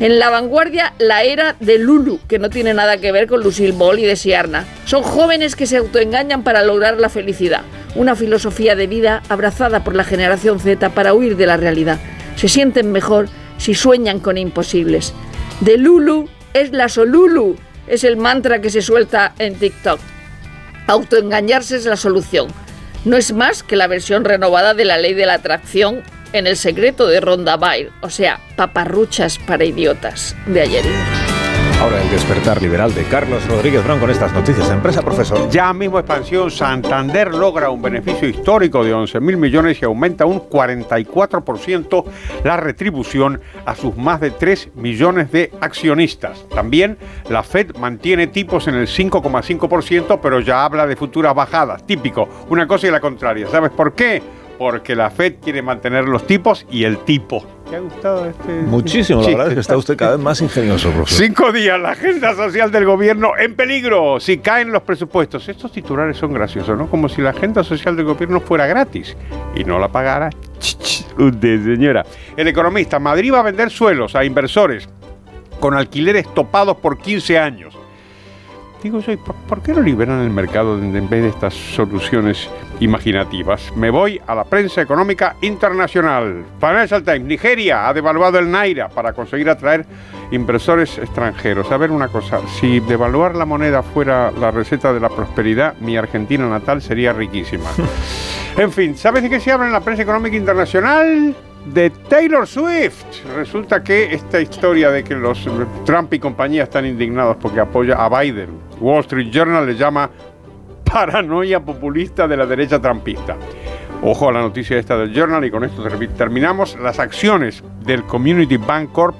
Speaker 129: En la vanguardia, la era de Lulu, que no tiene nada que ver con Lucille Ball y de Siarna. Son jóvenes que se autoengañan para lograr la felicidad. Una filosofía de vida abrazada por la generación Z para huir de la realidad. Se sienten mejor si sueñan con imposibles. De Lulu es la Solulu, es el mantra que se suelta en TikTok. Autoengañarse es la solución. No es más que la versión renovada de la ley de la atracción en el secreto de Ronda Byrne, o sea, paparruchas para idiotas de ayer.
Speaker 38: Ahora el despertar liberal de Carlos Rodríguez Brown con estas noticias. Empresa, profesor.
Speaker 130: Ya mismo expansión, Santander logra un beneficio histórico de 11 mil millones y aumenta un 44% la retribución a sus más de 3 millones de accionistas. También la Fed mantiene tipos en el 5,5%, pero ya habla de futuras bajadas. Típico, una cosa y la contraria. ¿Sabes por qué? Porque la Fed quiere mantener los tipos y el tipo. ¿Te ha gustado este?
Speaker 38: Muchísimo, la verdad es que está usted cada vez más ingenioso, profesor.
Speaker 130: Cinco días, la agenda social del gobierno en peligro si caen los presupuestos. Estos titulares son graciosos, ¿no? Como si la agenda social del gobierno fuera gratis y no la pagara usted, señora. El economista, Madrid va a vender suelos a inversores con alquileres topados por 15 años. Digo yo, ¿y ¿por, por qué no liberan el mercado en en vez de estas soluciones imaginativas? Me voy a la prensa económica internacional. Financial Times, Nigeria ha devaluado el Naira para conseguir atraer inversores extranjeros. A ver una cosa, si devaluar la moneda fuera la receta de la prosperidad, mi Argentina natal sería riquísima. en fin, ¿sabes de qué se habla en la prensa económica internacional? de Taylor Swift. Resulta que esta historia de que los Trump y compañía están indignados porque apoya a Biden, Wall Street Journal le llama paranoia populista de la derecha trumpista. Ojo a la noticia esta del Journal y con esto termi- terminamos. Las acciones del Community Bank Corp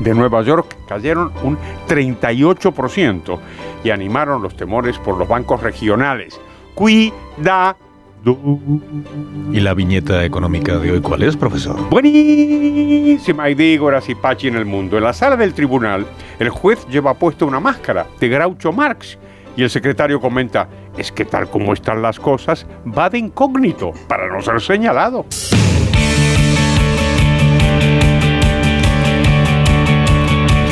Speaker 130: de Nueva York cayeron un 38% y animaron los temores por los bancos regionales. Cuidado.
Speaker 38: ¿Y la viñeta económica de hoy cuál es, profesor?
Speaker 130: Buenísima y dígoras y pachi en el mundo. En la sala del tribunal, el juez lleva puesta una máscara de Groucho Marx y el secretario comenta, es que tal como están las cosas, va de incógnito para no ser señalado.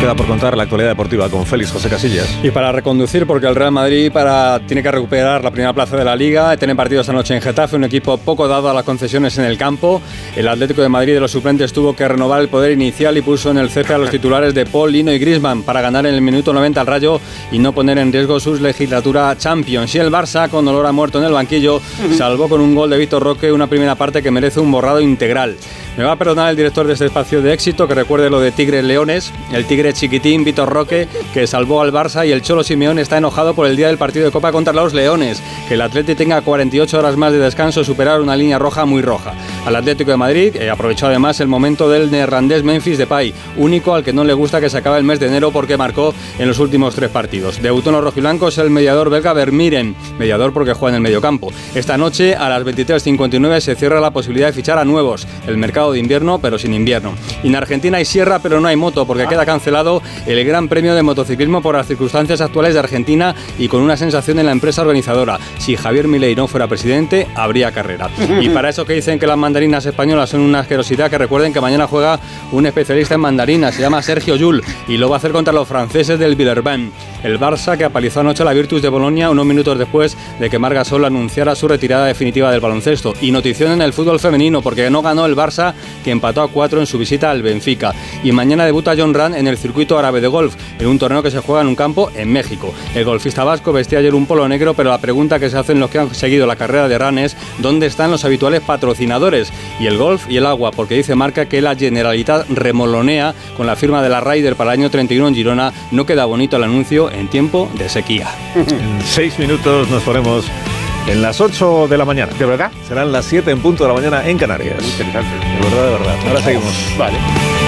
Speaker 38: Queda por contar la actualidad deportiva con Félix José Casillas.
Speaker 95: Y para reconducir, porque el Real Madrid para, tiene que recuperar la primera plaza de la Liga, tiene partidos esta noche en Getafe, un equipo poco dado a las concesiones en el campo. El Atlético de Madrid de los suplentes tuvo que renovar el poder inicial y puso en el césped a los titulares de Paul, Lino y Grisman para ganar en el minuto 90 al Rayo y no poner en riesgo su legislatura Champions. Y el Barça, con dolor a muerto en el banquillo, salvó con un gol de Víctor Roque una primera parte que merece un borrado integral. Me va a perdonar el director de este espacio de éxito que recuerde lo de Tigres Leones, el Tigre chiquitín Víctor Roque que salvó al Barça y el Cholo Simeón está enojado por el día del partido de Copa contra los Leones, que el Atlético tenga 48 horas más de descanso superar una línea roja muy roja. Al Atlético de Madrid eh, aprovechó además el momento del neerlandés Memphis Depay, único al que no le gusta que se acabe el mes de enero porque marcó en los últimos tres partidos. Debutó en los rojiblancos el mediador belga Vermiren, mediador porque juega en el mediocampo. Esta noche a las 23.59 se cierra la posibilidad de fichar a nuevos, el mercado de invierno pero sin invierno. Y en Argentina hay sierra pero no hay moto porque queda cancelado el Gran Premio de Motociclismo por las circunstancias actuales de Argentina y con una sensación en la empresa organizadora. Si Javier Milei no fuera presidente, habría carrera. Y para eso que dicen que las mandarinas españolas son una asquerosidad, que recuerden que mañana juega un especialista en mandarinas, se llama Sergio Yul, y lo va a hacer contra los franceses del Villerban. El Barça que apalizó anoche la Virtus de Bolonia unos minutos después de que Marga Sol anunciara su retirada definitiva del baloncesto. Y notición en el fútbol femenino, porque no ganó el Barça, que empató a cuatro en su visita al Benfica. Y mañana debuta John Rand en el circuito árabe de golf, en un torneo que se juega en un campo en México. El golfista vasco vestía ayer un polo negro, pero la pregunta que se hacen los que han seguido la carrera de Ran es ¿dónde están los habituales patrocinadores? Y el golf y el agua, porque dice Marca que la Generalitat remolonea con la firma de la Ryder para el año 31 en Girona. No queda bonito el anuncio en tiempo de sequía.
Speaker 38: En seis minutos nos ponemos en las 8 de la mañana.
Speaker 130: ¿De verdad?
Speaker 38: Serán las 7 en punto de la mañana en Canarias.
Speaker 130: Muy interesante.
Speaker 38: De verdad, de verdad. Ahora seguimos.
Speaker 130: Vale.